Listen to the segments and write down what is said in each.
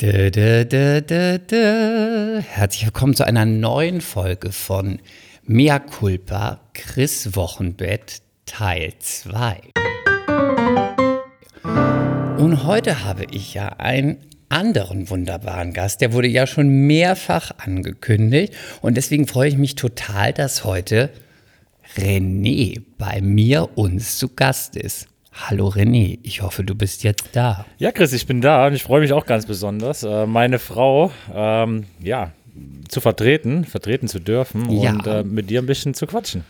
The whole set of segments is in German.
Dö, dö, dö. Herzlich willkommen zu einer neuen Folge von Mea Culpa, Chris Wochenbett, Teil 2. Und heute habe ich ja einen anderen wunderbaren Gast, der wurde ja schon mehrfach angekündigt und deswegen freue ich mich total, dass heute René bei mir uns zu Gast ist. Hallo René, ich hoffe, du bist jetzt da. Ja, Chris, ich bin da und ich freue mich auch ganz besonders, äh, meine Frau ähm, ja, zu vertreten, vertreten zu dürfen Ja. und äh, mit dir ein bisschen zu quatschen.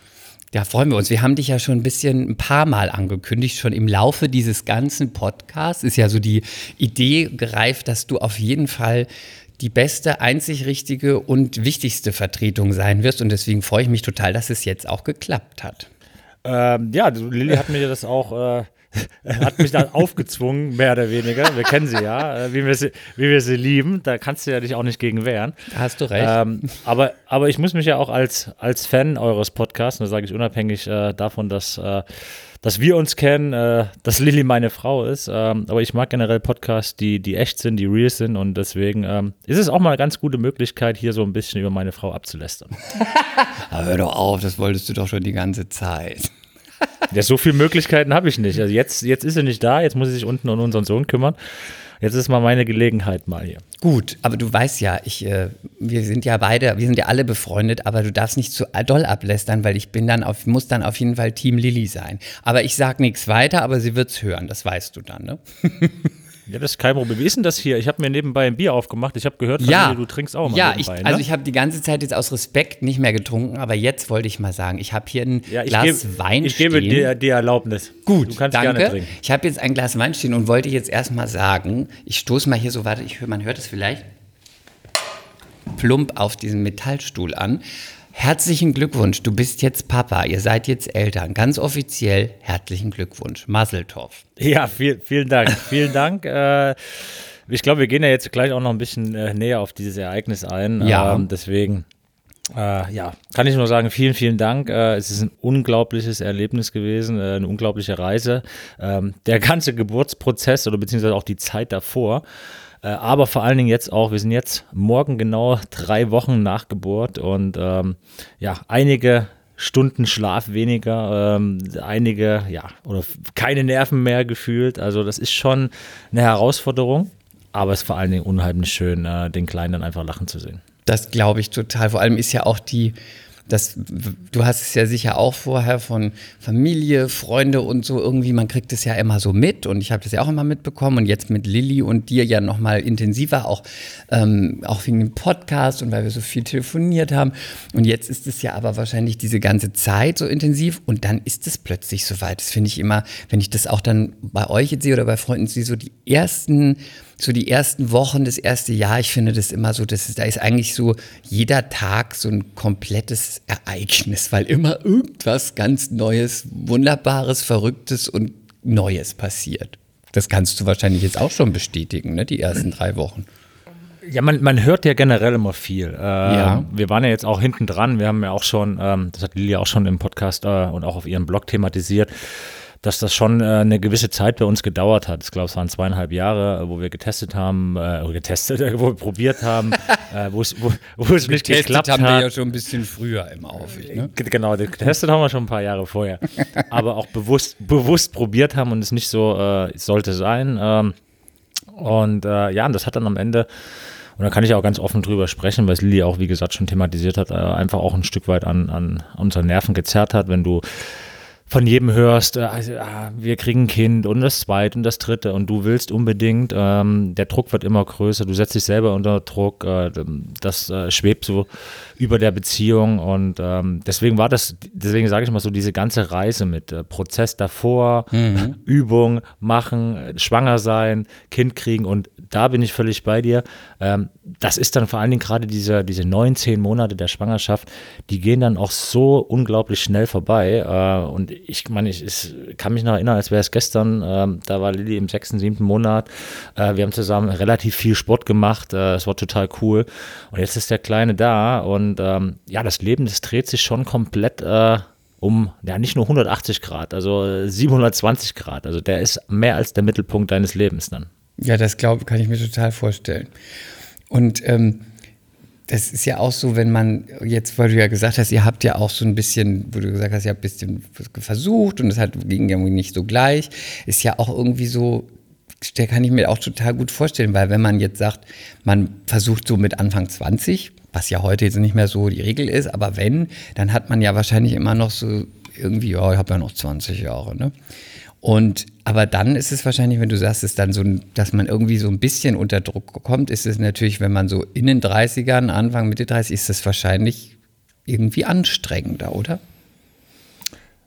Ja, freuen wir uns. Wir haben dich ja schon ein bisschen ein paar Mal angekündigt, schon im Laufe dieses ganzen Podcasts ist ja so die Idee gereift, dass du auf jeden Fall die beste, einzig richtige und wichtigste Vertretung sein wirst. Und deswegen freue ich mich total, dass es jetzt auch geklappt hat. Ähm, ja, Lilly hat mir das auch, äh, hat mich da aufgezwungen, mehr oder weniger. Wir kennen sie ja, äh, wie, wir sie, wie wir sie lieben. Da kannst du ja dich auch nicht gegen wehren. Da hast du recht. Ähm, aber, aber ich muss mich ja auch als, als Fan eures Podcasts, und das sage ich unabhängig äh, davon, dass, äh, dass wir uns kennen, äh, dass Lilly meine Frau ist. Ähm, aber ich mag generell Podcasts, die, die echt sind, die real sind. Und deswegen ähm, ist es auch mal eine ganz gute Möglichkeit, hier so ein bisschen über meine Frau abzulästern. Aber hör doch auf, das wolltest du doch schon die ganze Zeit. Ja, so viele Möglichkeiten habe ich nicht. Also jetzt, jetzt ist sie nicht da, jetzt muss sie sich unten um unseren Sohn kümmern. Jetzt ist mal meine Gelegenheit mal hier. Gut, aber du weißt ja, ich, äh, wir sind ja beide, wir sind ja alle befreundet, aber du darfst nicht zu doll ablästern, weil ich bin dann auf, muss dann auf jeden Fall Team Lilly sein. Aber ich sag nichts weiter, aber sie wird's hören, das weißt du dann, ne? Ja, das ist kein Problem. Wie ist denn das hier? Ich habe mir nebenbei ein Bier aufgemacht. Ich habe gehört, Ja. du trinkst auch mal Ja, ich, nebenbei, also ne? ich habe die ganze Zeit jetzt aus Respekt nicht mehr getrunken, aber jetzt wollte ich mal sagen, ich habe hier ein ja, ich Glas geb- Wein Ich gebe stehen. dir die Erlaubnis. Gut, du kannst danke. gerne trinken. Ich habe jetzt ein Glas Wein stehen und wollte jetzt erstmal sagen, ich stoße mal hier so, warte, ich man hört es vielleicht, plump auf diesen Metallstuhl an. Herzlichen Glückwunsch, du bist jetzt Papa, ihr seid jetzt Eltern. Ganz offiziell herzlichen Glückwunsch. Maseltoff. Ja, viel, vielen Dank. vielen Dank. Äh, ich glaube, wir gehen ja jetzt gleich auch noch ein bisschen äh, näher auf dieses Ereignis ein. Ja. Ähm, deswegen, äh, ja, kann ich nur sagen, vielen, vielen Dank. Äh, es ist ein unglaubliches Erlebnis gewesen, äh, eine unglaubliche Reise. Ähm, der ganze Geburtsprozess oder beziehungsweise auch die Zeit davor. Äh, aber vor allen Dingen jetzt auch, wir sind jetzt morgen genau drei Wochen nach Geburt und ähm, ja, einige Stunden Schlaf weniger, ähm, einige, ja, oder keine Nerven mehr gefühlt. Also das ist schon eine Herausforderung, aber es ist vor allen Dingen unheimlich schön, äh, den Kleinen dann einfach lachen zu sehen. Das glaube ich total. Vor allem ist ja auch die, das, du hast es ja sicher auch vorher von Familie, Freunde und so. Irgendwie, man kriegt es ja immer so mit. Und ich habe das ja auch immer mitbekommen. Und jetzt mit Lilly und dir ja nochmal intensiver, auch, ähm, auch wegen dem Podcast und weil wir so viel telefoniert haben. Und jetzt ist es ja aber wahrscheinlich diese ganze Zeit so intensiv. Und dann ist es plötzlich soweit. Das finde ich immer, wenn ich das auch dann bei euch jetzt sehe oder bei Freunden sehe, so die ersten so die ersten Wochen, das erste Jahr, ich finde das immer so, das ist, da ist eigentlich so jeder Tag so ein komplettes Ereignis, weil immer irgendwas ganz Neues, Wunderbares, Verrücktes und Neues passiert. Das kannst du wahrscheinlich jetzt auch schon bestätigen, ne, die ersten drei Wochen. Ja, man, man hört ja generell immer viel. Äh, Ja. Wir waren ja jetzt auch hinten dran. Wir haben ja auch schon, ähm, das hat Lilia auch schon im Podcast äh, und auch auf ihrem Blog thematisiert, dass das schon äh, eine gewisse Zeit bei uns gedauert hat. Ich glaube, es waren zweieinhalb Jahre, äh, wo wir getestet haben, äh, getestet, äh, wo wir probiert haben, äh, wo es wo, wo es nicht geklappt haben hat. wir ja schon ein bisschen früher im Aufweg. Ne? G- Genau, getestet haben wir schon ein paar Jahre vorher. Aber auch bewusst, bewusst probiert haben und es nicht so äh, sollte sein. Ähm, und äh, ja, und das hat dann am Ende, und da kann ich auch ganz offen drüber sprechen, weil es Lili auch, wie gesagt, schon thematisiert hat, äh, einfach auch ein Stück weit an, an unseren Nerven gezerrt hat, wenn du von jedem hörst, äh, also, ah, wir kriegen ein Kind und das zweite und das dritte und du willst unbedingt, ähm, der Druck wird immer größer, du setzt dich selber unter Druck, äh, das äh, schwebt so über der Beziehung und ähm, deswegen war das, deswegen sage ich mal so, diese ganze Reise mit äh, Prozess davor, Übung machen, äh, schwanger sein, Kind kriegen und da bin ich völlig bei dir. Ähm, das ist dann vor allen Dingen gerade diese, diese neun, zehn Monate der Schwangerschaft, die gehen dann auch so unglaublich schnell vorbei. Äh, und ich meine, ich, ich kann mich noch erinnern, als wäre es gestern, ähm, da war Lilly im sechsten, siebten Monat. Äh, wir haben zusammen relativ viel Sport gemacht. Äh, es war total cool. Und jetzt ist der Kleine da und ähm, ja, das Leben, das dreht sich schon komplett. Äh, um, ja, nicht nur 180 Grad, also äh, 720 Grad. Also der ist mehr als der Mittelpunkt deines Lebens dann. Ja, das glaube kann ich mir total vorstellen. Und ähm, das ist ja auch so, wenn man jetzt, weil du ja gesagt hast, ihr habt ja auch so ein bisschen, wo du gesagt hast, ihr habt ein bisschen versucht und es hat, ging irgendwie nicht so gleich, ist ja auch irgendwie so, der kann ich mir auch total gut vorstellen, weil wenn man jetzt sagt, man versucht so mit Anfang 20, was ja heute jetzt nicht mehr so die Regel ist, aber wenn, dann hat man ja wahrscheinlich immer noch so irgendwie, ja, ich habe ja noch 20 Jahre, ne? Und aber dann ist es wahrscheinlich, wenn du sagst, ist dann so, dass man irgendwie so ein bisschen unter Druck kommt, ist es natürlich, wenn man so in den 30ern, Anfang, Mitte 30, ist es wahrscheinlich irgendwie anstrengender, oder?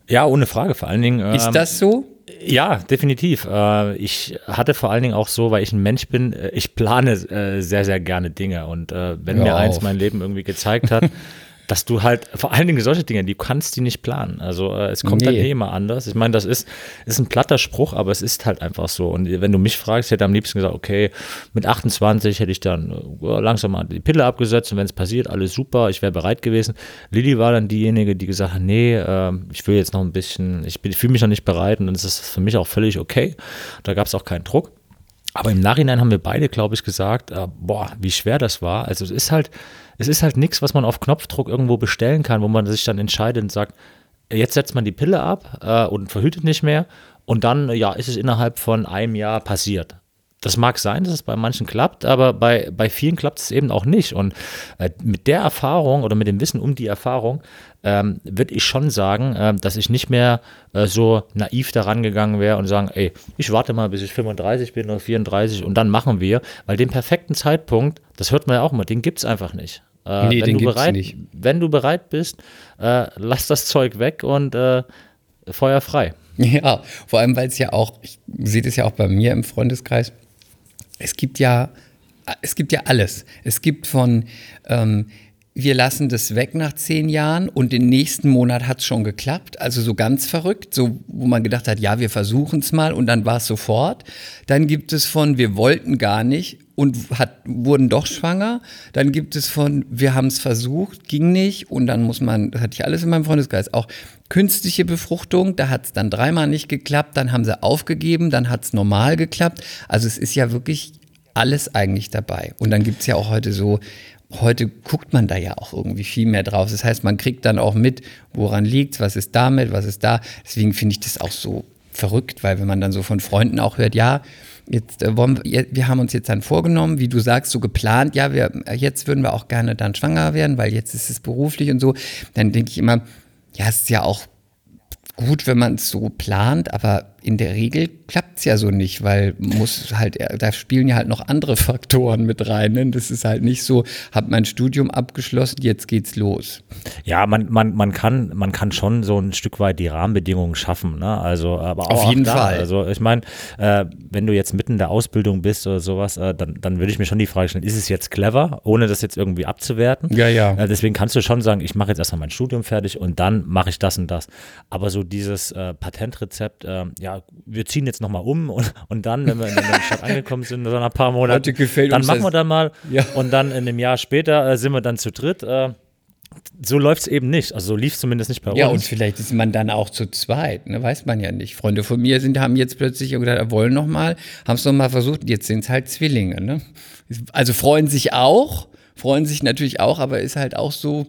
Ja, ohne Frage. Vor allen Dingen. Ist ähm, das so? Ja, definitiv. Äh, ich hatte vor allen Dingen auch so, weil ich ein Mensch bin, äh, ich plane äh, sehr, sehr gerne Dinge. Und wenn Hör mir auf. eins mein Leben irgendwie gezeigt hat, dass du halt, vor allen Dingen solche Dinge, die kannst die nicht planen. Also äh, es kommt nee. dann eh immer anders. Ich meine, das ist, ist ein platter Spruch, aber es ist halt einfach so. Und wenn du mich fragst, ich hätte am liebsten gesagt, okay, mit 28 hätte ich dann äh, langsam mal die Pille abgesetzt und wenn es passiert, alles super, ich wäre bereit gewesen. Lilly war dann diejenige, die gesagt hat, nee, äh, ich will jetzt noch ein bisschen, ich, ich fühle mich noch nicht bereit und das ist für mich auch völlig okay. Da gab es auch keinen Druck. Aber im Nachhinein haben wir beide, glaube ich, gesagt, äh, boah, wie schwer das war. Also es ist halt, es ist halt nichts, was man auf Knopfdruck irgendwo bestellen kann, wo man sich dann entscheidet und sagt, jetzt setzt man die Pille ab äh, und verhütet nicht mehr und dann, ja, ist es innerhalb von einem Jahr passiert. Das mag sein, dass es bei manchen klappt, aber bei, bei vielen klappt es eben auch nicht. Und äh, mit der Erfahrung oder mit dem Wissen um die Erfahrung ähm, würde ich schon sagen, äh, dass ich nicht mehr äh, so naiv daran gegangen wäre und sagen, ey, ich warte mal, bis ich 35 bin oder 34 und dann machen wir, weil den perfekten Zeitpunkt, das hört man ja auch immer, den gibt es einfach nicht. Äh, nee, wenn, du bereit, nicht. wenn du bereit bist, äh, lass das Zeug weg und äh, Feuer frei. Ja, vor allem, weil es ja auch, ich sehe das ja auch bei mir im Freundeskreis, es gibt ja, es gibt ja alles. Es gibt von, ähm, wir lassen das weg nach zehn Jahren und den nächsten Monat hat es schon geklappt. Also so ganz verrückt, so wo man gedacht hat, ja, wir versuchen es mal und dann war es sofort. Dann gibt es von, wir wollten gar nicht und hat, wurden doch schwanger. Dann gibt es von, wir haben es versucht, ging nicht und dann muss man, das hatte ich alles in meinem Freundeskreis, auch künstliche Befruchtung, da hat es dann dreimal nicht geklappt, dann haben sie aufgegeben, dann hat es normal geklappt. Also es ist ja wirklich alles eigentlich dabei. Und dann gibt es ja auch heute so, heute guckt man da ja auch irgendwie viel mehr drauf. Das heißt, man kriegt dann auch mit, woran liegt was ist damit, was ist da. Deswegen finde ich das auch so verrückt, weil wenn man dann so von Freunden auch hört, ja, jetzt äh, wollen wir, wir haben uns jetzt dann vorgenommen, wie du sagst, so geplant, ja, wir, jetzt würden wir auch gerne dann schwanger werden, weil jetzt ist es beruflich und so, dann denke ich immer, ja, es ist ja auch gut, wenn man es so plant, aber in der Regel klappt es ja so nicht, weil muss halt, da spielen ja halt noch andere Faktoren mit rein. Ne? Das ist halt nicht so, hab mein Studium abgeschlossen, jetzt geht's los. Ja, man, man, man, kann, man kann schon so ein Stück weit die Rahmenbedingungen schaffen. Ne? Also, aber auch Auf jeden da, Fall. Also ich meine, äh, wenn du jetzt mitten in der Ausbildung bist oder sowas, äh, dann, dann würde ich mir schon die Frage stellen, ist es jetzt clever, ohne das jetzt irgendwie abzuwerten? Ja, ja. Äh, deswegen kannst du schon sagen, ich mache jetzt erstmal mein Studium fertig und dann mache ich das und das. Aber so dieses äh, Patentrezept, äh, ja, wir ziehen jetzt nochmal um und, und dann, wenn wir in der Stadt angekommen sind, so nach ein paar Monaten, dann machen wir dann mal ja. und dann in einem Jahr später äh, sind wir dann zu dritt. Äh, so läuft es eben nicht. Also so lief es zumindest nicht bei uns. Ja, und vielleicht ist man dann auch zu zweit, ne? weiß man ja nicht. Freunde von mir sind, haben jetzt plötzlich gesagt, wollen noch mal, haben es noch mal versucht, jetzt sind es halt Zwillinge. Ne? Also freuen sich auch, freuen sich natürlich auch, aber ist halt auch so,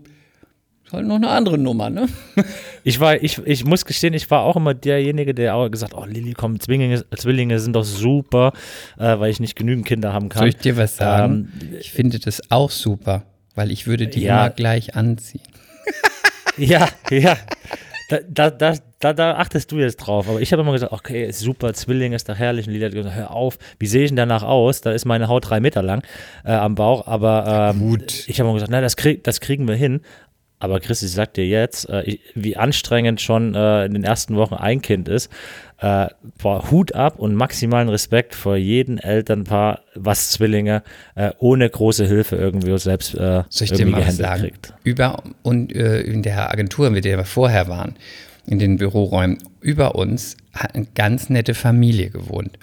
halt noch eine andere Nummer, ne? Ich war, ich, ich muss gestehen, ich war auch immer derjenige, der auch gesagt, oh Lilly, komm, Zwillinge, Zwillinge sind doch super, äh, weil ich nicht genügend Kinder haben kann. Soll ich dir was sagen? Ähm, ich finde das auch super, weil ich würde die ja. immer gleich anziehen. ja, ja. Da, da, da, da, da achtest du jetzt drauf. Aber ich habe immer gesagt, okay, ist super, Zwilling ist doch herrlich. Und Lili hat gesagt, hör auf, wie sehe ich denn danach aus? Da ist meine Haut drei Meter lang äh, am Bauch. Aber ähm, Gut. ich habe immer gesagt, na, das, krieg, das kriegen wir hin. Aber Chris, ich sag dir jetzt, äh, wie anstrengend schon äh, in den ersten Wochen ein Kind ist. Äh, boah, Hut ab und maximalen Respekt vor jedem Elternpaar, was Zwillinge ohne große Hilfe irgendwie selbst äh, Soll ich dir mal sagen? kriegt. Über und in der Agentur, mit der wir vorher waren, in den Büroräumen, über uns hat eine ganz nette Familie gewohnt.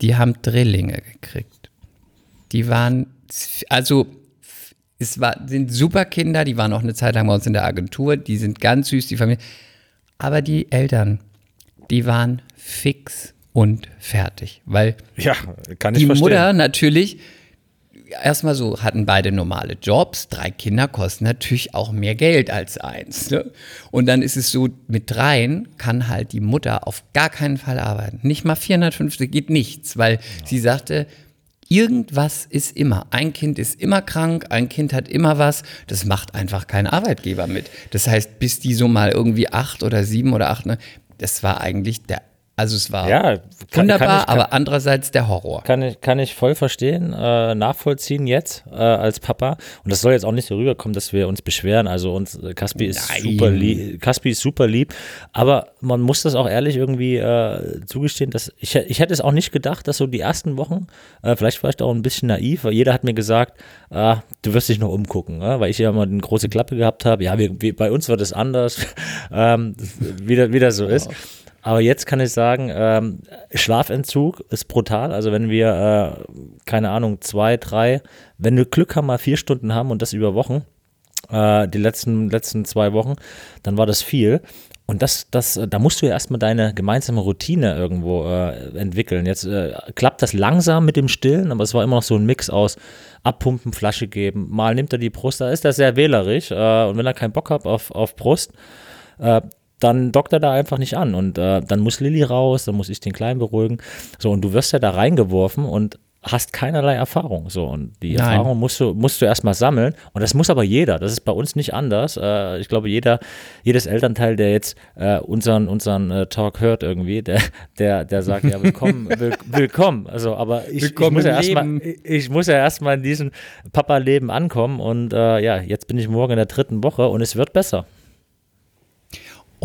Die haben Drillinge gekriegt. Die waren, also es war, sind super Kinder, die waren auch eine Zeit lang bei uns in der Agentur, die sind ganz süß, die Familie. Aber die Eltern, die waren fix und fertig. Weil Ja, kann ich die verstehen. Mutter natürlich, erstmal so, hatten beide normale Jobs. Drei Kinder kosten natürlich auch mehr Geld als eins. Ne? Und dann ist es so, mit dreien kann halt die Mutter auf gar keinen Fall arbeiten. Nicht mal 450 geht nichts, weil sie sagte, Irgendwas ist immer. Ein Kind ist immer krank, ein Kind hat immer was. Das macht einfach kein Arbeitgeber mit. Das heißt, bis die so mal irgendwie acht oder sieben oder acht, ne, das war eigentlich der, also es war Ja, kann- wunderbar, kann ich- kann- aber andererseits der Horror. Kann ich, kann ich voll verstehen, äh, nachvollziehen jetzt äh, als Papa. Und das soll jetzt auch nicht so rüberkommen, dass wir uns beschweren. Also uns, äh, Caspi ist Nein. super lieb, Caspi ist super lieb. Aber man muss das auch ehrlich irgendwie äh, zugestehen, dass ich, ich hätte es auch nicht gedacht, dass so die ersten Wochen, äh, vielleicht war ich da auch ein bisschen naiv, weil jeder hat mir gesagt, ah, du wirst dich noch umgucken, äh, weil ich ja immer eine große Klappe gehabt habe. Ja, wir, wir, bei uns wird es anders, ähm, wie, das- wie das so ist. Aber jetzt kann ich sagen, ähm, Schlafentzug ist brutal. Also wenn wir, äh, keine Ahnung, zwei, drei, wenn wir Glück haben, mal vier Stunden haben und das über Wochen, äh, die letzten, letzten zwei Wochen, dann war das viel. Und das, das, äh, da musst du ja erstmal deine gemeinsame Routine irgendwo äh, entwickeln. Jetzt äh, klappt das langsam mit dem Stillen, aber es war immer noch so ein Mix aus Abpumpen, Flasche geben. Mal nimmt er die Brust, da ist er sehr wählerisch. Äh, und wenn er keinen Bock hat auf, auf Brust, äh, dann dockt er da einfach nicht an. Und äh, dann muss Lilly raus, dann muss ich den Kleinen beruhigen. So, und du wirst ja da reingeworfen und hast keinerlei Erfahrung. So, und die Nein. Erfahrung musst du, musst du erstmal sammeln. Und das muss aber jeder. Das ist bei uns nicht anders. Äh, ich glaube, jeder, jedes Elternteil, der jetzt äh, unseren, unseren äh, Talk hört irgendwie, der, der, der sagt, ja, willkommen, will, willkommen. Also, aber ich, ich muss ja erstmal, ich, ich muss ja erstmal in diesem Papa-Leben ankommen. Und äh, ja, jetzt bin ich morgen in der dritten Woche und es wird besser.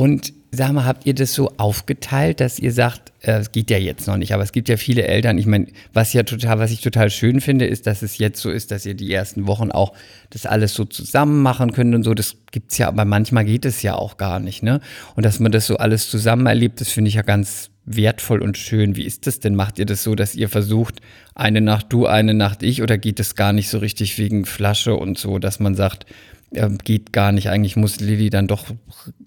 Und sag mal, habt ihr das so aufgeteilt, dass ihr sagt, äh, es geht ja jetzt noch nicht, aber es gibt ja viele Eltern, ich meine, was ja total, was ich total schön finde, ist, dass es jetzt so ist, dass ihr die ersten Wochen auch das alles so zusammen machen könnt und so. Das gibt's ja, aber manchmal geht es ja auch gar nicht, ne? Und dass man das so alles zusammen erlebt, das finde ich ja ganz wertvoll und schön. Wie ist das denn? Macht ihr das so, dass ihr versucht, eine Nacht du, eine Nacht ich, oder geht es gar nicht so richtig wegen Flasche und so, dass man sagt, geht gar nicht. Eigentlich muss Lilly dann doch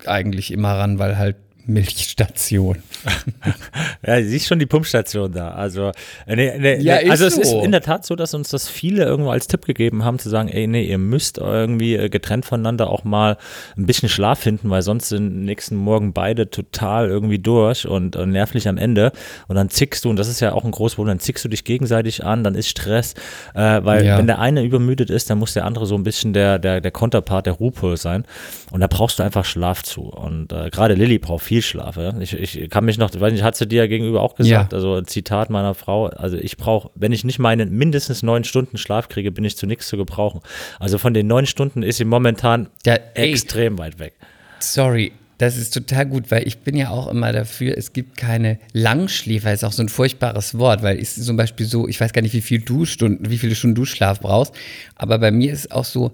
eigentlich immer ran, weil halt Milchstation. Ja, siehst schon die Pumpstation da. Also, äh, nee, nee, Ja, nee. also ist es ist so. in der Tat so, dass uns das viele irgendwo als Tipp gegeben haben, zu sagen, ey, nee, ihr müsst irgendwie äh, getrennt voneinander auch mal ein bisschen Schlaf finden, weil sonst sind nächsten Morgen beide total irgendwie durch und, und nervlich am Ende. Und dann zickst du, und das ist ja auch ein großes Problem, dann zickst du dich gegenseitig an, dann ist Stress, äh, weil Ja. wenn der eine übermüdet ist, dann muss der andere so ein bisschen der, der, der Konterpart, der Ruhepol sein. Und da brauchst du einfach Schlaf zu. Und äh, gerade Lilly braucht viel Schlaf. Ja? Ich, ich kann mich noch, weiß nicht, hat sie dir gegenüber auch gesagt, Ja. also ein Zitat meiner Frau, also ich brauche, wenn ich nicht meine mindestens neun Stunden Schlaf kriege, bin ich zu nichts zu gebrauchen. Also von den neun Stunden ist sie momentan Ja, ey. extrem weit weg. Sorry, das ist total gut, weil ich bin ja auch immer dafür, es gibt keine Langschläfer, ist auch so ein furchtbares Wort, weil ist zum Beispiel so, ich weiß gar nicht, wie viel du Stunden, wie viele Stunden du Schlaf brauchst, aber bei mir ist auch so,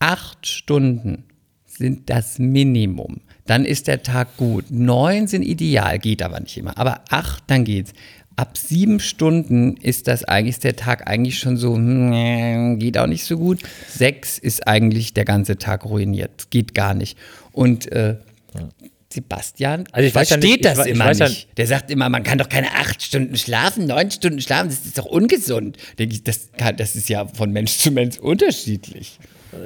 acht Stunden sind das Minimum. Dann ist der Tag gut. Neun sind ideal, geht aber nicht immer. Aber acht, dann geht's. Ab sieben Stunden ist das eigentlich ist der Tag eigentlich schon so, hm, geht auch nicht so gut. Sechs ist eigentlich der ganze Tag ruiniert. Geht gar nicht. Und äh, Sebastian Also ich versteht nicht- ich das ich immer ja- nicht. Der sagt immer, man kann doch keine acht Stunden schlafen, neun Stunden schlafen, das ist doch ungesund. Denke ich, das, kann, das ist ja von Mensch zu Mensch unterschiedlich.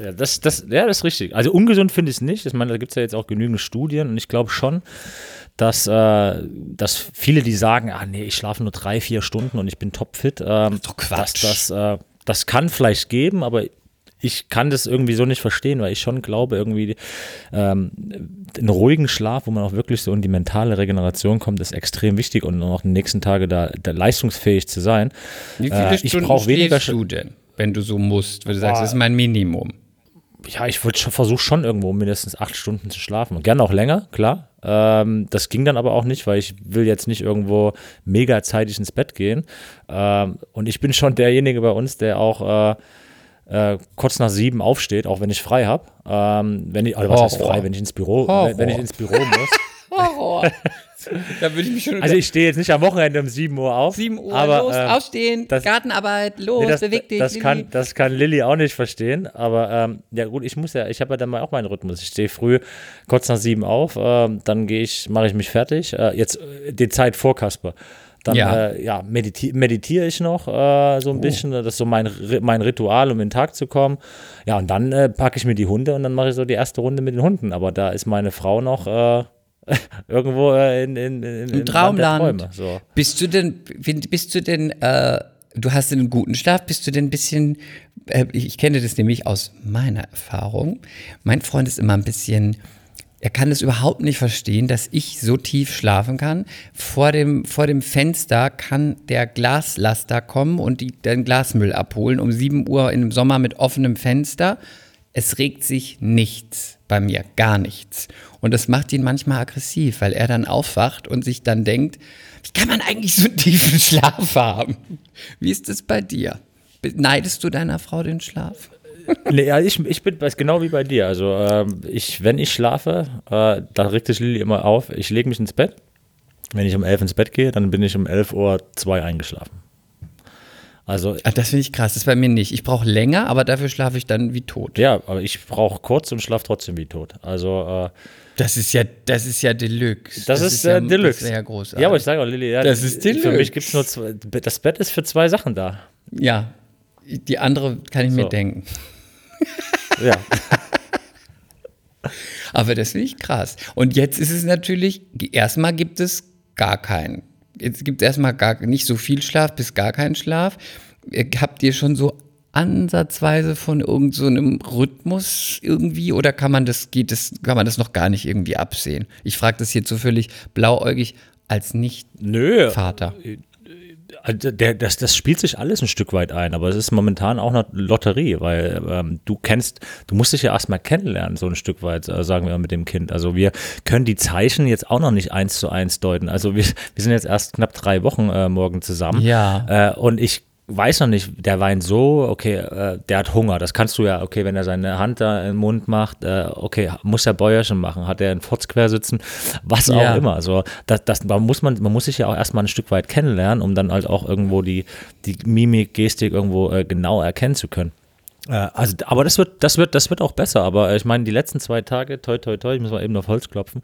Ja, das, das, ja, das ist richtig. Also ungesund finde ich es nicht. Ich meine, da gibt es ja jetzt auch genügend Studien und ich glaube schon, dass, äh, dass viele, die sagen, ah nee, ich schlafe nur drei, vier Stunden und ich bin topfit, ähm, doch Quatsch. Das, das, äh, das kann vielleicht geben, aber ich kann das irgendwie so nicht verstehen, weil ich schon glaube, irgendwie ähm, einen ruhigen Schlaf, wo man auch wirklich so in die mentale Regeneration kommt, ist extrem wichtig und auch die nächsten Tage da, da leistungsfähig zu sein. Wie viele Äh, ich Stunden brauche weniger denn, wenn du so musst? Weil du sagst, das ist mein Minimum. ja, ich schon, versuche schon irgendwo mindestens acht Stunden zu schlafen. Und gerne auch länger, klar. Ähm, das ging dann aber auch nicht, weil ich will jetzt nicht irgendwo mega zeitig ins Bett gehen. Ähm, und ich bin schon derjenige bei uns, der auch äh, äh, kurz nach sieben aufsteht, auch wenn ich frei habe. Ähm, wenn ich, oder was heißt Horror. frei, wenn ich ins Büro, Horror. wenn ich ins Büro muss. Da würde ich mich schon. Also ich stehe jetzt nicht am Wochenende um 7 Uhr auf. 7 Uhr, aber, los, ähm, aufstehen, das- Gartenarbeit, los, Nee, das, beweg dich. das, Lilli. kann, das kann Lilly auch nicht verstehen. Aber ähm, ja gut, ich muss ja, ich habe ja dann mal auch meinen Rhythmus. Ich stehe früh kurz nach sieben auf, ähm, dann gehe ich, mache ich mich fertig. Äh, jetzt äh, die Zeit vor Kasper. Dann Ja. Äh, ja, mediti meditiere ich noch äh, so ein bisschen. Das ist so mein, mein Ritual, um in den Tag zu kommen. Ja, und dann äh, packe ich mir die Hunde und dann mache ich so die erste Runde mit den Hunden. Aber da ist meine Frau noch äh, irgendwo äh, in, in, in, in Traumland. Träume. So. Bist du denn, bist du denn, äh, du hast einen guten Schlaf, bist du denn ein bisschen, äh, ich, ich kenne das nämlich aus meiner Erfahrung. Mein Freund ist immer ein bisschen, er kann es überhaupt nicht verstehen, dass ich so tief schlafen kann. Vor dem, vor dem Fenster kann der Glaslaster kommen und die, den Glasmüll abholen um 7 Uhr im Sommer mit offenem Fenster. Es regt sich nichts bei mir, gar nichts. Und das macht ihn manchmal aggressiv, weil er dann aufwacht und sich dann denkt, wie kann man eigentlich so einen tiefen Schlaf haben? Wie ist das bei dir? Neidest du deiner Frau den Schlaf? Nee, ja, ich, ich bin genau wie bei dir. Also, ähm, ich, wenn ich schlafe, äh, da regt sich Lilly immer auf. Ich lege mich ins Bett. Wenn ich um 11 ins Bett gehe, dann bin ich um 11 Uhr zwei eingeschlafen. Also, Ah, das finde ich krass, das ist bei mir nicht. Ich brauche länger, aber dafür schlafe ich dann wie tot. ja, aber ich brauche kurz und schlafe trotzdem wie tot. Also, äh, Das ist ja, das ist ja Deluxe. das, ist, ja, äh, Deluxe. Das wäre ja großartig. Ja, aber ich sage auch, Lilly, ja, Das ist Für Deluxe. mich gibt es nur zwei. Das Bett ist für zwei Sachen da. Ja, die andere kann ich mir So. denken. Ja. Aber das finde ich krass. Und jetzt ist es natürlich, erstmal gibt es gar keinen. Jetzt gibt es erstmal gar nicht so viel Schlaf bis gar keinen Schlaf. Äh, Habt ihr schon so ansatzweise von irgendeinem so einem Rhythmus irgendwie oder kann man das, geht das, kann man das noch gar nicht irgendwie absehen? Ich frage das jetzt so völlig blauäugig als. Nicht-Vater. Also der, das, das spielt sich alles ein Stück weit ein, aber es ist momentan auch eine Lotterie, weil ähm, du kennst, du musst dich ja erstmal kennenlernen, so ein Stück weit, äh, sagen wir mal mit dem Kind. Also wir können die Zeichen jetzt auch noch nicht eins zu eins deuten. Also wir, wir sind jetzt erst knapp drei Wochen äh, morgen zusammen. Ja. Äh, und ich weiß noch nicht, der weint so, okay, äh, der hat Hunger. Das kannst du ja, okay, wenn er seine Hand da im Mund macht, äh, okay, muss er Bäuerchen machen, hat er einen Fotz quer sitzen, was Ja. auch immer. Also das, das da muss man, man muss sich ja auch erstmal ein Stück weit kennenlernen, um dann halt auch irgendwo die, die Mimik, Gestik irgendwo äh, genau erkennen zu können. Äh, also, aber das wird, das wird, das wird auch besser. Aber ich meine, die letzten zwei Tage, toi, toi, toi, ich muss mal eben auf Holz klopfen.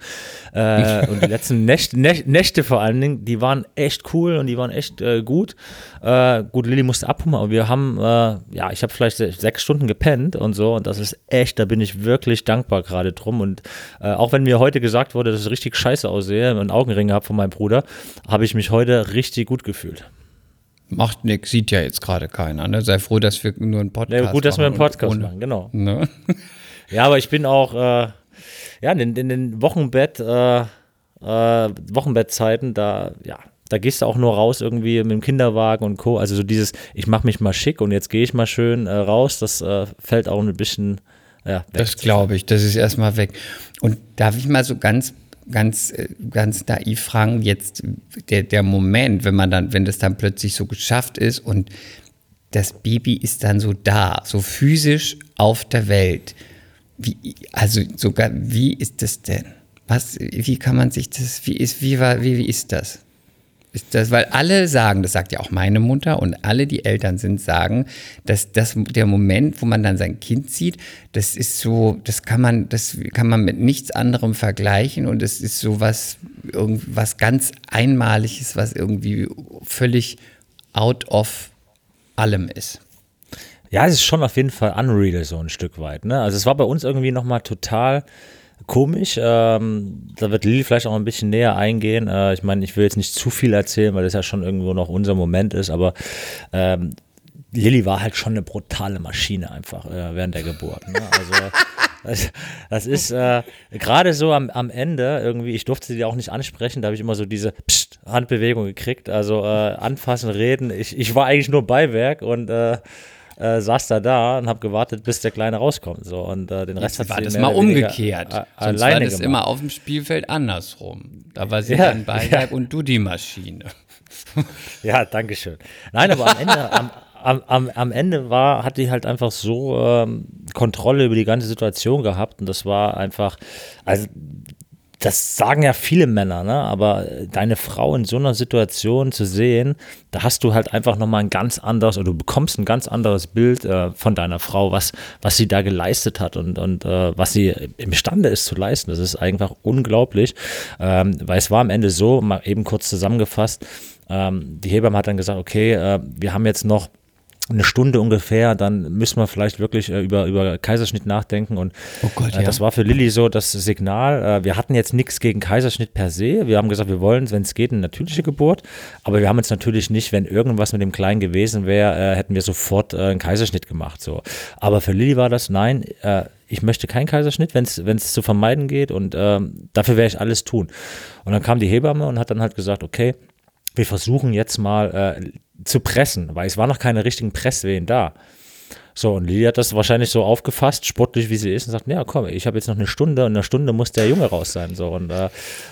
Äh, und die letzten Nächte, Nächte, vor allen Dingen, die waren echt cool und die waren echt äh, gut. Äh, gut, Lilly musste abholen, aber wir haben, äh, ja, ich habe vielleicht se- sechs Stunden gepennt und so. Und das ist echt, da bin ich wirklich dankbar gerade drum. Und äh, auch wenn mir heute gesagt wurde, dass ich richtig scheiße aussehe und Augenringe habe von meinem Bruder, habe ich mich heute richtig gut gefühlt. Macht nix, sieht ja jetzt gerade keiner. Ne? Sei froh, dass wir nur einen Podcast Ja, gut, dass wir einen machen Podcast machen, genau. Ne? Ja, aber ich bin auch, äh, ja, in, in den Wochenbett, äh, äh, Wochenbettzeiten, da, ja, da gehst du auch nur raus irgendwie mit dem Kinderwagen und Co. Also so dieses, ich mache mich mal schick und jetzt gehe ich mal schön äh, raus, das äh, fällt auch ein bisschen, ja, weg. Das glaube ich, das ist erstmal weg. Und darf ich mal so ganz, ganz, äh, ganz naiv fragen, jetzt der, der Moment, wenn man dann, wenn das dann plötzlich so geschafft ist und das Baby ist dann so da, so physisch auf der Welt. Wie, also sogar, wie ist das denn? Was, wie kann man sich das, wie ist, wie war, wie, wie ist das? Das, weil alle sagen, das sagt ja auch meine Mutter und alle, die Eltern sind, sagen, dass das der Moment, wo man dann sein Kind sieht, das ist so, das kann man, das kann man mit nichts anderem vergleichen und es ist so was, irgendwas ganz Einmaliges, was irgendwie völlig out of allem ist. Ja, es ist schon auf jeden Fall unreal so ein Stück weit. Ne? Also es war bei uns irgendwie nochmal total komisch. Ähm, da wird Lili vielleicht auch ein bisschen näher eingehen. Äh, ich meine, ich will jetzt nicht zu viel erzählen, weil das ja schon irgendwo noch unser Moment ist, aber ähm, Lilly war halt schon eine brutale Maschine einfach äh, während der Geburt. Ne? Also das, das ist äh, gerade so am, am Ende irgendwie, ich durfte sie auch nicht ansprechen, da habe ich immer so diese Psst, Handbewegung gekriegt, also äh, anfassen, reden. Ich, ich war eigentlich nur Beiwerk und äh, saß da da und habe gewartet, bis der Kleine rauskommt. So, und äh, den Rest Jetzt hat war sie das mal umgekehrt. äh, Sonst alleine war das gemacht. immer auf dem Spielfeld andersrum. Da war sie Ja, ein Beiwerk und du die Maschine. Ja, danke schön. Nein, aber am Ende, am, am, am, am Ende war, hat die halt einfach so ähm, Kontrolle über die ganze Situation gehabt und das war einfach, also das sagen ja viele Männer, ne? aber deine Frau in so einer Situation zu sehen, da hast du halt einfach nochmal ein ganz anderes oder du bekommst ein ganz anderes Bild äh, von deiner Frau, was, was sie da geleistet hat und, und äh, was sie imstande ist zu leisten. Das ist einfach unglaublich, ähm, weil es war am Ende so, mal eben kurz zusammengefasst, ähm, die Hebamme hat dann gesagt, okay, äh, wir haben jetzt noch eine Stunde ungefähr, dann müssen wir vielleicht wirklich äh, über, über Kaiserschnitt nachdenken. Und oh Gott, äh, das war für Lilly so das Signal. Äh, wir hatten jetzt nichts gegen Kaiserschnitt per se. Wir haben gesagt, wir wollen, wenn es geht, eine natürliche Geburt. Aber wir haben uns natürlich nicht, wenn irgendwas mit dem Kleinen gewesen wäre, äh, hätten wir sofort äh, einen Kaiserschnitt gemacht. So. Aber für Lilly war das, nein, äh, ich möchte keinen Kaiserschnitt, wenn es zu vermeiden geht. Und ähm, dafür werde ich alles tun. Und dann kam die Hebamme und hat dann halt gesagt, okay, wir versuchen jetzt mal äh, zu pressen, weil es war noch keine richtigen Presswehen da. So, und Lili hat das wahrscheinlich so aufgefasst, sportlich wie sie ist, und sagt, ja komm, ich habe jetzt noch eine Stunde und in einer Stunde muss der Junge raus sein. So, und äh,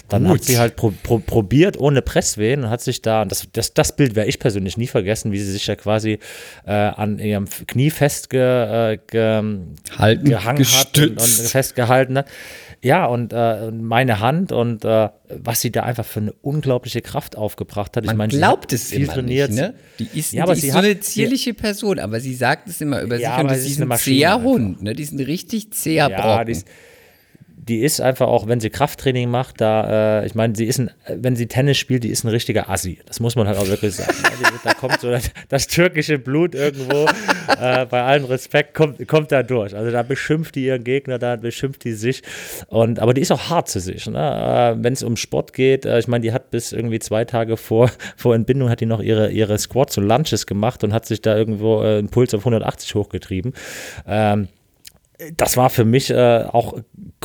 dann Gut. hat sie halt pro, pro, probiert ohne Presswehen und hat sich da, und das, das, das Bild werde ich persönlich nie vergessen, wie sie sich da quasi äh, an ihrem Knie festgehangen äh, ge, gehangen hat und, und festgehalten hat. Ja, und äh, meine Hand und äh, was sie da einfach für eine unglaubliche Kraft aufgebracht hat. Man ich meine, glaubt es viel trainiert. Nicht, ne? Die ist, ja, die ist so eine zierliche Person, aber sie sagt es immer über ja, sich und das ist ein zäher Hund. Ne? Die ist ein richtig zäher ja, Brocken. Die ist, die ist einfach auch, wenn sie Krafttraining macht, da, äh, ich meine, sie ist ein, wenn sie Tennis spielt, die ist ein richtiger Assi. Das muss man halt auch wirklich sagen. Da kommt so das, das türkische Blut irgendwo, äh, bei allem Respekt, kommt, kommt da durch. Also da beschimpft die ihren Gegner, da beschimpft die sich. Und, aber die ist auch hart zu sich. Ne? Äh, wenn es um Sport geht, äh, ich meine, die hat bis irgendwie zwei Tage vor, vor Entbindung hat die noch ihre, ihre Squats und Lunches gemacht und hat sich da irgendwo äh, einen Puls auf 180 hochgetrieben. Ähm, das war für mich äh, auch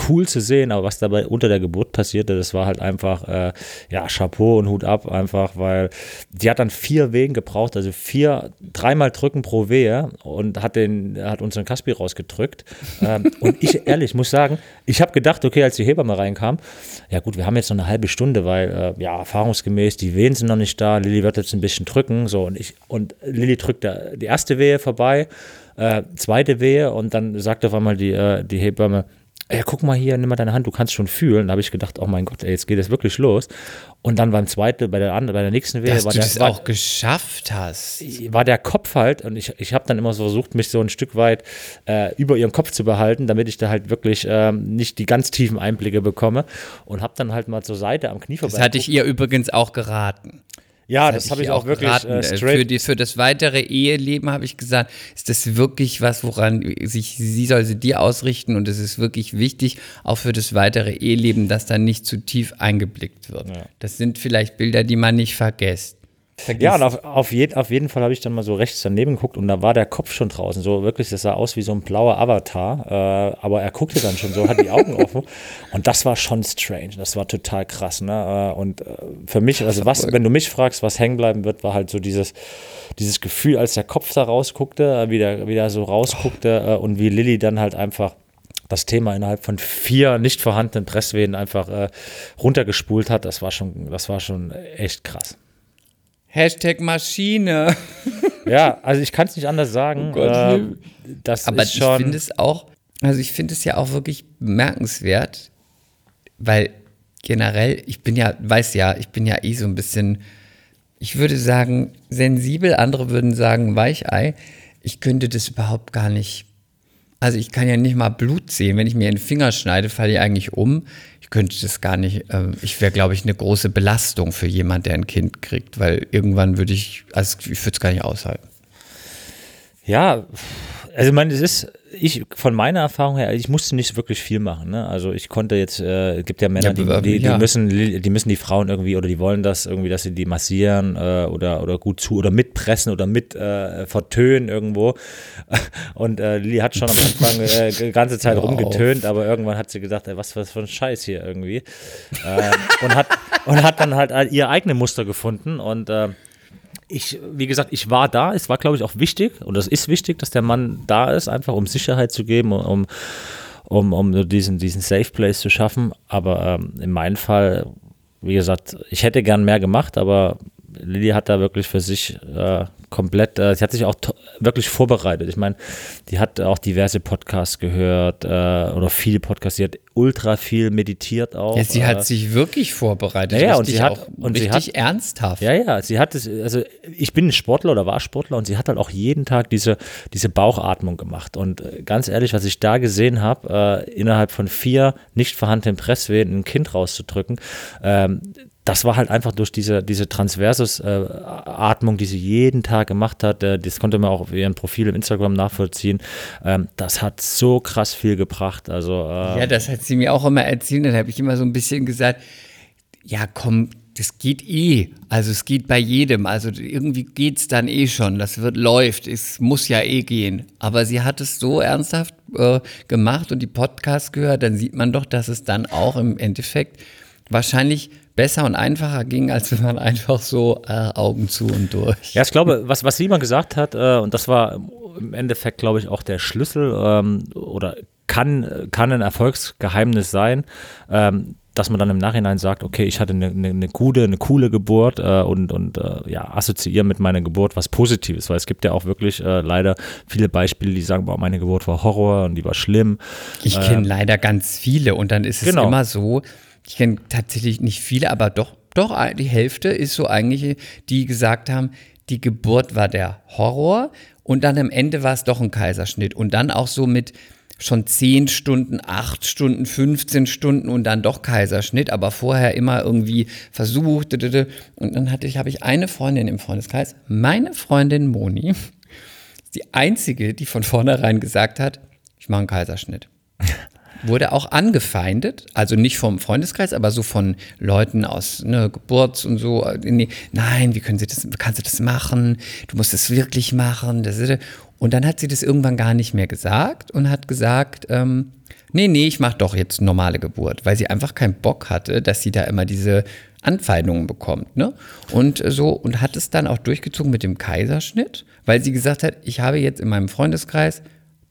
cool zu sehen, aber was dabei unter der Geburt passierte, das war halt einfach, äh, ja, Chapeau und Hut ab, einfach, weil die hat dann vier Wehen gebraucht, also vier, dreimal drücken pro Wehe und hat den, hat unseren Kaspi rausgedrückt. ähm, und ich, ehrlich, muss sagen, ich habe gedacht, okay, als die Hebamme reinkam, ja gut, wir haben jetzt noch eine halbe Stunde, weil, äh, ja, erfahrungsgemäß, die Wehen sind noch nicht da, Lilly wird jetzt ein bisschen drücken, so, und ich, und Lilly drückt da die erste Wehe vorbei, äh, zweite Wehe und dann sagt auf einmal die, äh, die Hebamme, ja, guck mal hier, nimm mal deine Hand, du kannst schon fühlen. Da habe ich gedacht, oh mein Gott, ey, jetzt geht es wirklich los. Und dann beim zweiten, bei der anderen, bei der nächsten Wehe, Dass war du der, das war, auch geschafft hast. War der Kopf halt, und ich, ich habe dann immer so versucht, mich so ein Stück weit äh, über ihrem Kopf zu behalten, damit ich da halt wirklich ähm, nicht die ganz tiefen Einblicke bekomme. Und habe dann halt mal zur Seite am Knie vorbei. Das hatte ich ihr übrigens auch geraten. Ja, das, das habe ich auch wirklich äh, straight. Für, die, für das weitere Eheleben habe ich gesagt, ist das wirklich was, woran sich sie soll sie dir ausrichten und es ist wirklich wichtig, auch für das weitere Eheleben, dass da nicht zu tief eingeblickt wird. Ja. Das sind vielleicht Bilder, die man nicht vergisst. Vergisst. Ja, und auf, auf, je, auf jeden Fall habe ich dann mal so rechts daneben geguckt und da war der Kopf schon draußen. So wirklich, das sah aus wie so ein blauer Avatar. Äh, aber er guckte dann schon so, hat die Augen offen. Und das war schon strange. Das war total krass. Ne? Äh, und äh, für mich, also was, wenn du mich fragst, was hängen bleiben wird, war halt so dieses, dieses Gefühl, als der Kopf da rausguckte, äh, wie der, wie der so rausguckte oh. und wie Lilly dann halt einfach das Thema innerhalb von vier nicht vorhandenen Presswehen einfach äh, runtergespult hat, das war schon, das war schon echt krass. Hashtag Maschine. Ja, also ich kann es nicht anders sagen. Oh äh, das Aber ist schon ich finde es auch, also ich finde es ja auch wirklich bemerkenswert, weil generell, ich bin ja, weiß ja, ich bin ja eh so ein bisschen, ich würde sagen, sensibel, andere würden sagen Weichei. Ich könnte das überhaupt gar nicht. Also ich kann ja nicht mal Blut sehen. Wenn ich mir den Finger schneide, falle ich eigentlich um könnte das gar nicht, äh, ich wäre, glaube ich, eine große Belastung für jemanden, der ein Kind kriegt, weil irgendwann würde ich, also ich würde es gar nicht aushalten. Ja, also ich meine, es ist, ich von meiner Erfahrung her, ich musste nicht wirklich viel machen. Ne? Also ich konnte jetzt, äh, es gibt ja Männer, ja, die, die, die müssen, die müssen die Frauen irgendwie oder die wollen das irgendwie, dass sie die massieren äh, oder, oder gut zu oder mitpressen oder mit äh, vertönen irgendwo. Und äh, Lili hat schon am Anfang äh, die ganze Zeit rumgetönt, aber irgendwann hat sie gedacht, ey, was, was für ein Scheiß hier irgendwie. Ähm, und, hat, und hat dann halt ihr eigene Muster gefunden und äh, ich, wie gesagt, ich war da. Es war, glaube ich, auch wichtig und es ist wichtig, dass der Mann da ist, einfach um Sicherheit zu geben, um, um, um diesen, diesen Safe Place zu schaffen. Aber ähm, in meinem Fall, wie gesagt, ich hätte gern mehr gemacht, aber Lilly hat da wirklich für sich äh, komplett, äh, sie hat sich auch wirklich vorbereitet. Ich meine, die hat auch diverse Podcasts gehört äh, oder viele Podcasts. Sie hat ultra viel meditiert auch. Ja, sie äh, hat sich wirklich vorbereitet. Ja, ja, und richtig sie hat- auch und sie richtig hat- ernsthaft. Ja, ja, sie hat es, also ich bin ein Sportler oder war Sportler und sie hat halt auch jeden Tag diese, diese Bauchatmung gemacht. Und äh, ganz ehrlich, was ich da gesehen habe, äh, innerhalb von vier nicht vorhandenen Presswehen ein Kind rauszudrücken, ähm, das war halt einfach durch diese, diese Transversus-Atmung, die sie jeden Tag gemacht hat. Äh, das konnte man auch auf ihrem Profil im Instagram nachvollziehen. Ähm, das hat so krass viel gebracht. Also, äh, Ja, das hat sie mir auch immer erzählt. Dann habe ich immer so ein bisschen gesagt, ja komm, das geht eh. Also es geht bei jedem. Also irgendwie geht es dann eh schon. Das wird läuft. Es muss ja eh gehen. Aber sie hat es so ernsthaft äh, gemacht und die Podcasts gehört, dann sieht man doch, dass es dann auch im Endeffekt wahrscheinlich besser und einfacher ging, als wenn man einfach so äh, Augen zu und durch. Ja, ich glaube, was, was sie mal gesagt hat, äh, und das war im Endeffekt, glaube ich, auch der Schlüssel ähm, oder kann, kann ein Erfolgsgeheimnis sein, ähm, dass man dann im Nachhinein sagt, okay, ich hatte eine, eine, eine gute, eine coole Geburt äh, und, und äh, ja, assoziiere mit meiner Geburt was Positives, weil es gibt ja auch wirklich äh, leider viele Beispiele, die sagen, boah, meine Geburt war Horror und die war schlimm. Ich kenne leider ganz viele und dann ist es Genau. immer so, ich kenne tatsächlich nicht viele, aber doch, doch die Hälfte ist so eigentlich, die gesagt haben, die Geburt war der Horror und dann am Ende war es doch ein Kaiserschnitt und dann auch so mit schon 10 Stunden, 8 Stunden, 15 Stunden und dann doch Kaiserschnitt, aber vorher immer irgendwie versucht. Und dann hatte ich, habe ich eine Freundin im Freundeskreis, meine Freundin Moni, die einzige, die von vornherein gesagt hat, ich mache einen Kaiserschnitt. Wurde auch angefeindet, also nicht vom Freundeskreis, aber so von Leuten aus ne, Geburts und so. Nee, nein, wie können Sie das, kannst du das machen? Du musst es wirklich machen. Das und dann hat sie das irgendwann gar nicht mehr gesagt und hat gesagt, ähm, nee, nee, ich mache doch jetzt normale Geburt, weil sie einfach keinen Bock hatte, dass sie da immer diese Anfeindungen bekommt, ne? Und so und hat es dann auch durchgezogen mit dem Kaiserschnitt, weil sie gesagt hat, ich habe jetzt in meinem Freundeskreis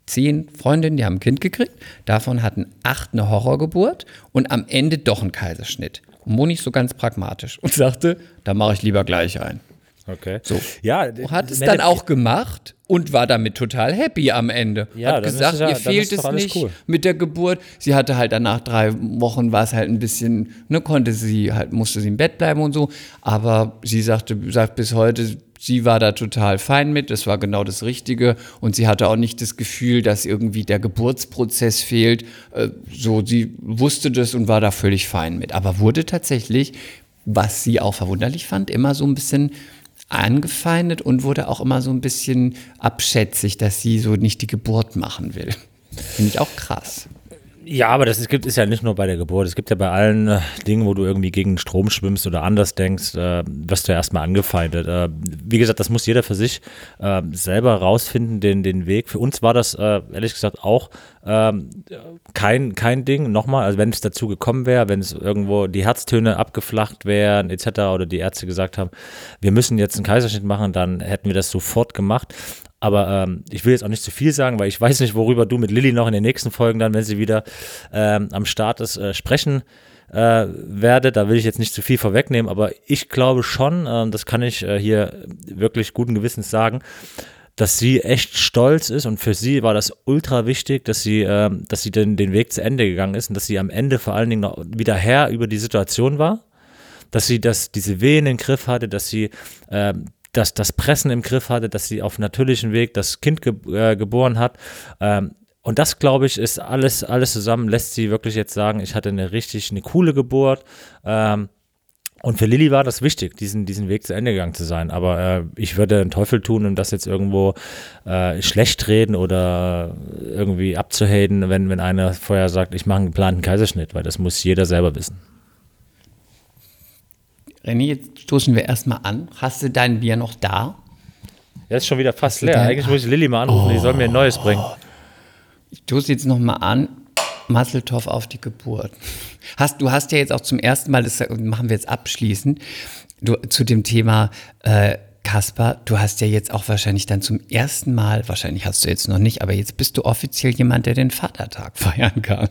zehn Freundinnen, die haben ein Kind gekriegt, davon hatten acht eine Horrorgeburt und am Ende doch ein Kaiserschnitt. Moni so ganz pragmatisch und sagte, da mache ich lieber gleich ein. Okay. So. Ja, Hat es dann auch gemacht und war damit total happy am Ende. Ja, Hat gesagt, es ja- ihr fehlt es nicht cool. mit der Geburt. Sie hatte halt danach drei Wochen, war es halt ein bisschen, ne, konnte sie halt, musste sie im Bett bleiben und so. Aber sie sagte, sagt bis heute, sie war da total fein mit, das war genau das Richtige und sie hatte auch nicht das Gefühl, dass irgendwie der Geburtsprozess fehlt. Äh, So, sie wusste das und war da völlig fein mit. Aber wurde tatsächlich, was sie auch verwunderlich fand, immer so ein bisschen angefeindet und wurde auch immer so ein bisschen abschätzig, dass sie so nicht die Geburt machen will. Finde ich auch krass. Ja, aber das ist, gibt es ja nicht nur bei der Geburt. Es gibt ja bei allen äh, Dingen, wo du irgendwie gegen Strom schwimmst oder anders denkst, äh, wirst du ja erstmal angefeindet. Äh, wie gesagt, das muss jeder für sich äh, selber rausfinden, den, den Weg. Für uns war das äh, ehrlich gesagt auch ähm, kein, kein Ding. Nochmal, also wenn es dazu gekommen wäre, wenn es irgendwo die Herztöne abgeflacht wären etc. oder die Ärzte gesagt haben, wir müssen jetzt einen Kaiserschnitt machen, dann hätten wir das sofort gemacht. Aber ähm, ich will jetzt auch nicht zu viel sagen, weil ich weiß nicht, worüber du mit Lilly noch in den nächsten Folgen dann, wenn sie wieder ähm, am Start ist, äh, sprechen äh, werde. Da will ich jetzt nicht zu viel vorwegnehmen, aber ich glaube schon, äh, das kann ich äh, hier wirklich guten Gewissens sagen, dass sie echt stolz ist und für sie war das ultra wichtig, dass sie, ähm, dass sie den, den Weg zu Ende gegangen ist und dass sie am Ende vor allen Dingen noch wieder Herr über die Situation war dass sie das, diese Wehen im Griff hatte, dass sie ähm, das, das Pressen im Griff hatte, dass sie auf natürlichem Weg das Kind ge äh, geboren hat. Ähm, und das, glaube ich, ist alles, alles zusammen, lässt sie wirklich jetzt sagen, ich hatte eine richtig, eine coole Geburt. Ähm, und für Lilly war das wichtig, diesen, diesen Weg zu Ende gegangen zu sein. Aber äh, ich würde den Teufel tun, um das jetzt irgendwo äh, schlecht reden oder irgendwie abzuhaten, wenn, wenn einer vorher sagt, ich mache einen geplanten Kaiserschnitt, weil das muss jeder selber wissen. René, jetzt stoßen wir erstmal an. Hast du dein Bier noch da? Er ist schon wieder fast leer. Eigentlich muss ich Lilly mal anrufen, die soll mir ein neues bringen. Ich stoße jetzt nochmal an. Masseltoff auf die Geburt. Hast, du hast ja jetzt auch zum ersten Mal, das machen wir jetzt abschließend, du, zu dem Thema äh, Kaspar, du hast ja jetzt auch wahrscheinlich dann zum ersten Mal, wahrscheinlich hast du jetzt noch nicht, aber jetzt bist du offiziell jemand, der den Vatertag feiern kann.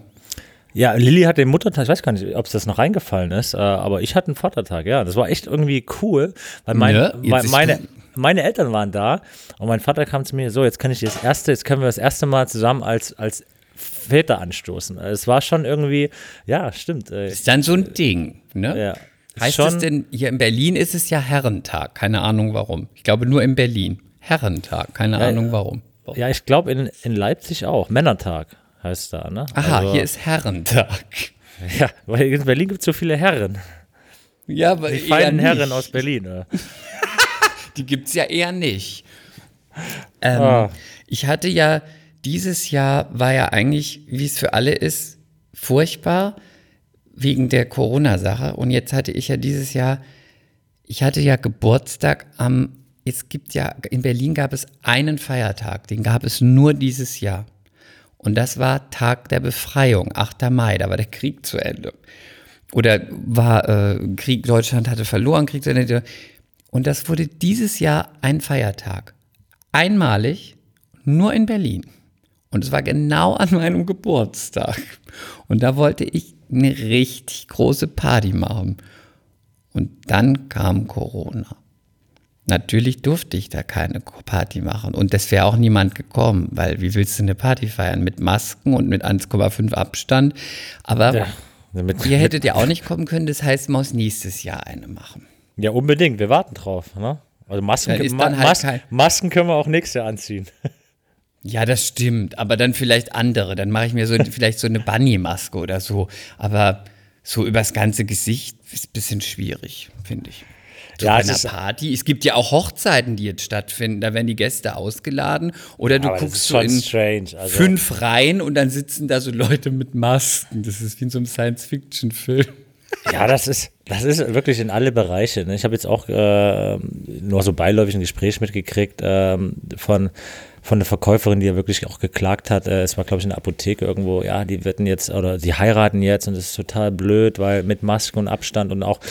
Ja, Lilly hat den Muttertag, ich weiß gar nicht, ob es das noch reingefallen ist, äh, aber ich hatte einen Vatertag, ja. Das war echt irgendwie cool, weil, mein, Ne? Jetzt weil meine, meine Eltern waren da und mein Vater kam zu mir, so, jetzt kann ich das erste, jetzt können wir das erste Mal zusammen als, als Väter anstoßen. Es war schon irgendwie, ja, stimmt. Ist dann so ein Ding, ne? Ja. Heißt schon, es denn, hier in Berlin ist es ja Herrentag, keine Ahnung warum. Ich glaube nur in Berlin. Herrentag, keine Ahnung warum. Ja, ich glaube in, in Leipzig auch. Männertag heißt da, ne? Aha, Also, hier ist Herrentag. Ja, weil in Berlin gibt es so viele Herren. Ja, aber Die feinen. Herren aus Berlin. Oder? Die gibt es ja eher nicht. Ähm, Ah. Ich hatte ja, dieses Jahr war ja eigentlich, wie es für alle ist, furchtbar wegen der Corona-Sache. Und jetzt hatte ich ja dieses Jahr, ich hatte ja Geburtstag am, es gibt ja, in Berlin gab es einen Feiertag, den gab es nur dieses Jahr. Und das war Tag der Befreiung, 8. Mai, da war der Krieg zu Ende. Oder war äh, Krieg, Deutschland hatte verloren, Krieg zu Ende. Und das wurde dieses Jahr ein Feiertag. Einmalig, nur in Berlin. Und es war genau an meinem Geburtstag. Und da wollte ich eine richtig große Party machen. Und dann kam Corona. Natürlich durfte ich da keine Party machen. Und es wäre auch niemand gekommen, weil wie willst du eine Party feiern? Mit Masken und mit 1,5 Abstand. Aber Ja, damit, ihr hättet ja auch nicht kommen können, das heißt, man muss nächstes Jahr eine machen. ja, unbedingt. Wir warten drauf. Ne? Also Masken, ist Ma halt Mas Masken können wir auch nächstes Jahr anziehen. Ja, das stimmt, aber dann vielleicht andere. Dann mache ich mir so vielleicht so eine Bunny-Maske oder so. Aber so übers ganze Gesicht ist ein bisschen schwierig, finde ich. So Ja, einer Party. Es gibt ja auch Hochzeiten, die jetzt stattfinden. Da werden die Gäste ausgeladen. Oder du guckst so schon in. Also, fünf Reihen und dann sitzen da so Leute mit Masken. Das ist wie in so einem Science-Fiction-Film. Ja, das ist, das ist wirklich in alle Bereiche. Ne? Ich habe jetzt auch äh, nur so beiläufig ein Gespräch mitgekriegt ähm, von, von einer Verkäuferin, die ja wirklich auch geklagt hat. Äh, es war, glaube ich, in der Apotheke irgendwo. Ja, die werden jetzt oder die heiraten jetzt und das ist total blöd, weil mit Masken und Abstand und auch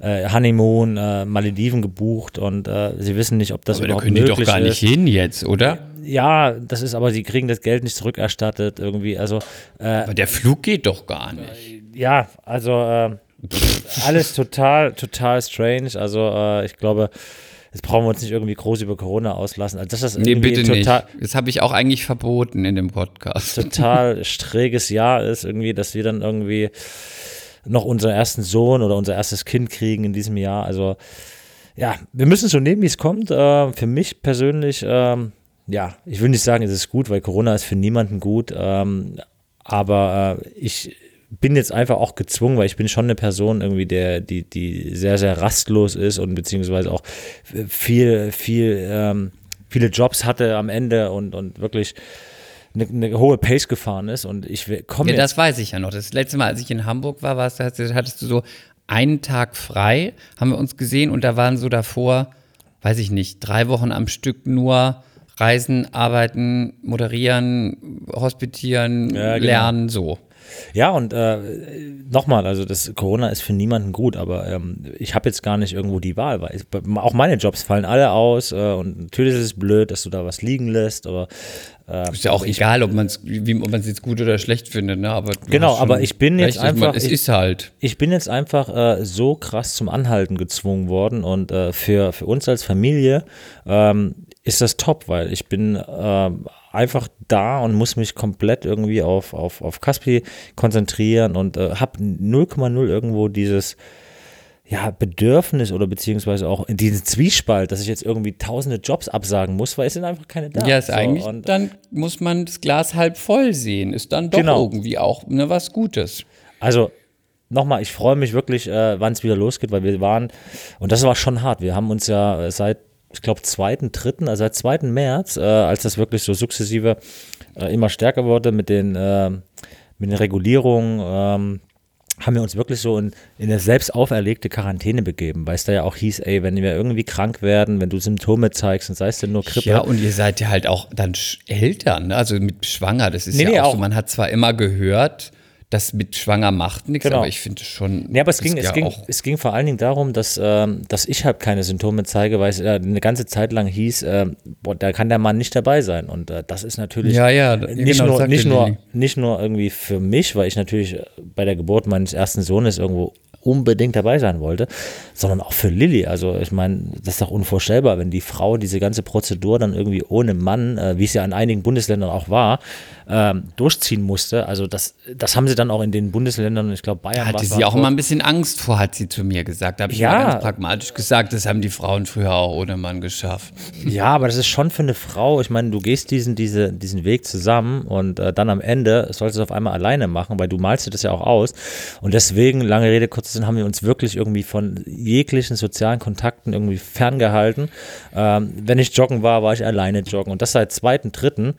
äh, Honeymoon, äh, Malediven gebucht und äh, sie wissen nicht, ob das Aber da überhaupt können die möglich doch gar nicht hin jetzt, oder? Ja, das ist aber, sie kriegen das Geld nicht zurückerstattet irgendwie. Also äh, Aber der Flug geht doch gar nicht. ja, also äh, alles total, total strange. Also äh, ich glaube, jetzt brauchen wir uns nicht irgendwie groß über Corona auslassen. Also das ist Nee, irgendwie bitte total, nicht. Das habe ich auch eigentlich verboten in dem Podcast. total schräges Jahr ist irgendwie, dass wir dann irgendwie noch unseren ersten Sohn oder unser erstes Kind kriegen in diesem Jahr. Also ja, wir müssen es so nehmen, wie es kommt. Äh, für mich persönlich, ähm, ja, ich will nicht sagen, es ist gut, weil Corona ist für niemanden gut. Ähm, aber äh, ich bin jetzt einfach auch gezwungen, weil ich bin schon eine Person irgendwie, der, die, die sehr, sehr rastlos ist und beziehungsweise auch viel, viel, ähm, viele Jobs hatte am Ende und, und wirklich eine, eine hohe Pace gefahren ist und ich komme Ja, das weiß ich ja noch. Das letzte Mal, als ich in Hamburg war, warst, hattest du so einen Tag frei, haben wir uns gesehen und da waren so davor, weiß ich nicht, drei Wochen am Stück nur Reisen, Arbeiten, Moderieren, Hospitieren, Ja, genau. Lernen, so. Ja, und äh, nochmal, also das Corona ist für niemanden gut, aber ähm, ich habe jetzt gar nicht irgendwo die Wahl, weil es, auch meine Jobs fallen alle aus äh, und natürlich ist es blöd, dass du da was liegen lässt, aber äh, Ist ja auch egal, ob man es jetzt gut oder schlecht findet, ne? Aber Genau, aber ich bin jetzt recht, ich einfach- Es ich- ist halt. ich bin jetzt einfach äh, so krass zum Anhalten gezwungen worden und äh, für, für uns als Familie ähm, ist das top, weil ich bin äh, einfach da und muss mich komplett irgendwie auf, auf, auf Caspi konzentrieren und äh, habe 0,0 irgendwo dieses ja, Bedürfnis oder beziehungsweise auch in diesen Zwiespalt, dass ich jetzt irgendwie tausende Jobs absagen muss, weil es sind einfach keine da. Ja, ist So, eigentlich, und, dann muss man das Glas halb voll sehen. Ist dann doch Genau. irgendwie auch ne, was Gutes. Also nochmal, ich freue mich wirklich, äh, wann es wieder losgeht, weil wir waren, und das war schon hart, wir haben uns ja äh, seit, ich glaube, 2., 3., also seit 2. März, äh, als das wirklich so sukzessive äh, immer stärker wurde mit den, äh, mit den Regulierungen, ähm, haben wir uns wirklich so in, in eine selbst auferlegte Quarantäne begeben, weil es da ja auch hieß, ey, wenn wir irgendwie krank werden, wenn du Symptome zeigst und sei es denn nur Grippe. Ja, und ihr seid ja halt auch dann Eltern, ne? also mit schwanger. Das ist Nee, ja nee, auch, auch. so. Man hat zwar immer gehört, das mit schwanger macht nichts, Genau. aber ich finde schon. Nee, aber es ging, es, ja ging, es ging vor allen Dingen darum, dass, ähm, dass ich halt keine Symptome zeige, weil es äh, eine ganze Zeit lang hieß, ähm, boah, da kann der Mann nicht dabei sein. Und äh, das ist natürlich Ja, ja, nicht, genau, nur, nicht, nur, nicht nur irgendwie für mich, weil ich natürlich äh, bei der Geburt meines ersten Sohnes irgendwo unbedingt dabei sein wollte, sondern auch für Lilly. Also ich meine, das ist doch unvorstellbar, wenn die Frau diese ganze Prozedur dann irgendwie ohne Mann, äh, wie es ja in einigen Bundesländern auch war, ähm, durchziehen musste. Also das, das haben sie dann auch in den Bundesländern, ich glaube Bayern. Hatte sie auch immer ein bisschen Angst vor, hat sie zu mir gesagt. Da habe ich ja. mal ganz pragmatisch gesagt, das haben die Frauen früher auch ohne Mann geschafft. Ja, aber das ist schon für eine Frau, ich meine, du gehst diesen, diese, diesen Weg zusammen und äh, dann am Ende sollst du es auf einmal alleine machen, weil du malst dir das ja auch aus. Und deswegen, lange Rede, kurzer Sinn, haben wir uns wirklich irgendwie von jeglichen sozialen Kontakten irgendwie ferngehalten. Ähm, wenn ich joggen war, war ich alleine joggen. Und das seit zweiten, dritten.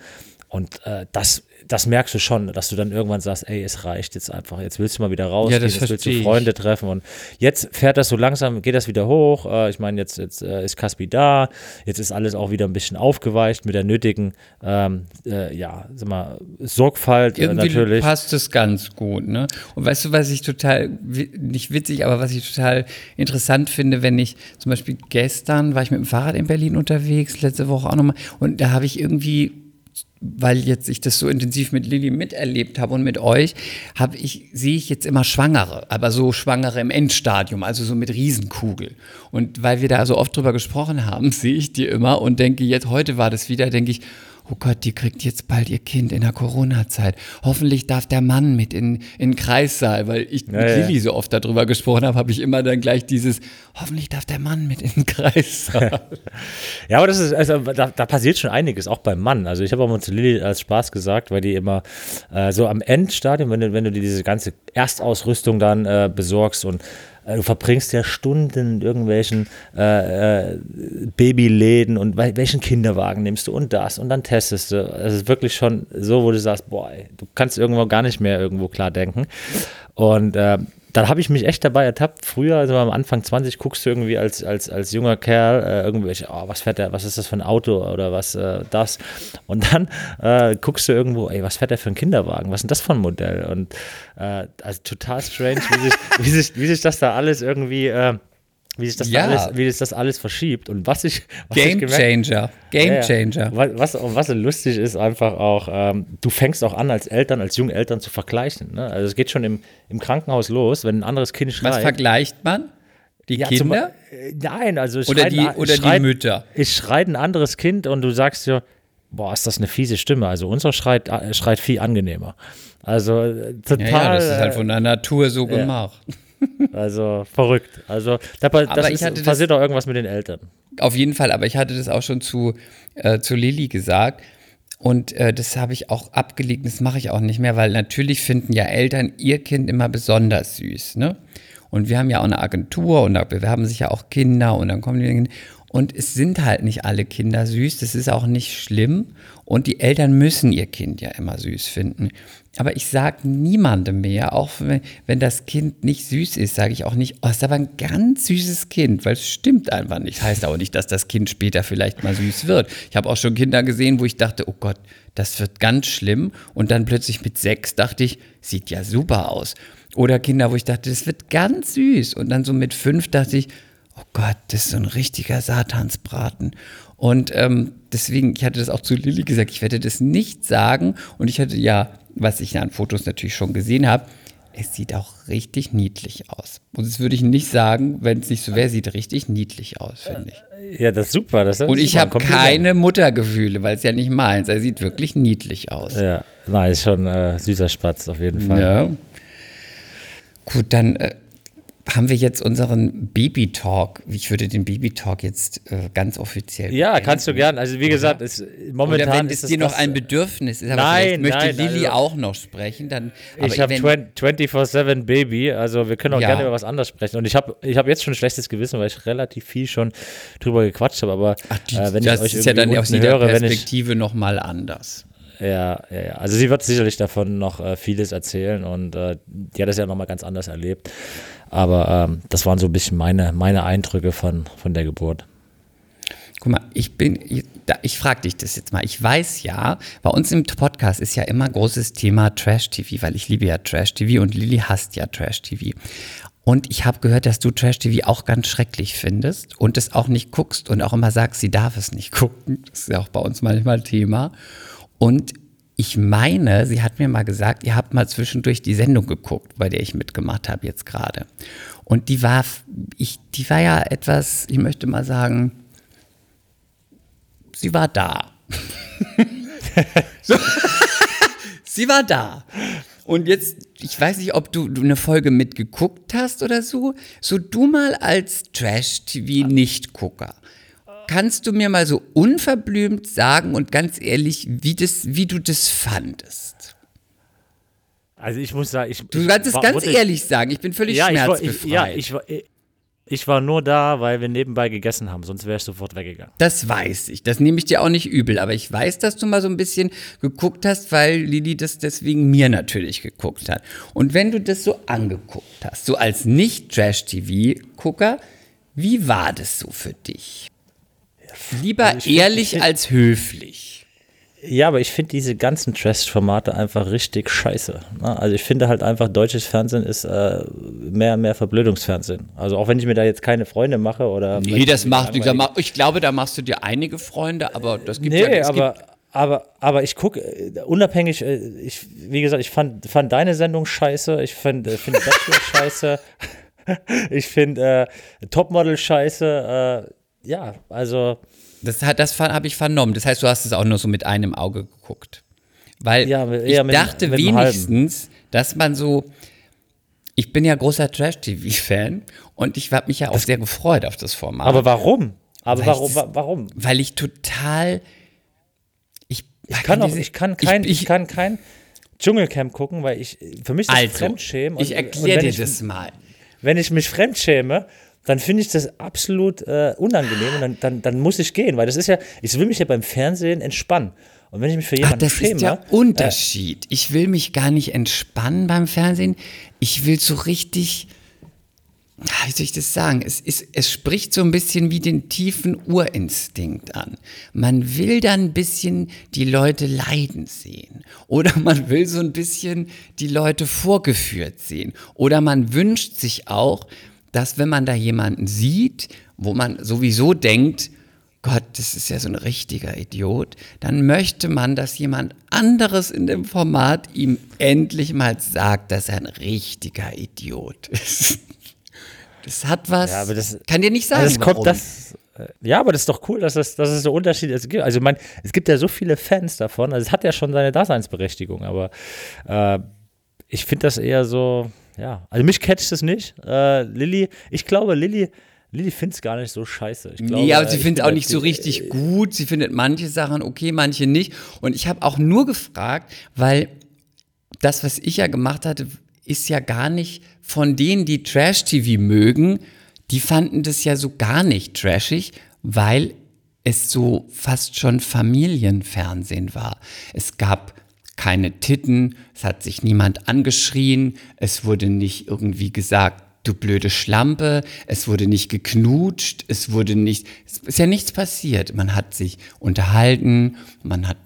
Und äh, das, das merkst du schon, dass du dann irgendwann sagst, ey, es reicht jetzt einfach, jetzt willst du mal wieder raus, ja, jetzt willst du Freunde treffen und jetzt fährt das so langsam, geht das wieder hoch. Äh, ich meine, jetzt, jetzt äh, ist Caspi da, jetzt ist alles auch wieder ein bisschen aufgeweicht mit der nötigen, ähm, äh, ja, sag mal, Sorgfalt äh, Irgendwie natürlich. passt es ganz gut, ne? Und weißt du, was ich total, nicht witzig, aber was ich total interessant finde, wenn ich zum Beispiel gestern war ich mit dem Fahrrad in Berlin unterwegs, letzte Woche auch nochmal, und da habe ich irgendwie weil jetzt ich das so intensiv mit Lilly miterlebt habe und mit euch, habe ich sehe ich jetzt immer Schwangere, aber so Schwangere im Endstadium, also so mit Riesenkugel. Und weil wir da so oft drüber gesprochen haben, sehe ich die immer und denke jetzt heute war das wieder, denke ich, oh Gott, die kriegt jetzt bald ihr Kind in der Corona-Zeit. Hoffentlich darf der Mann mit in, in den Kreissaal, weil ich ja, mit ja. Lilly so oft darüber gesprochen habe, habe ich immer dann gleich dieses, hoffentlich darf der Mann mit in den Kreissaal. ja, aber das ist, also da, da, passiert schon einiges, auch beim Mann. Also ich habe auch mal zu Lilly als Spaß gesagt, weil die immer äh, so am Endstadium, wenn du, wenn du dir diese ganze Erstausrüstung dann äh, besorgst und du verbringst ja Stunden in irgendwelchen äh, äh, Babyläden und welchen Kinderwagen nimmst du und das und dann testest du. Es ist wirklich schon so, wo du sagst, boah, ey, du kannst irgendwo gar nicht mehr irgendwo klar denken. Und äh, dann habe ich mich echt dabei ertappt. Früher, also am Anfang 20, guckst du irgendwie als, als, als junger Kerl äh, irgendwelche, oh, was fährt der, was ist das für ein Auto oder was äh, das? Und dann äh, guckst du irgendwo, ey, was fährt der für ein Kinderwagen? Was ist denn das für ein Modell? Und äh, also total strange, wie sich, wie, sich, wie sich das da alles irgendwie äh, wie sich das, ja. alles, wie sich das alles verschiebt und was ich was Game ich gemerkt, Changer, Game Changer. Ja, was, was so lustig ist, einfach auch, ähm, du fängst auch an als Eltern, als junge Eltern zu vergleichen. Ne? Also es geht schon im, im Krankenhaus los, wenn ein anderes Kind schreit. Was vergleicht man? Die ja, Kinder? Zum, äh, nein, also oder die, oder schreit, die Mütter. Ich schreit ein anderes Kind und du sagst dir, boah, ist das eine fiese Stimme. Also unser schreit, äh, schreit viel angenehmer. Also total. Ja, ja, das ist halt von der Natur so gemacht. Also verrückt. Also da, das ist, passiert doch irgendwas mit den Eltern. Auf jeden Fall, aber ich hatte das auch schon zu, äh, zu Lilly gesagt. Und äh, das habe ich auch abgelegt, das mache ich auch nicht mehr, weil natürlich finden ja Eltern ihr Kind immer besonders süß. Ne? Und wir haben ja auch eine Agentur und da bewerben sich ja auch Kinder und dann kommen die. Und es sind halt nicht alle Kinder süß, das ist auch nicht schlimm. Und die Eltern müssen ihr Kind ja immer süß finden. Aber ich sage niemandem mehr, auch wenn, wenn das Kind nicht süß ist, sage ich auch nicht, oh, ist aber ein ganz süßes Kind, weil es stimmt einfach nicht. Heißt auch nicht, dass das Kind später vielleicht mal süß wird. Ich habe auch schon Kinder gesehen, wo ich dachte, oh Gott, das wird ganz schlimm. Und dann plötzlich mit sechs dachte ich, sieht ja super aus. Oder Kinder, wo ich dachte, das wird ganz süß. Und dann so mit fünf dachte ich, oh Gott, das ist so ein richtiger Satansbraten. Und ähm, deswegen, ich hatte das auch zu Lilly gesagt, ich werde das nicht sagen. Und ich hatte ja, was ich an Fotos natürlich schon gesehen habe, es sieht auch richtig niedlich aus. Und das würde ich nicht sagen, wenn es nicht so wäre, sieht richtig niedlich aus, finde ich. Ja, das ist super. Das ist Und ich habe keine Muttergefühle, weil es ja nicht meins. Er sieht wirklich niedlich aus. Ja, nein, ist schon äh, süßer Spatz auf jeden Fall. Ja. Gut, dann äh, haben wir jetzt unseren Baby-Talk. Ich würde den Baby-Talk jetzt äh, ganz offiziell. Ja, beenden. kannst du gern. Also wie gesagt, ist, momentan Oder wenn ist es dir noch ein Bedürfnis ist, aber nein, möchte nein, Lilly also, auch noch sprechen, dann. ich habe 24/7 Baby, also wir können auch ja. gerne über was anderes sprechen. Und ich habe ich hab jetzt schon ein schlechtes Gewissen, weil ich relativ viel schon drüber gequatscht habe. Aber Ach, die, äh, wenn das ich euch ist ja dann aus jeder höre, Perspektive nochmal anders. Ja, ja, ja. Also sie wird sicherlich davon noch äh, vieles erzählen und äh, die hat das ja nochmal ganz anders erlebt. Aber ähm, das waren so ein bisschen meine, meine Eindrücke von, von der Geburt. Guck mal, ich bin, ich frage dich das jetzt mal. Ich weiß ja, bei uns im Podcast ist ja immer großes Thema Trash-TV, weil ich liebe ja Trash-TV und Lilly hasst ja Trash-TV. Und ich habe gehört, dass du Trash-TV auch ganz schrecklich findest und es auch nicht guckst und auch immer sagst, sie darf es nicht gucken. Das ist ja auch bei uns manchmal Thema. Und ich meine, sie hat mir mal gesagt, ihr habt mal zwischendurch die Sendung geguckt, bei der ich mitgemacht habe jetzt gerade. Und die war, ich, die war ja etwas, ich möchte mal sagen, sie war da. so. sie war da. Und jetzt, ich weiß nicht, ob du, du eine Folge mitgeguckt hast oder so. So du mal als Trash-TV-Nichtgucker. Kannst du mir mal so unverblümt sagen und ganz ehrlich, wie, das, wie du das fandest? Also ich muss sagen, ich. Du kannst es ganz ehrlich sagen, ich bin völlig ja, ich war, schmerzbefreit. ich, ja, ich war, ich war nur da, weil wir nebenbei gegessen haben, sonst wäre ich sofort weggegangen. Das weiß ich. Das nehme ich dir auch nicht übel. Aber ich weiß, dass du mal so ein bisschen geguckt hast, weil Lili das deswegen mir natürlich geguckt hat. Und wenn du das so angeguckt hast, so als Nicht-Trash-TV-Gucker, wie war das so für dich? Lieber Also ich find- ehrlich ich find- als höflich. Ja, aber ich finde diese ganzen Trash-Formate einfach richtig scheiße. ne? Also ich finde halt einfach, deutsches Fernsehen ist äh, mehr mehr Verblödungsfernsehen. Also auch wenn ich mir da jetzt keine Freunde mache oder. Nee, das macht mach- Ich glaube, da machst du dir einige Freunde, aber das gibt Nee, ja es aber, aber, aber ich gucke, unabhängig, äh, ich, wie gesagt, ich fand, fand deine Sendung scheiße, ich find, äh, finde Bachelor scheiße, ich finde äh, Topmodel scheiße, äh, ja, also, Das, hat- das habe ich vernommen. Das heißt, du hast es auch nur so mit einem Auge geguckt. Weil Ja, ich mit- dachte mit wenigstens, dass man so. Ich bin ja großer Trash-TV-Fan und ich habe mich ja auch sehr gefreut auf das Format. aber warum? Aber Weil warum, ich wa- warum? weil ich total. Ich, Ich kann auch, ich kann kein, ich, ich, kann kein Dschungelcamp gucken, weil ich, für mich ist das also, Fremdschämen. ich und- und erkläre dir ich- das mal. wenn ich mich fremdschäme, dann finde ich das absolut äh, unangenehm und dann, dann, dann muss ich gehen, weil das ist ja, ich will mich ja beim Fernsehen entspannen. Und wenn ich mich für Ach, jemanden das schäme, ist der Unterschied. Ich will mich gar nicht entspannen beim Fernsehen. Ich will so richtig, ah, wie soll ich das sagen? Es, ist, es spricht so ein bisschen wie den tiefen Urinstinkt an. Man will dann ein bisschen die Leute leiden sehen. Oder man will so ein bisschen die Leute vorgeführt sehen. Oder man wünscht sich auch, dass wenn man da jemanden sieht, wo man sowieso denkt, Gott, das ist ja so ein richtiger Idiot, dann möchte man, dass jemand anderes in dem Format ihm endlich mal sagt, dass er ein richtiger Idiot ist. Das hat was. Ja, aber das- kann dir nicht sagen, Also es warum. kommt das. äh, Ja, aber das ist doch cool, dass es, dass es so Unterschiede gibt. Also, ich meine, es gibt ja so viele Fans davon. Also, es hat ja schon seine Daseinsberechtigung, aber äh, ich finde das eher so, ja. Also, mich catcht es nicht. Äh, Lilly, ich glaube, Lilly, Lilly findet es gar nicht so scheiße. Ich glaube, nee, aber sie findet bin auch nicht so richtig gut. Sie findet manche Sachen okay, manche nicht. Und ich habe auch nur gefragt, weil das, was ich ja gemacht hatte, ist ja gar nicht von denen, die Trash-TV mögen, die fanden das ja so gar nicht trashig, weil es so fast schon Familienfernsehen war. Es gab keine Titten, es hat sich niemand angeschrien, es wurde nicht irgendwie gesagt, du blöde Schlampe, es wurde nicht geknutscht, es wurde nicht, es ist ja nichts passiert. Man hat sich unterhalten, man hat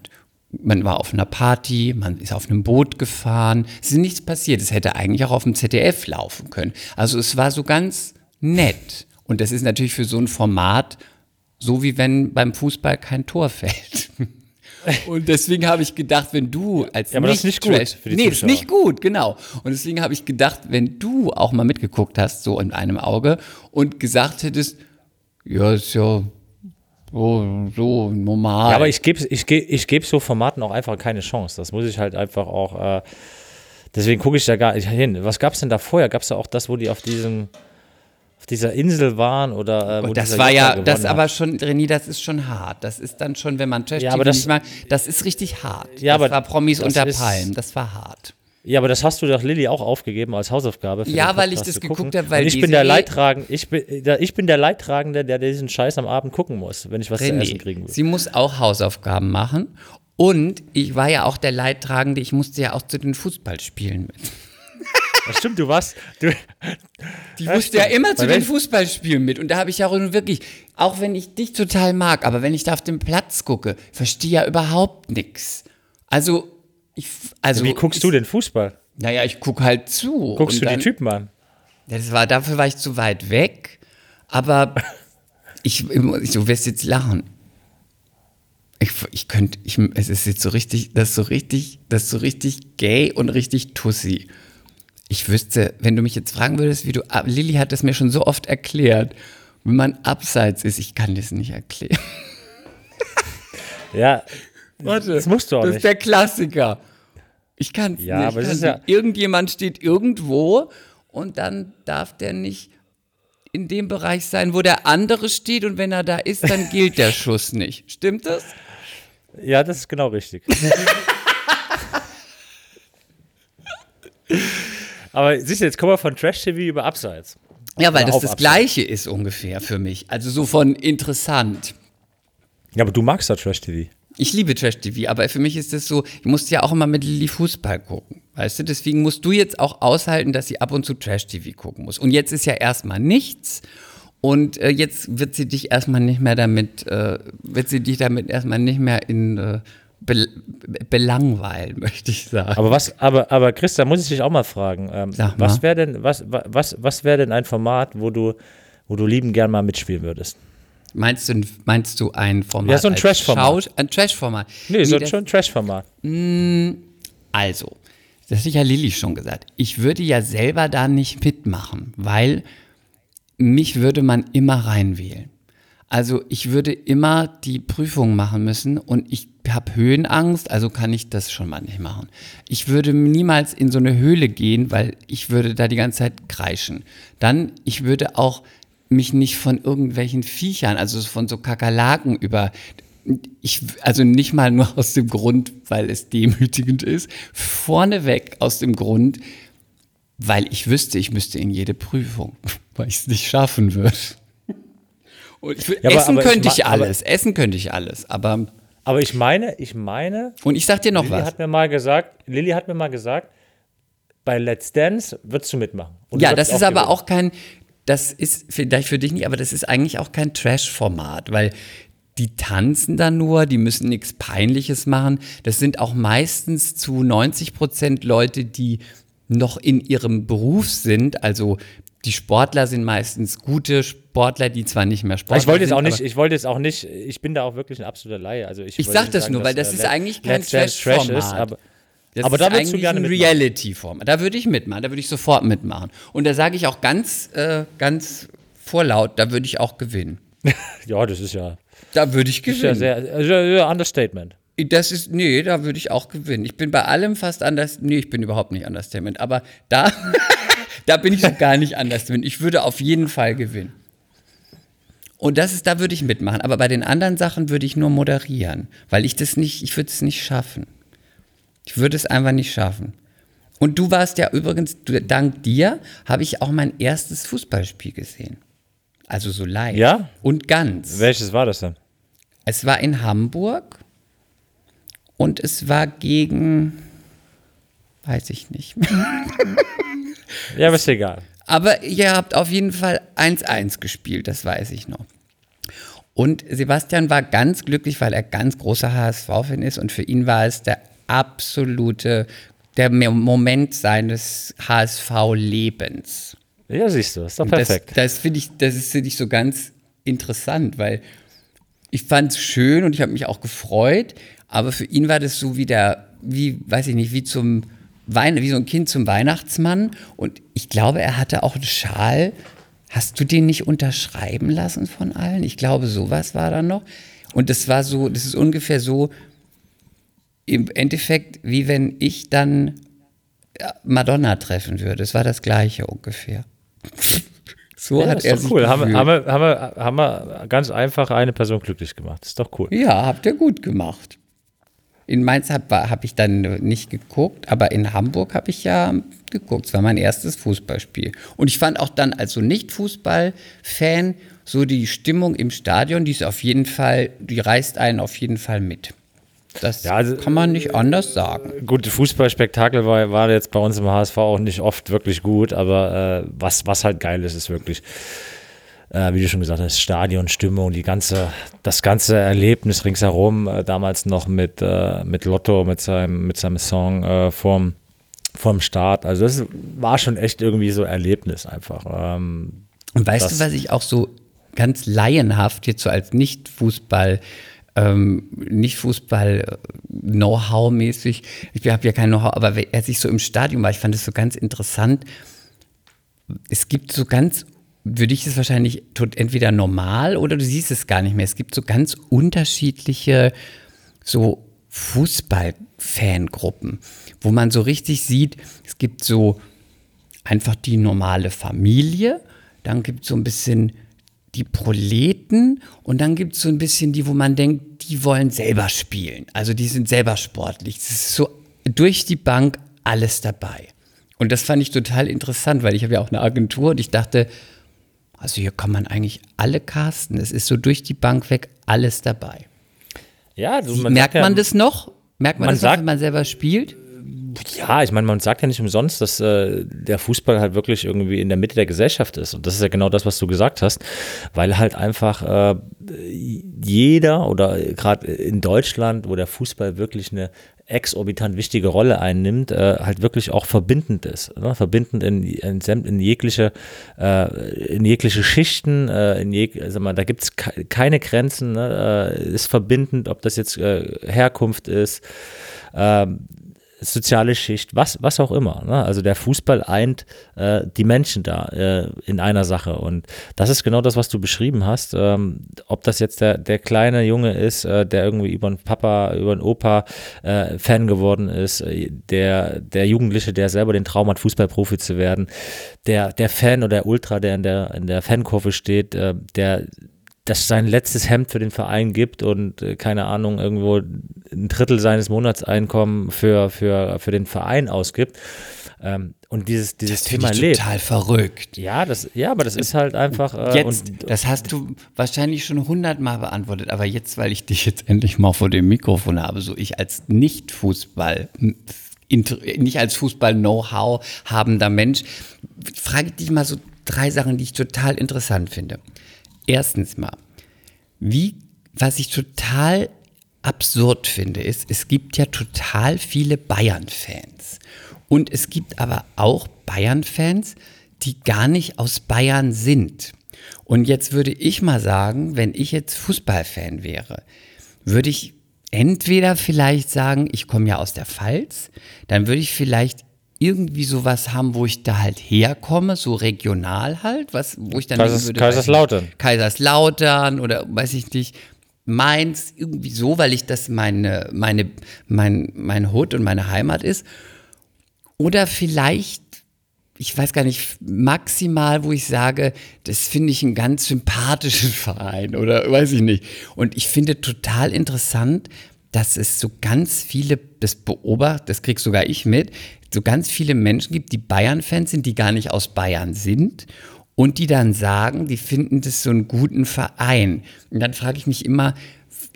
man war auf einer Party, man ist auf einem Boot gefahren, es ist nichts passiert. Es hätte eigentlich auch auf dem ZDF laufen können. Also es war so ganz nett. Und das ist natürlich für so ein Format so wie wenn beim Fußball kein Tor fällt. Und deswegen habe ich gedacht, wenn du als Ja, aber das ist nicht gut Trash- für die Nee, das ist Zuschauer. nicht gut, genau. Und deswegen habe ich gedacht, wenn du auch mal mitgeguckt hast, so in einem Auge, und gesagt hättest, ja, ist ja so, so normal. Ja, aber ich gebe ich geb, ich geb so Formaten auch einfach keine Chance. Das muss ich halt einfach auch. Äh, deswegen gucke ich da gar nicht hin. Was gab es denn da vorher? Gab es da auch das, wo die auf diesem auf dieser Insel waren oder äh, das war ja, das aber hat? schon, René, das ist schon hart. Das ist dann schon, wenn man Trash Ja, aber das- nicht mag, das ist richtig hart. Ja, das aber war Promis unter ist- Palmen, das war hart. Ja, aber das hast du doch Lilly auch aufgegeben als Hausaufgabe. für Ja, weil ich das geguckt gucken. hab, weil Und ich bin der Leidtragende, ich bin, der- ich bin der Leidtragende, der diesen Scheiß am Abend gucken muss, wenn ich was zu essen kriegen René, will. sie muss auch Hausaufgaben machen. Und ich war ja auch der Leidtragende, ich musste ja auch zu den Fußballspielen mit. Das stimmt, du warst. Du, Die Ja, musste ja immer zu den Fußballspielen mit. Und da habe ich ja wirklich, auch wenn ich dich total mag, aber wenn ich da auf den Platz gucke, verstehe ja überhaupt nichts. Also, ich, also. wie guckst du denn Fußball? Naja, ich gucke halt zu. Guckst du dann, die Typen an? Das war, dafür war ich zu weit weg. Aber ich, du wirst jetzt lachen. Ich, ich könnte, ich, es ist jetzt so richtig, das ist so richtig, das ist so richtig gay und richtig tussi. Ich wüsste, wenn du mich jetzt fragen würdest, wie du, ah, Lilly hat es mir schon so oft erklärt, wenn man abseits ist, ich kann das nicht erklären. Ja, Warte, das musst du auch das nicht. ist der Klassiker. Ich kann es Ja, nicht. aber es kann's ist ja-. Irgendjemand steht irgendwo und dann darf der nicht in dem Bereich sein, wo der andere steht und wenn er da ist, dann gilt der Schuss nicht. Stimmt das? Ja, das ist genau richtig. Aber siehst du, jetzt kommen wir von Trash-TV über Abseits. Ja, weil Oder das das Abseits. Gleiche ist ungefähr für mich. Also so von interessant. Ja, aber du magst ja Trash-TV. Ich liebe Trash-TV, aber für mich ist das so, ich musste ja auch immer mit Lilly Fußball gucken. Weißt du, deswegen musst du jetzt auch aushalten, dass sie ab und zu Trash-TV gucken muss. Und jetzt ist ja erstmal nichts. Und äh, jetzt wird sie dich erstmal nicht mehr damit, äh, wird sie dich damit erstmal nicht mehr in äh, be belangweilen, möchte ich sagen. Aber was, aber, aber Chris, da muss ich dich auch mal fragen. Ähm, mal. was wäre denn, was, wa- was, was wäre denn ein Format, wo du, wo du lieben gern mal mitspielen würdest? Meinst du, meinst du ein Format? Ja, so ein Trash-Format. Ein Trash-Format. Nee, so das- schon ein Trash-Format. Also, das hatte ja Lilly schon gesagt. Ich würde ja selber da nicht mitmachen, weil mich würde man immer reinwählen. Also ich würde immer die Prüfung machen müssen und ich habe Höhenangst, also kann ich das schon mal nicht machen. Ich würde niemals in so eine Höhle gehen, weil ich würde da die ganze Zeit kreischen. Dann, ich würde auch mich nicht von irgendwelchen Viechern, also von so Kakerlaken über, ich, also nicht mal nur aus dem Grund, weil es demütigend ist, vorneweg aus dem Grund, weil ich wüsste, ich müsste in jede Prüfung, weil ich es nicht schaffen würde. Ich, Ja, aber- essen aber ich könnte ich aber- alles, essen könnte ich alles, aber Aber ich meine, ich meine, und ich sag dir noch Lilly was. hat mir mal gesagt, Lilly hat mir mal gesagt, bei Let's Dance würdest du mitmachen. Und du Ja, würdest das ist aber gewinnen. auch kein, das ist vielleicht für dich nicht, aber das ist eigentlich auch kein Trash-Format, weil die tanzen da nur, die müssen nichts Peinliches machen. Das sind auch meistens zu 90 Prozent Leute, die noch in ihrem Beruf sind. Also die Sportler sind meistens gute Sportler, die zwar nicht mehr Sportler Ich wollte sind. auch nicht, ich wollte jetzt auch nicht, ich bin da auch wirklich ein absoluter Laie. Also ich Ich wollte sag nicht das sagen, nur, weil das äh, ist eigentlich kein Dance Trash Trash-Format. aber, Das aber ist da eigentlich du gerne ein. Reality-Format. Da würde ich mitmachen, da würde ich sofort mitmachen. Und da sage ich auch ganz, äh, ganz vorlaut, da würde ich auch gewinnen. Ja, das ist ja, Da würde ich ist ja gewinnen. sehr, ja, Understatement. das ist, nee, da würde ich auch gewinnen. Ich bin bei allem fast anders, nee, ich bin überhaupt nicht Understatement, aber da, da bin ich noch gar nicht Understatement. Ich würde auf jeden Fall gewinnen. Und das ist, da würde ich mitmachen. Aber bei den anderen Sachen würde ich nur moderieren, weil ich das nicht, ich würde es nicht schaffen. Ich würde es einfach nicht schaffen. Und du warst ja übrigens, du, dank dir habe ich auch mein erstes Fußballspiel gesehen. Also so live. Ja? Und ganz. Welches war das denn? Es war in Hamburg und es war gegen, weiß ich nicht. Ja, aber ist egal. Aber ihr habt auf jeden Fall 1-1 gespielt, das weiß ich noch. Und Sebastian war ganz glücklich, weil er ganz großer HSV-Fan ist und für ihn war es der absolute, der Moment seines HSV-Lebens. Ja, siehst du, ist doch Und perfekt. Das, das finde ich, das ist, finde ich so ganz interessant, weil ich fand es schön und ich habe mich auch gefreut, aber für ihn war das so wie der, wie, weiß ich nicht, wie zum Wein, wie so ein Kind zum Weihnachtsmann. Und ich glaube, er hatte auch einen Schal. Hast du den nicht unterschreiben lassen von allen? Ich glaube, sowas war da noch. Und das war so, das ist ungefähr so im Endeffekt, wie wenn ich dann ja, Madonna treffen würde. Es war das Gleiche ungefähr. So ja, hat ist er doch sich cool. Haben, haben, wir, haben, wir, haben wir ganz einfach eine Person glücklich gemacht. Ist doch cool. Ja, habt ihr gut gemacht. In Mainz habe hab ich dann nicht geguckt, aber in Hamburg habe ich ja geguckt. Es war mein erstes Fußballspiel. Und ich fand auch dann als so Nicht-Fußball-Fan so die Stimmung im Stadion, die ist auf jeden Fall, die reißt einen auf jeden Fall mit. Das Ja, also- kann man nicht anders sagen. Gut, Fußballspektakel war, war jetzt bei uns im HSV auch nicht oft wirklich gut, aber äh, was, was halt geil ist, ist wirklich, äh, wie du schon gesagt hast, Stadionstimmung, die ganze, das ganze Erlebnis ringsherum, äh, damals noch mit, äh, mit Lotto, mit seinem, mit seinem Song äh, vorm, vorm Start. Also das war schon echt irgendwie so Erlebnis einfach. Ähm, Und weißt du, was ich auch so ganz laienhaft jetzt so als Nicht-Fußball ähm, nicht Fußball Know-how mäßig. Ich habe ja kein Know-how, aber als ich so im Stadion war, ich fand es so ganz interessant. Es gibt so ganz, würde ich es wahrscheinlich entweder normal oder du siehst es gar nicht mehr. Es gibt so ganz unterschiedliche so Fußball-Fangruppen, wo man so richtig sieht, es gibt so einfach die normale Familie, dann gibt es so ein bisschen die Proleten und dann gibt es so ein bisschen die, wo man denkt, die wollen selber spielen. Also die sind selber sportlich. Es ist so durch die Bank alles dabei. Und das fand ich total interessant, weil ich habe ja auch eine Agentur und ich dachte, also hier kann man eigentlich alle casten. Es ist so durch die Bank weg alles dabei. Ja, du, man merkt man ja, das noch? Merkt man, man das sagt, noch, wenn man selber spielt? Ja, ich meine, man sagt ja nicht umsonst, dass äh, der Fußball halt wirklich irgendwie in der Mitte der Gesellschaft ist. Und das ist ja genau das, was du gesagt hast, weil halt einfach äh, jeder oder gerade in Deutschland, wo der Fußball wirklich eine exorbitant wichtige Rolle einnimmt, äh, halt wirklich auch verbindend ist. Ne? Verbindend in, in, in jegliche, äh, in jegliche Schichten, äh, in jeg, sag mal, da gibt es keine Grenzen, ne? Äh, ist verbindend, ob das jetzt äh, Herkunft ist, ähm, soziale Schicht, was, was auch immer. Ne? Also der Fußball eint äh, die Menschen da äh, in einer Sache. Und das ist genau das, was du beschrieben hast. Ähm, ob das jetzt der, der kleine Junge ist, äh, der irgendwie über einen Papa, über einen Opa äh, Fan geworden ist, äh, der, der Jugendliche, der selber den Traum hat, Fußballprofi zu werden, der, der Fan oder der Ultra, der in der, in der Fankurve steht, äh, der das sein letztes Hemd für den Verein gibt und äh, keine Ahnung, irgendwo ein Drittel seines Monatseinkommens für, für, für den Verein ausgibt. Ähm, und dieses, dieses das Thema ich lebt. total verrückt. Ja, das, ja, aber das ist halt einfach. Äh, jetzt, das hast du wahrscheinlich schon hundertmal beantwortet, aber jetzt, weil ich dich jetzt endlich mal vor dem Mikrofon habe, so ich als Nicht-Fußball, nicht als Fußball-Know-how habender Mensch, frage ich dich mal so drei Sachen, die ich total interessant finde. Erstens mal, wie, was ich total absurd finde, ist, es gibt ja total viele Bayern-Fans. Und es gibt aber auch Bayern-Fans, die gar nicht aus Bayern sind. Und jetzt würde ich mal sagen, wenn ich jetzt Fußballfan wäre, würde ich entweder vielleicht sagen, ich komme ja aus der Pfalz, dann würde ich vielleicht irgendwie sowas haben, wo ich da halt herkomme, so regional halt, was, wo ich dann Kaisers, würde, Kaiserslautern. Kaiserslautern oder weiß ich nicht, Mainz, irgendwie so, weil ich das meine, meine, mein, mein Hut und meine Heimat ist. Oder vielleicht, ich weiß gar nicht, maximal, wo ich sage, das finde ich einen ganz sympathischen Verein oder weiß ich nicht. Und ich finde total interessant, dass es so ganz viele, das beobachtet, das krieg sogar ich mit, so ganz viele Menschen gibt, die Bayern-Fans sind, die gar nicht aus Bayern sind und die dann sagen, die finden das so einen guten Verein. Und dann frage ich mich immer,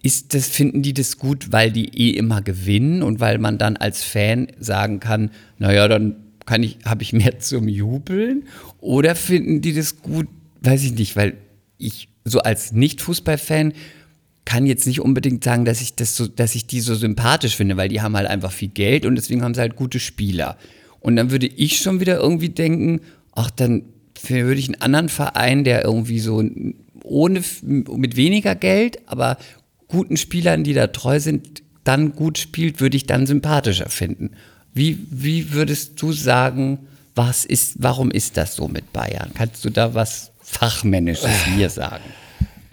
ist das, finden die das gut, weil die eh immer gewinnen und weil man dann als Fan sagen kann, naja, dann kann ich, habe ich mehr zum Jubeln? Oder finden die das gut, weiß ich nicht, weil ich so als Nicht-Fußball-Fan kann jetzt nicht unbedingt sagen, dass ich das so, dass ich die so sympathisch finde, weil die haben halt einfach viel Geld und deswegen haben sie halt gute Spieler. Und dann würde ich schon wieder irgendwie denken, ach, dann würde ich einen anderen Verein, der irgendwie so ohne, mit weniger Geld, aber guten Spielern, die da treu sind, dann gut spielt, würde ich dann sympathischer finden. Wie, wie würdest du sagen, was ist, warum ist das so mit Bayern? Kannst du da was Fachmännisches mir sagen?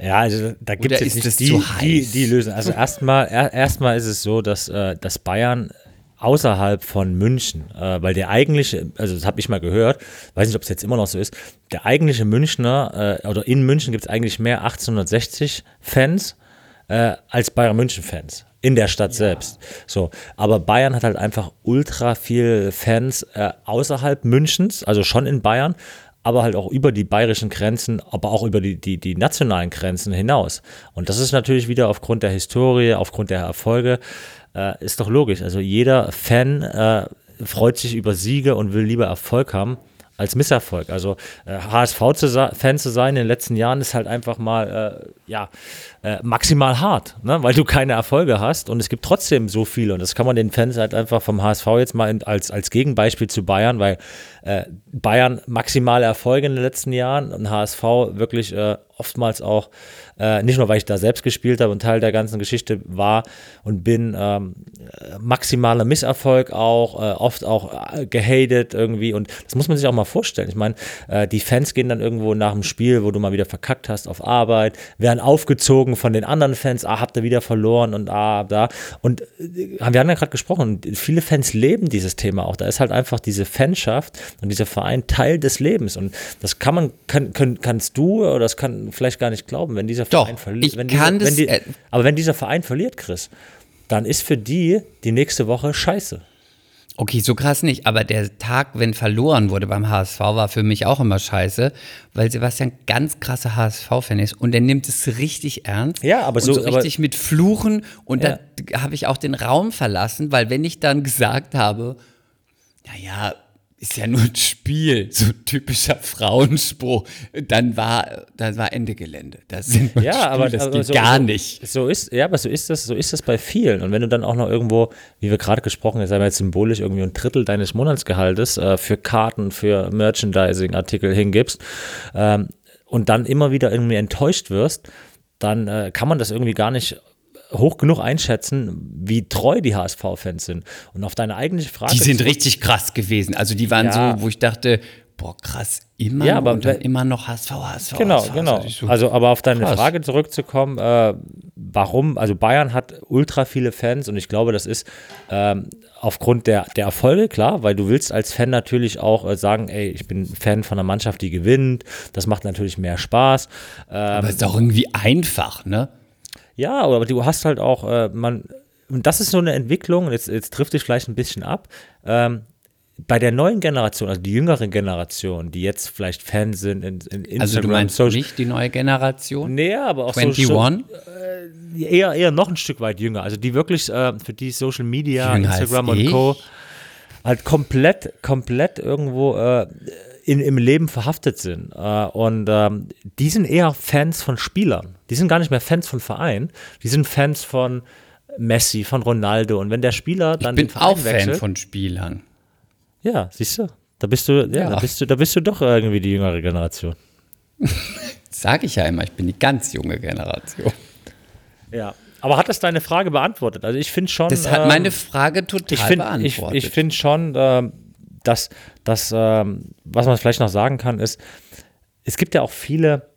Ja, also da gibt es nicht die, die, die, Lösung. Also erstmal erstmal ist es so, dass, äh, dass Bayern außerhalb von München, äh, weil der eigentliche, also das habe ich mal gehört, weiß nicht, ob es jetzt immer noch so ist, der eigentliche Münchner, äh, oder in München gibt es eigentlich mehr 1860 Fans äh, als Bayern München Fans in der Stadt ja. selbst. So, aber Bayern hat halt einfach ultra viel Fans äh, außerhalb Münchens, also schon in Bayern, aber halt auch über die bayerischen Grenzen, aber auch über die, die, die nationalen Grenzen hinaus. Und das ist natürlich wieder aufgrund der Historie, aufgrund der Erfolge, äh, ist doch logisch. Also jeder Fan äh, freut sich über Siege und will lieber Erfolg haben als Misserfolg. Also äh, HSV-Fan zu sein in den letzten Jahren ist halt einfach mal, äh, ja, äh, maximal hart, ne? weil du keine Erfolge hast und es gibt trotzdem so viele und das kann man den Fans halt einfach vom HSV jetzt mal als, als Gegenbeispiel zu Bayern, weil äh, Bayern maximale Erfolge in den letzten Jahren und HSV wirklich äh, oftmals auch, äh, nicht nur weil ich da selbst gespielt habe und Teil der ganzen Geschichte war und bin, ähm, maximaler Misserfolg auch, äh, oft auch äh, gehatet irgendwie und das muss man sich auch mal vorstellen. Ich meine, äh, die Fans gehen dann irgendwo nach dem Spiel, wo du mal wieder verkackt hast auf Arbeit, werden aufgezogen von den anderen Fans, ah, habt ihr wieder verloren und ah, da. Und wir haben ja gerade gesprochen, viele Fans leben dieses Thema auch. Da ist halt einfach diese Fanschaft und dieser Verein Teil des Lebens und das kann man, kann, kann, kannst du oder das kann vielleicht gar nicht glauben, wenn dieser Verein verliert. Wenn dieser, wenn die, aber wenn dieser Verein verliert, Chris, dann ist für die die nächste Woche scheiße. Okay, so krass nicht, aber der Tag, wenn verloren wurde beim HSV, war für mich auch immer scheiße, weil Sebastian ganz krasser HSV-Fan ist und er nimmt es richtig ernst. Ja, aber so, so richtig aber, mit Fluchen und ja. da habe ich auch den Raum verlassen, weil wenn ich dann gesagt habe, naja, ist ja nur ein Spiel, so ein typischer Frauenspruch. Dann war, dann war Ende Gelände. Das sind ja, Spiel, aber das aber geht so, gar so, nicht. So ist, ja, aber so ist das, so ist das bei vielen. Und wenn du dann auch noch irgendwo, wie wir gerade gesprochen haben, sagen wir jetzt symbolisch irgendwie ein Drittel deines Monatsgehaltes äh, für Karten, für Merchandising-Artikel hingibst ähm, und dann immer wieder irgendwie enttäuscht wirst, dann äh, kann man das irgendwie gar nicht hoch genug einschätzen, wie treu die HSV-Fans sind. Und auf deine eigentliche Frage. Die sind richtig krass gewesen. Also die waren ja. so, wo ich dachte, boah, krass, immer, ja, aber, immer noch HSV, HSV. Genau, HSV, genau. So also, aber auf deine krass. Frage zurückzukommen, äh, warum, also Bayern hat ultra viele Fans und ich glaube, das ist ähm, aufgrund der, der Erfolge, klar, weil du willst als Fan natürlich auch äh, sagen, ey, ich bin Fan von einer Mannschaft, die gewinnt. Das macht natürlich mehr Spaß. Ähm, aber es ist auch irgendwie einfach, ne? Ja, aber du hast halt auch, äh, man, und das ist so eine Entwicklung, jetzt, jetzt trifft dich vielleicht ein bisschen ab. Ähm, bei der neuen Generation, also die jüngere Generation, die jetzt vielleicht Fans sind in, in Instagram. Also du meinst Social, nicht die neue Generation? Nee, aber auch 21? So, äh, eher, eher noch ein Stück weit jünger. Also die wirklich, äh, für die Social Media, Jünger Instagram und Co. halt komplett, komplett irgendwo äh, in, im Leben verhaftet sind. Äh, und ähm, die sind eher Fans von Spielern. Die sind gar nicht mehr Fans von Vereinen. Die sind Fans von Messi, von Ronaldo. Und wenn der Spieler dann ich bin auch wechselt, Fan von Spielern. Ja, siehst du. Da bist du, ja, ja. Da bist du, da bist du doch irgendwie die jüngere Generation. Sag ich ja immer, ich bin die ganz junge Generation. Ja, aber hat das deine Frage beantwortet? Also ich finde schon. Das hat meine ähm, Frage total ich find, beantwortet. Ich, ich finde schon, äh, dass, dass ähm, was man vielleicht noch sagen kann, ist, es gibt ja auch viele,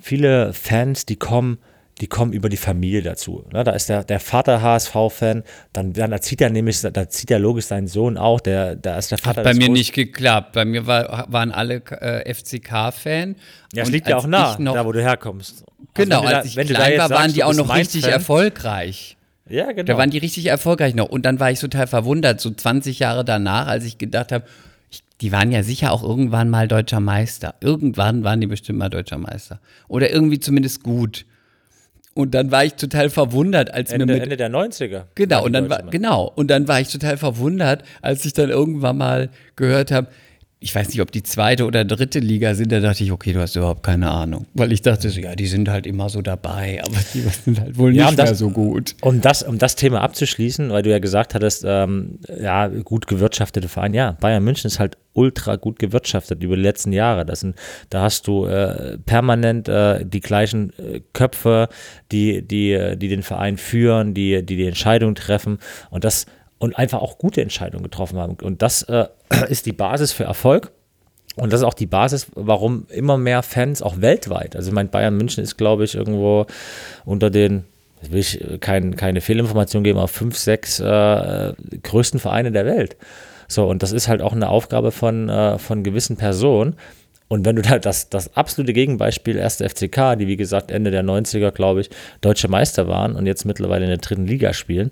viele Fans, die kommen, die kommen über die Familie dazu. Ne, da ist der, der Vater HSV-Fan, dann, dann erzieht er nämlich, da zieht er logisch seinen Sohn auch, der, da ist der Vater. Hat bei mir Groß nicht geklappt. Bei mir war, waren alle äh, FCK-Fan. Ja, es liegt ja auch nah, da wo du herkommst. Genau, also als ich klein war, waren die auch noch richtig erfolgreich. Ja, genau. Da waren die richtig erfolgreich noch. Und dann war ich total verwundert, so 20 Jahre danach, als ich gedacht habe, die waren ja sicher auch irgendwann mal deutscher Meister. Irgendwann waren die bestimmt mal deutscher Meister. Oder irgendwie zumindest gut. Und dann war ich total verwundert, als Ende, mir mit, Ende der 90er. Genau, und dann war, genau. Und dann war ich total verwundert, als ich dann irgendwann mal gehört habe, ich weiß nicht, ob die zweite oder dritte Liga sind, da dachte ich, okay, du hast überhaupt keine Ahnung. Weil ich dachte so, ja, die sind halt immer so dabei, aber die sind halt wohl nicht ja, das, mehr so gut. Um das, um das Thema abzuschließen, weil du ja gesagt hattest, ähm, ja, gut gewirtschaftete Verein, ja, Bayern München ist halt ultra gut gewirtschaftet über die letzten Jahre. Das sind, da hast du äh, permanent äh, die gleichen äh, Köpfe, die, die, die den Verein führen, die, die die Entscheidung treffen und das und einfach auch gute Entscheidungen getroffen haben. Und das äh, ist die Basis für Erfolg. Und das ist auch die Basis, warum immer mehr Fans auch weltweit, also ich meine, Bayern München ist, glaube ich, irgendwo unter den, will ich kein, keine Fehlinformation geben, aber fünf, sechs äh, größten Vereine der Welt. So, und das ist halt auch eine Aufgabe von, äh, von gewissen Personen. Und wenn du da das, das absolute Gegenbeispiel, erste FCK, die wie gesagt Ende der 90er, glaube ich, deutsche Meister waren und jetzt mittlerweile in der dritten Liga spielen,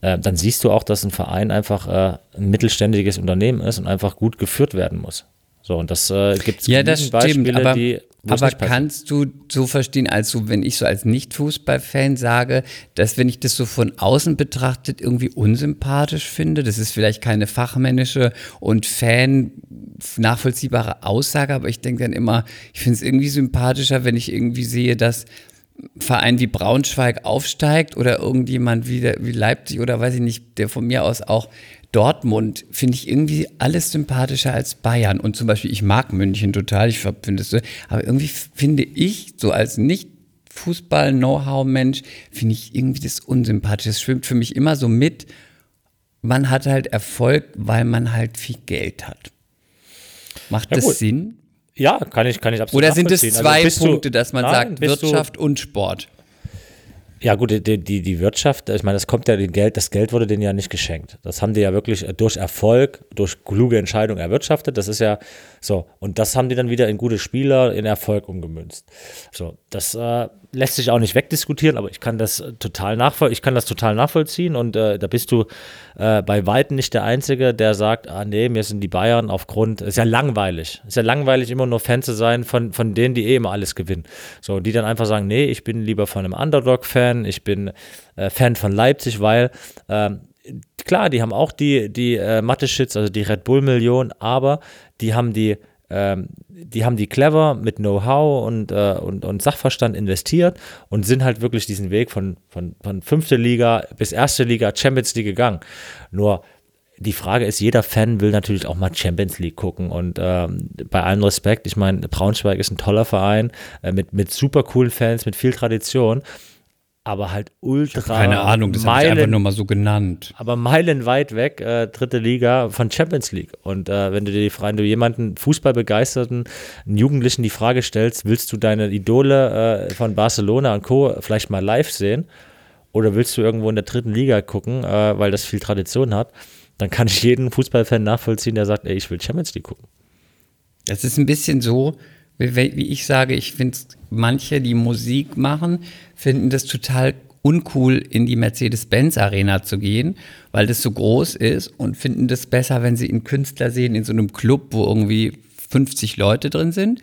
äh, dann siehst du auch, dass ein Verein einfach äh, ein mittelständiges Unternehmen ist und einfach gut geführt werden muss. So, und das äh, gibt es ja, das stimmt, Beispiele, aber, die. Aber kannst du so verstehen, also wenn ich so als Nicht-Fußball-Fan sage, dass wenn ich das so von außen betrachtet irgendwie unsympathisch finde, das ist vielleicht keine fachmännische und Fan nachvollziehbare Aussage, aber ich denke dann immer, ich finde es irgendwie sympathischer, wenn ich irgendwie sehe, dass Verein wie Braunschweig aufsteigt oder irgendjemand wie, der, wie Leipzig oder weiß ich nicht, der von mir aus auch Dortmund, finde ich irgendwie alles sympathischer als Bayern. Und zum Beispiel, ich mag München total, ich finde es so, aber irgendwie finde ich, so als nicht Fußball-Know-how-Mensch, finde ich irgendwie das unsympathisch. Das schwimmt für mich immer so mit. Man hat halt Erfolg, weil man halt viel Geld hat. Macht Ja, das gut. Sinn? Ja, kann ich, kann ich absolut Oder sind es nachvollziehen. zwei Also bist du- Punkte, dass man Nein, sagt Wirtschaft und Sport? Ja gut, die, die, die Wirtschaft, ich meine, das kommt ja, die Geld, das Geld wurde denen ja nicht geschenkt. Das haben die ja wirklich durch Erfolg, durch kluge Entscheidung erwirtschaftet. Das ist ja so. Und das haben die dann wieder in gute Spieler, in Erfolg umgemünzt. So, das äh, lässt sich auch nicht wegdiskutieren, aber ich kann das äh, total nachvoll ich kann das total nachvollziehen und äh, da bist du äh, bei Weitem nicht der Einzige, der sagt, ah nee, mir sind die Bayern aufgrund, ist ja langweilig, ist ja langweilig, immer nur Fan zu sein von, von denen, die eh immer alles gewinnen. So, die dann einfach sagen, nee, ich bin lieber von einem Underdog-Fan, ich bin äh, Fan von Leipzig, weil ähm, klar, die haben auch die, die äh, Mathe-Shits, also die Red Bull-Million, aber die haben die ähm, die haben die clever mit Know-how und, äh, und, und Sachverstand investiert und sind halt wirklich diesen Weg von, von, von fünfte Liga bis erste Liga Champions League gegangen. Nur die Frage ist, jeder Fan will natürlich auch mal Champions League gucken und ähm, bei allem Respekt, ich meine, Braunschweig ist ein toller Verein äh, mit, mit super coolen Fans, mit viel Tradition, aber halt ultra Keine Ahnung, das habe ich einfach nur mal so genannt. aber meilenweit weg, äh, dritte Liga von Champions League. Und äh, wenn du dir die Frage, du jemanden Fußballbegeisterten, einen Jugendlichen die Frage stellst, willst du deine Idole äh, von Barcelona und Co. vielleicht mal live sehen? Oder willst du irgendwo in der dritten Liga gucken, äh, weil das viel Tradition hat? Dann kann ich jeden Fußballfan nachvollziehen, der sagt, ey, ich will Champions League gucken. Das ist ein bisschen so, wie, ich sage, ich finde manche, die Musik machen, finden das total uncool, in die Mercedes-Benz-Arena zu gehen, weil das so groß ist und finden das besser, wenn sie einen Künstler sehen in so einem Club, wo irgendwie 50 Leute drin sind.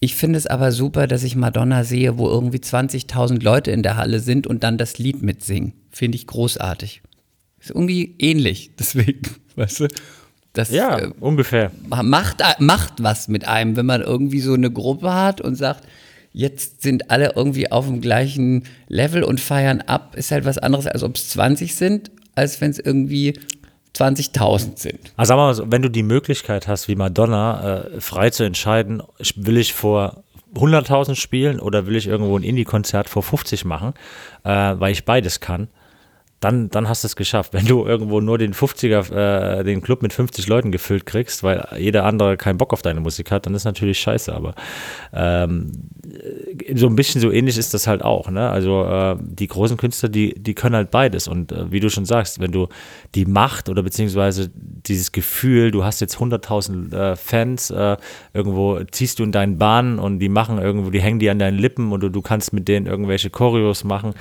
Ich finde es aber super, dass ich Madonna sehe, wo irgendwie 20.000 Leute in der Halle sind und dann das Lied mitsingen. Finde ich großartig. Ist irgendwie ähnlich, deswegen, weißt du? Das, Ja, äh, ungefähr. macht, macht was mit einem, wenn man irgendwie so eine Gruppe hat und sagt, jetzt sind alle irgendwie auf dem gleichen Level und feiern ab, ist halt was anderes, als ob es 20 sind, als wenn es irgendwie 20.000 sind. Also sagen wir mal so, wenn du die Möglichkeit hast, wie Madonna, äh, frei zu entscheiden, will ich vor 100.000 spielen oder will ich irgendwo ein Indie-Konzert vor 50 machen, äh, weil ich beides kann, dann, dann hast du es geschafft. Wenn du irgendwo nur den 50er, äh, den Club mit 50 Leuten gefüllt kriegst, weil jeder andere keinen Bock auf deine Musik hat, dann ist natürlich scheiße. Aber ähm, so ein bisschen so ähnlich ist das halt auch. Ne? Also äh, die großen Künstler, die, die können halt beides. Und äh, wie du schon sagst, wenn du die Macht oder beziehungsweise dieses Gefühl, du hast jetzt 100.000 äh, Fans, äh, irgendwo ziehst du in deinen Bahnen und die machen irgendwo, die hängen die an deinen Lippen oder du kannst mit denen irgendwelche Choreos machen.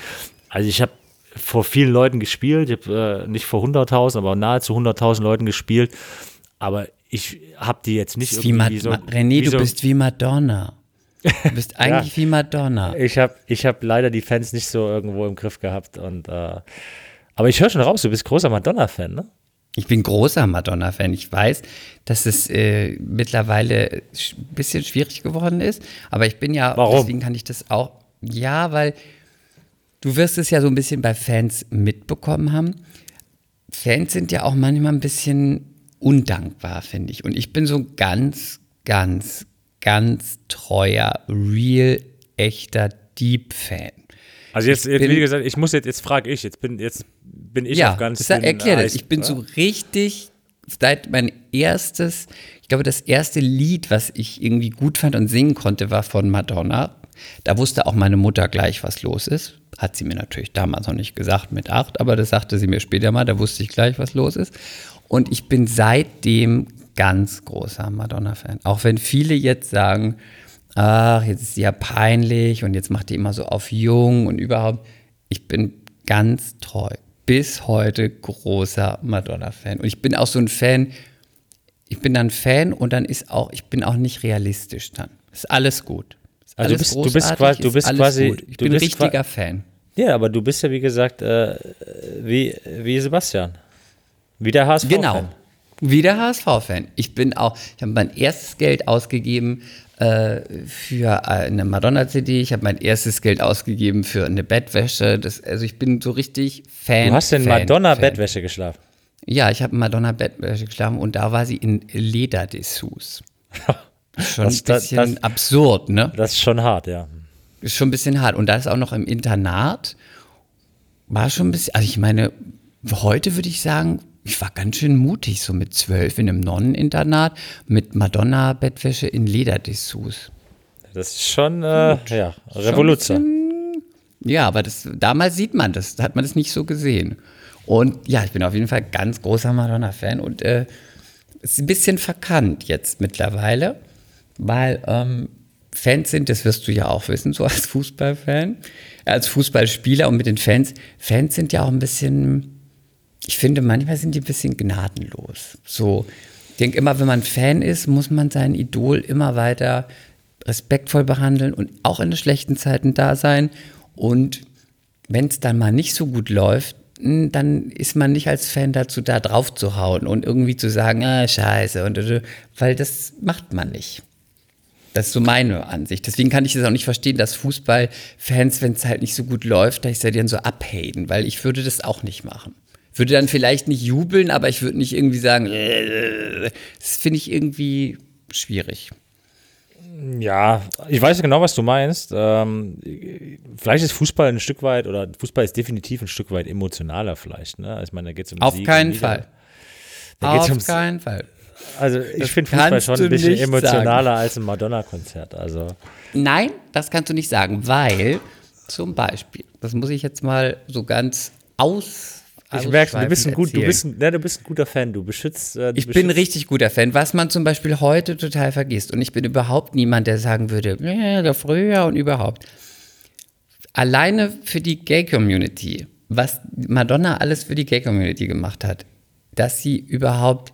Also ich habe vor vielen Leuten gespielt, ich habe äh, nicht vor 100.000, aber nahezu 100.000 Leuten gespielt. Aber ich habe die jetzt nicht Wie Ma irgendwie so. René, du so, bist wie Madonna. Du bist eigentlich wie Madonna. Ich habe ich hab leider die Fans nicht so irgendwo im Griff gehabt. Und, äh, aber ich höre schon raus, du bist großer Madonna-Fan, ne? Ich bin großer Madonna-Fan. Ich weiß, dass es äh, mittlerweile ein bisschen schwierig geworden ist. Aber ich bin ja, Warum? deswegen kann ich das auch. Ja, weil du wirst es ja so ein bisschen bei Fans mitbekommen haben. Fans sind ja auch manchmal ein bisschen undankbar, finde ich. Und ich bin so ein ganz, ganz, ganz treuer, real, echter Deep-Fan. Also jetzt, jetzt bin- wie gesagt, ich muss jetzt, jetzt frage ich, jetzt bin, jetzt bin ich ja, auf ganz dünnem erklär das. Ich bin oder? so richtig, seit mein erstes, ich glaube, das erste Lied, was ich irgendwie gut fand und singen konnte, war von Madonna. Da wusste auch meine Mutter gleich, was los ist. Hat sie mir natürlich damals noch nicht gesagt mit acht, aber das sagte sie mir später mal, da wusste ich gleich, was los ist. Und ich bin seitdem ganz großer Madonna-Fan. Auch wenn viele jetzt sagen, ach, jetzt ist sie ja peinlich und jetzt macht die immer so auf jung und überhaupt. Ich bin ganz treu. Bis heute großer Madonna-Fan. Und ich bin auch so ein Fan, ich bin dann Fan und dann ist auch, ich bin auch nicht realistisch dann. Ist alles gut. Ist Also du alles bist- du bist quasi- du ist bist quasi- Gut. Ich du bin richtiger Fan. Ja, aber du bist ja, wie gesagt, äh, wie, wie Sebastian. Wie der HSV. Genau. Wieder HSV-Fan. Ich bin auch, ich habe mein erstes Geld ausgegeben äh, für eine Madonna-CD. Ich habe mein erstes Geld ausgegeben für eine Bettwäsche. Das, also ich bin so richtig Fan. Du hast in Fan, Madonna-Bettwäsche geschlafen. Ja, ich habe Madonna-Bettwäsche geschlafen und da war sie in Lederdessous. Schon Das- ein das- bisschen das- absurd, ne? Das ist schon hart, ja. Ist schon ein bisschen hart. Und das auch noch im Internat. War schon ein bisschen, also ich meine, heute würde ich sagen, ich war ganz schön mutig, so mit zwölf in einem Nonneninternat mit Madonna-Bettwäsche in Lederdessous. Das ist schon, äh, ja, Revolution. Ja, aber das, damals sieht man das, da hat man das nicht so gesehen. Und ja, ich bin auf jeden Fall ganz großer Madonna-Fan und äh, ist ein bisschen verkannt jetzt mittlerweile, weil ähm, Fans sind, das wirst du ja auch wissen, so als Fußballfan, als Fußballspieler und mit den Fans. Fans sind ja auch ein bisschen, ich finde, manchmal sind die ein bisschen gnadenlos. So, ich denke immer, wenn man Fan ist, muss man sein Idol immer weiter respektvoll behandeln und auch in den schlechten Zeiten da sein. Und wenn es dann mal nicht so gut läuft, dann ist man nicht als Fan dazu da, drauf zu hauen und irgendwie zu sagen, ah, scheiße, und, weil das macht man nicht. Das ist so meine Ansicht. Deswegen kann ich das auch nicht verstehen, dass Fußballfans, wenn es halt nicht so gut läuft, dass ich sie dann so abhaten, weil ich würde das auch nicht machen. Würde dann vielleicht nicht jubeln, aber ich würde nicht irgendwie sagen, äh, das finde ich irgendwie schwierig. Ja, ich weiß genau, was du meinst. Ähm, vielleicht ist Fußball ein Stück weit, oder Fußball ist definitiv ein Stück weit emotionaler vielleicht. Ne? Ich meine, da geht es um Auf Sieg keinen. Fall. Da Auf keinen Fall. Also ich finde Fußball schon ein bisschen emotionaler als ein Madonna-Konzert. Also Nein, das kannst du nicht sagen, weil zum Beispiel, das muss ich jetzt mal so ganz aus. ich merke, du bist ein gut, du bist, ein, ne, du bist ein guter Fan. Du beschützt. Äh, du Ich bin beschützt- richtig guter Fan, was man zum Beispiel heute total vergisst. Und ich bin überhaupt niemand, der sagen würde, ja, der früher und überhaupt. Alleine für die Gay-Community, was Madonna alles für die Gay-Community gemacht hat, dass sie überhaupt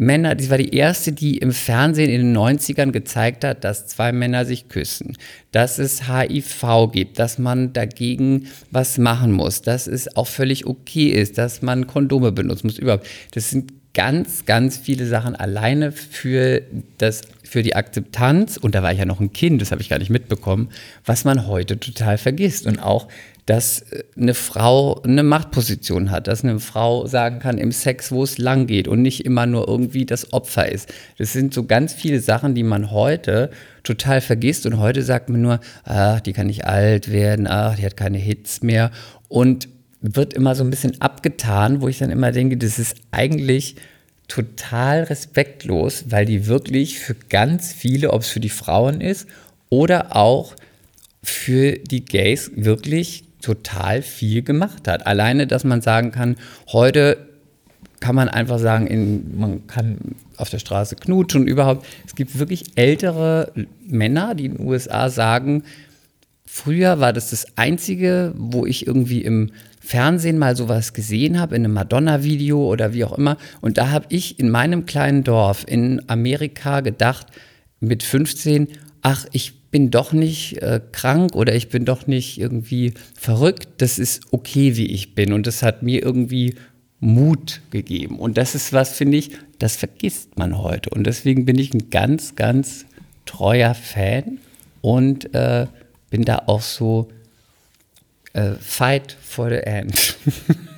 Männer, die war die erste, die im Fernsehen in den 90ern gezeigt hat, dass zwei Männer sich küssen, dass es HIV gibt, dass man dagegen was machen muss, dass es auch völlig okay ist, dass man Kondome benutzen muss, überhaupt. Das sind ganz, ganz viele Sachen alleine für, das, für die Akzeptanz, und da war ich ja noch ein Kind, das habe ich gar nicht mitbekommen, was man heute total vergisst. Und auch, dass äh, eine Frau eine Machtposition hat, dass eine Frau sagen kann im Sex, wo es lang geht und nicht immer nur irgendwie das Opfer ist. Das sind so ganz viele Sachen, die man heute total vergisst. Und heute sagt man nur, ach, die kann nicht alt werden, ach, die hat keine Hits mehr. Und wird immer so ein bisschen abgetan, wo ich dann immer denke, das ist eigentlich total respektlos, weil die wirklich für ganz viele, ob es für die Frauen ist oder auch für die Gays wirklich total viel gemacht hat. Alleine, dass man sagen kann, heute kann man einfach sagen, in, man kann auf der Straße knutschen und überhaupt. Es gibt wirklich ältere Männer, die in den USA sagen, Früher war das das Einzige, wo ich irgendwie im Fernsehen mal sowas gesehen habe, in einem Madonna-Video oder wie auch immer. Und da habe ich in meinem kleinen Dorf in Amerika gedacht, mit 15, ach, ich bin doch nicht äh, krank oder ich bin doch nicht irgendwie verrückt. Das ist okay, wie ich bin. Und das hat mir irgendwie Mut gegeben. Und das ist was, finde ich, das vergisst man heute. Und deswegen bin ich ein ganz, ganz treuer Fan und äh, bin da auch so äh, fight for the end.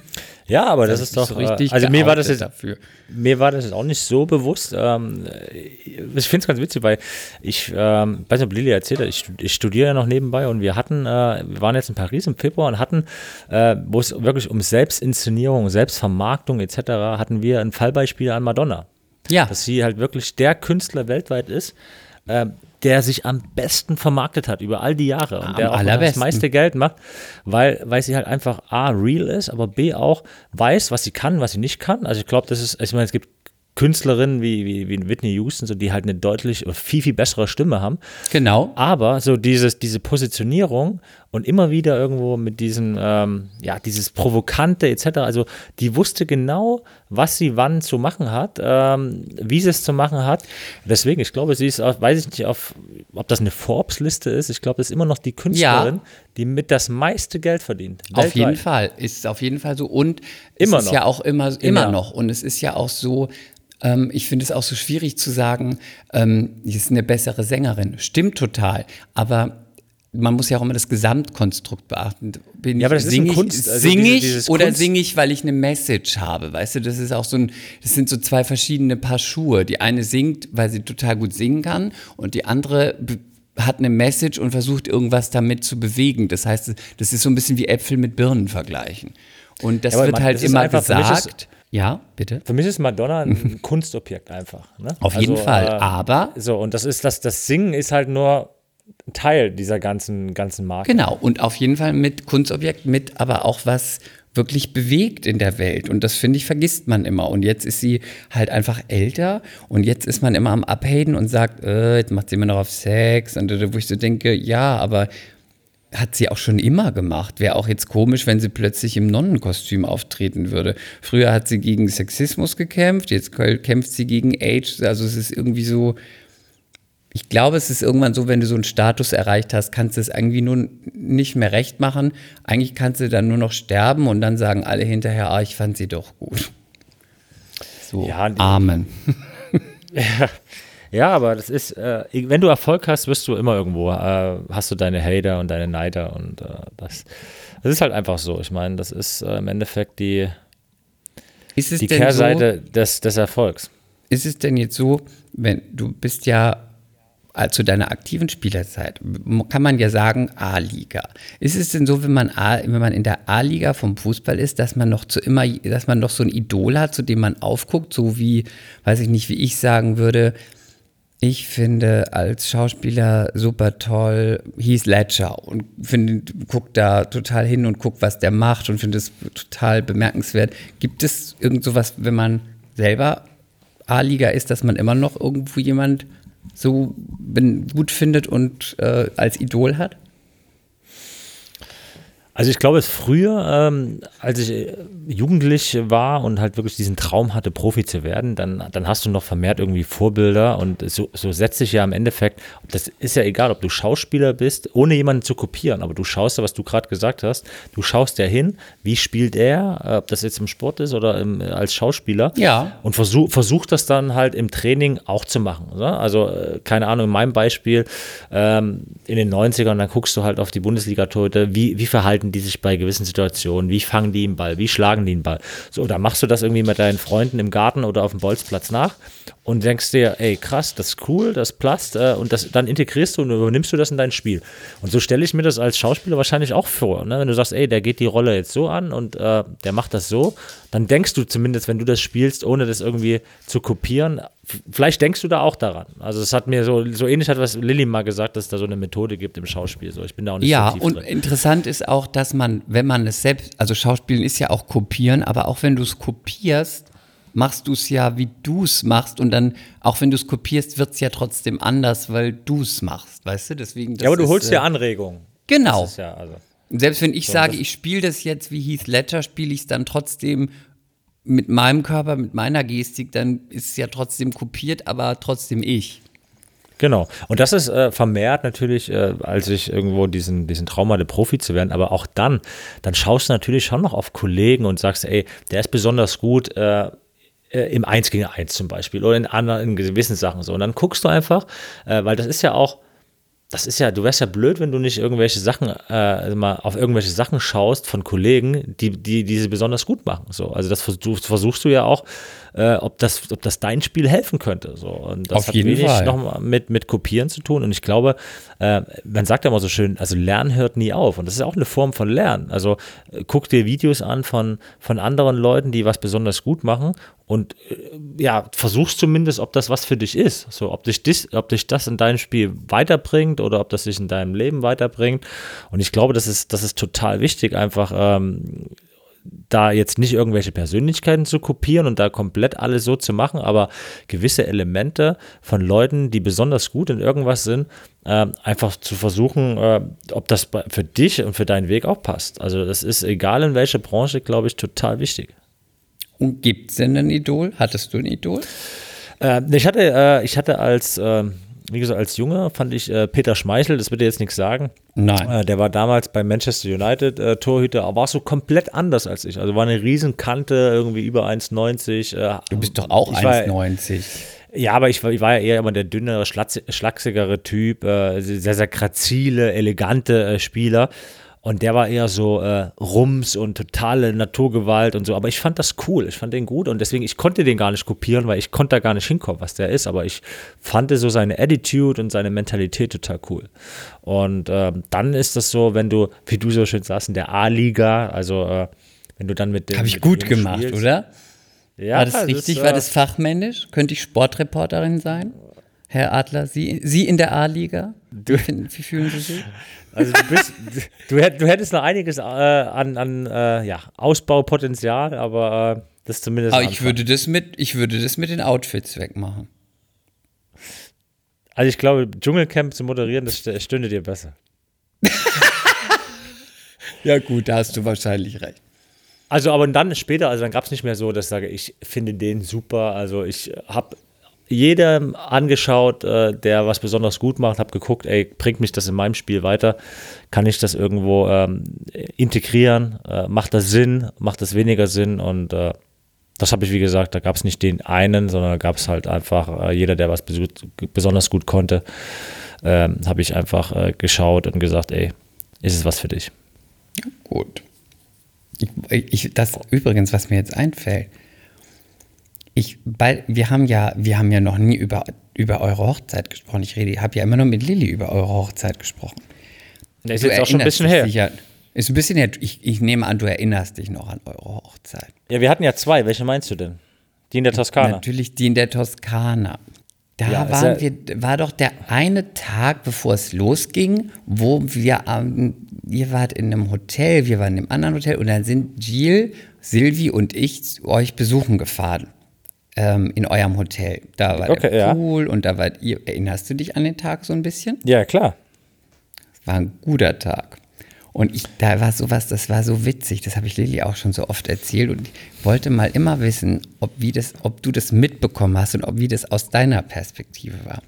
Ja, aber das ist doch so richtig. Also mir war das jetzt dafür. Mir war das jetzt auch nicht so bewusst. Ähm, ich finde es ganz witzig, weil ich, ähm, weiß nicht, ob Lili erzählt hat, ich, ich studiere ja noch nebenbei und wir hatten, äh, wir waren jetzt in Paris im Februar und hatten, äh, wo es wirklich um Selbstinszenierung, Selbstvermarktung etc., hatten wir ein Fallbeispiel an Madonna. Ja. Dass sie halt wirklich der Künstler weltweit ist, äh, der sich am besten vermarktet hat über all die Jahre und Am der auch das meiste Geld macht, weil, weil sie halt einfach A, real ist, aber B auch weiß, was sie kann, was sie nicht kann. Also ich glaube, das ist, ich meine, es gibt Künstlerinnen wie, wie, wie Whitney Houston, so, die halt eine deutlich oder viel, viel bessere Stimme haben. Genau. Aber so dieses, diese Positionierung und immer wieder irgendwo mit diesem, ähm, ja, dieses Provokante etc. Also die wusste genau, was sie wann zu machen hat, ähm, wie sie es zu machen hat. Deswegen, ich glaube, sie ist, auf, weiß ich nicht, auf, ob das eine Forbes-Liste ist. Ich glaube, das ist immer noch die Künstlerin, die mit das meiste Geld verdient. Auf jeden weltweit. Fall. Ist auf jeden Fall so. Und Immer es ist noch. ja auch immer, Im immer Jahr. noch. Und es ist ja auch so, ähm, ich finde es auch so schwierig zu sagen, ähm, sie ist eine bessere Sängerin. Stimmt total. Aber man muss ja auch immer das Gesamtkonstrukt beachten. Bin Ja, aber das ich, ist sing ein ich, Kunst- also sing diese- ich dieses oder Kunst- singe ich, weil ich eine Message habe? Weißt du, das ist auch so ein, das sind so zwei verschiedene Paar Schuhe. Die eine singt, weil sie total gut singen kann und die andere hat eine Message und versucht irgendwas damit zu bewegen. Das heißt, das ist so ein bisschen wie Äpfel mit Birnen vergleichen. Und das Ja, wird man- halt das immer einfach- gesagt. Ja, bitte. Für mich ist Madonna ein Kunstobjekt einfach. Ne? Auf jeden Fall. äh, Aber So, und das ist das, das Singen ist halt nur Teil dieser ganzen, ganzen Marke. Genau, und auf jeden Fall mit Kunstobjekt, mit aber auch was wirklich bewegt in der Welt. Und das finde ich, vergisst man immer. Und jetzt ist sie halt einfach älter und jetzt ist man immer am Abhaten und sagt, äh, jetzt macht sie immer noch auf Sex. Und äh, wo ich so denke, ja, aber hat sie auch schon immer gemacht. Wäre auch jetzt komisch, wenn sie plötzlich im Nonnenkostüm auftreten würde. Früher hat sie gegen Sexismus gekämpft, jetzt kämpft sie gegen AIDS. Also es ist irgendwie so, ich glaube, es ist irgendwann so, wenn du so einen Status erreicht hast, kannst du es irgendwie nur nicht mehr recht machen. Eigentlich kannst du dann nur noch sterben und dann sagen alle hinterher, ah, ich fand sie doch gut. So, Ja, Amen. Ja, aber das ist, äh, wenn du Erfolg hast, wirst du immer irgendwo, äh, hast du deine Hater und deine Neider und äh, das, das ist halt einfach so. Ich meine, das ist äh, im Endeffekt die, die Kehrseite des, des Erfolgs. so, ist es denn jetzt so, wenn du bist ja zu deiner aktiven Spielerzeit, kann man ja sagen A-Liga. Ist es denn so, wenn man, A, wenn man in der A-Liga vom Fußball ist, dass man noch zu immer, dass man noch so ein Idol hat, zu dem man aufguckt, so wie, weiß ich nicht, wie ich sagen würde, ich finde als Schauspieler super toll Heath Ledger und finde, guck da total hin und guck, was der macht und finde es total bemerkenswert. Gibt es irgend sowas, wenn man selber A-Liga ist, dass man immer noch irgendwo jemand so gut findet und äh, als Idol hat? Also ich glaube, es früher, ähm, als ich äh, jugendlich war und halt wirklich diesen Traum hatte, Profi zu werden, dann, dann hast du noch vermehrt irgendwie Vorbilder und so, so setzt sich ja im Endeffekt, das ist ja egal, ob du Schauspieler bist, ohne jemanden zu kopieren, aber du schaust ja, was du gerade gesagt hast, du schaust ja hin, wie spielt er, äh, ob das jetzt im Sport ist oder im, als Schauspieler Ja. und versuch, versuch das dann halt im Training auch zu machen. Oder? Also, äh, keine Ahnung, in meinem Beispiel, ähm, in den 90ern, dann guckst du halt auf die Bundesliga-Torhüter, wie, wie verhalten die sich bei gewissen Situationen, wie fangen die den Ball, wie schlagen die den Ball. So, da machst du das irgendwie mit deinen Freunden im Garten oder auf dem Bolzplatz nach und denkst dir, ey, krass, das ist cool, das passt äh, und das, dann integrierst du und übernimmst du das in dein Spiel. Und so stelle ich mir das als Schauspieler wahrscheinlich auch vor. Ne? Wenn du sagst, ey, der geht die Rolle jetzt so an und äh, der macht das so, dann denkst du zumindest, wenn du das spielst, ohne das irgendwie zu kopieren, vielleicht denkst du da auch daran. Also es hat mir so, so ähnlich hat was Lilly mal gesagt, dass es da so eine Methode gibt im Schauspiel. So, ich bin da auch nicht Ja, so tief und drin. interessant ist auch, dass man, wenn man es selbst, also Schauspielen ist ja auch kopieren, aber auch wenn du es kopierst, machst du es ja, wie du es machst und dann, auch wenn du es kopierst, wird es ja trotzdem anders, weil du es machst, weißt du? Deswegen, das Ja, aber du ist, holst äh, dir Anregungen. Genau. Das ist ja, also. Und Selbst wenn ich sage, das- ich spiele das jetzt wie Heath Ledger, spiele ich es dann trotzdem mit meinem Körper, mit meiner Gestik, dann ist es ja trotzdem kopiert, aber trotzdem ich. Genau. Und das ist äh, vermehrt natürlich, äh, als ich irgendwo diesen, diesen Traum hatte, Profi zu werden. Aber auch dann, dann schaust du natürlich schon noch auf Kollegen und sagst, ey, der ist besonders gut äh, äh, im 1 gegen 1 zum Beispiel oder in anderen, in gewissen Sachen so. Und dann guckst du einfach, äh, weil das ist ja auch, das ist ja, du wärst ja blöd, wenn du nicht irgendwelche Sachen, äh, mal auf irgendwelche Sachen schaust von Kollegen, die, die diese besonders gut machen. So, also das versuchst, versuchst du ja auch, äh, ob das, ob das dein Spiel helfen könnte. So, und das Auf hat jeden wenig Fall. noch mit, mit Kopieren zu tun. Und ich glaube, äh, man sagt ja immer so schön, also Lernen hört nie auf. Und das ist auch eine Form von Lernen. Also äh, guck dir Videos an von, von anderen Leuten, die was besonders gut machen und äh, ja, versuchst zumindest, ob das was für dich ist. So, ob dich, dis, ob dich das in deinem Spiel weiterbringt oder ob das dich in deinem Leben weiterbringt. Und ich glaube, das ist, das ist total wichtig, einfach ähm, da jetzt nicht irgendwelche Persönlichkeiten zu kopieren und da komplett alles so zu machen, aber gewisse Elemente von Leuten, die besonders gut in irgendwas sind, äh, einfach zu versuchen, äh, ob das für dich und für deinen Weg auch passt. Also das ist egal in welche Branche, glaube ich, total wichtig. Und gibt es denn ein Idol? Hattest du ein Idol? Äh, ich, hatte, äh, ich hatte als äh, wie gesagt, als Junge fand ich äh, Peter Schmeichel, das wird dir jetzt nichts sagen. Nein. Äh, der war damals bei Manchester United äh, Torhüter, aber war so komplett anders als ich. Also war eine Riesenkante, irgendwie über 1,90. Äh, du bist doch auch 1,90. Ja, aber ich, ich, war ja eher immer der dünnere, schlachsigere Typ, äh, sehr, sehr grazile, elegante äh, Spieler. Und der war eher so äh, Rums und totale Naturgewalt und so. Aber ich fand das cool. Ich fand den gut und deswegen, ich konnte den gar nicht kopieren, weil ich konnte da gar nicht hinkommen, was der ist. Aber ich fand so seine Attitude und seine Mentalität total cool. Und äh, dann ist das so, wenn du, wie du so schön sagst, in der A-Liga, also äh, wenn du dann mit dem. Habe ich gut gemacht, spielst, oder? Ja, war das richtig? Das, war das fachmännisch? Könnte ich Sportreporterin sein? Herr Adler, Sie, Sie in der A-Liga? Wie, wie fühlen Sie sich? Also du, bist, du, du hättest noch einiges äh, an, an äh, ja, Ausbaupotenzial, aber äh, das zumindest. Aber ich würde das mit, ich würde das mit den Outfits wegmachen. Also ich glaube, Dschungelcamp zu moderieren, das stünde dir besser. ja gut, da hast du wahrscheinlich recht. Also aber dann später, also dann gab es nicht mehr so, dass ich sage, ich finde den super. Also ich habe jedem angeschaut, äh, der was besonders gut macht, habe geguckt, ey, bringt mich das in meinem Spiel weiter? Kann ich das irgendwo ähm, integrieren? Äh, macht das Sinn? Macht das weniger Sinn? Und äh, das habe ich, wie gesagt, da gab es nicht den einen, sondern da gab es halt einfach äh, jeder, der was besonders gut konnte, ähm, habe ich einfach äh, geschaut und gesagt, ey, ist es was für dich? Gut. Ich, ich, das übrigens, was mir jetzt einfällt, ich, weil wir haben ja, wir haben ja noch nie über, über eure Hochzeit gesprochen. Ich rede, habe ja immer nur mit Lilly über eure Hochzeit gesprochen. Das ist du jetzt auch schon ein bisschen her. Sicher, ist ein bisschen her. Ich, ich nehme an, du erinnerst dich noch an eure Hochzeit. Ja, wir hatten ja zwei. Welche meinst du denn? Die in der Toskana. Natürlich die in der Toskana. Da ja, waren ja wir, war doch der eine Tag, bevor es losging, wo wir, ähm, ihr wart in einem Hotel, wir waren in einem anderen Hotel und dann sind Jill, Silvi und ich euch besuchen gefahren ähm, in eurem Hotel. Da war okay, der Pool ja. und da wart ihr. Erinnerst du dich an den Tag so ein bisschen? Ja, klar. Es war ein guter Tag. Und ich, da war sowas, das war so witzig, das habe ich Lilly auch schon so oft erzählt und ich wollte mal immer wissen, ob, wie das, ob du das mitbekommen hast und ob wie das aus deiner Perspektive war.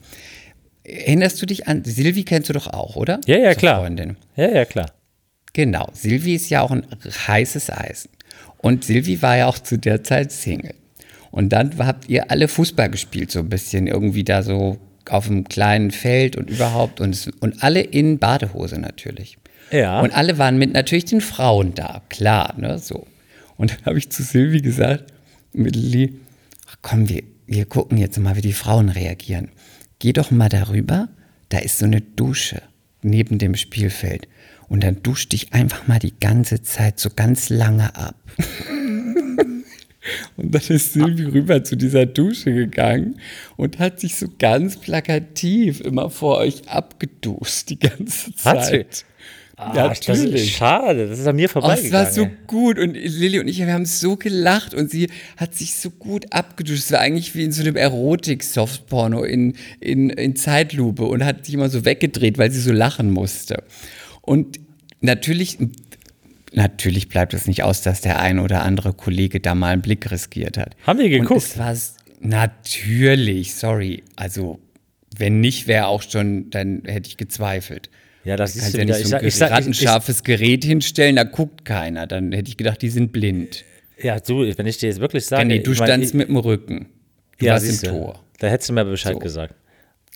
Erinnerst du dich an, Silvi kennst du doch auch, oder? Ja, ja, Zur klar. Freundin. Ja, ja, klar. Genau, Silvi ist ja auch ein heißes Eisen. Und Silvi war ja auch zu der Zeit Single. Und dann habt ihr alle Fußball gespielt, so ein bisschen irgendwie da so auf einem kleinen Feld und überhaupt und, und alle in Badehose natürlich. Ja. Und alle waren mit natürlich den Frauen da, klar, ne, so. Und dann habe ich zu Silvi gesagt, mit Lili, komm, wir, wir gucken jetzt mal, wie die Frauen reagieren. Geh doch mal darüber, da ist so eine Dusche neben dem Spielfeld. Und dann dusch dich einfach mal die ganze Zeit so ganz lange ab. Und dann ist Silvi rüber zu dieser Dusche gegangen und hat sich so ganz plakativ immer vor euch abgeduscht die ganze Zeit. Ah, ja, natürlich. Das ist schade, das ist an mir vorbeigegangen. Oh, es war so gut und Lilly und ich, wir haben so gelacht und sie hat sich so gut abgeduscht. Es war eigentlich wie in so einem Erotik-Softporno in, in, in Zeitlupe und hat sich immer so weggedreht, weil sie so lachen musste. Und natürlich natürlich bleibt es nicht aus, dass der ein oder andere Kollege da mal einen Blick riskiert hat. Haben wir geguckt? Und es war natürlich, sorry. Also, wenn nicht, wäre auch schon, dann hätte ich gezweifelt. Ja, das ist ja nicht so ein ich sag, rattenscharfes ich, Gerät hinstellen, da guckt keiner. Dann hätte ich gedacht, die sind blind. Ja, du, wenn ich dir jetzt wirklich sage. nee, du standst mit dem Rücken. Du ja, warst im Tor. Da hättest du mir Bescheid so. gesagt.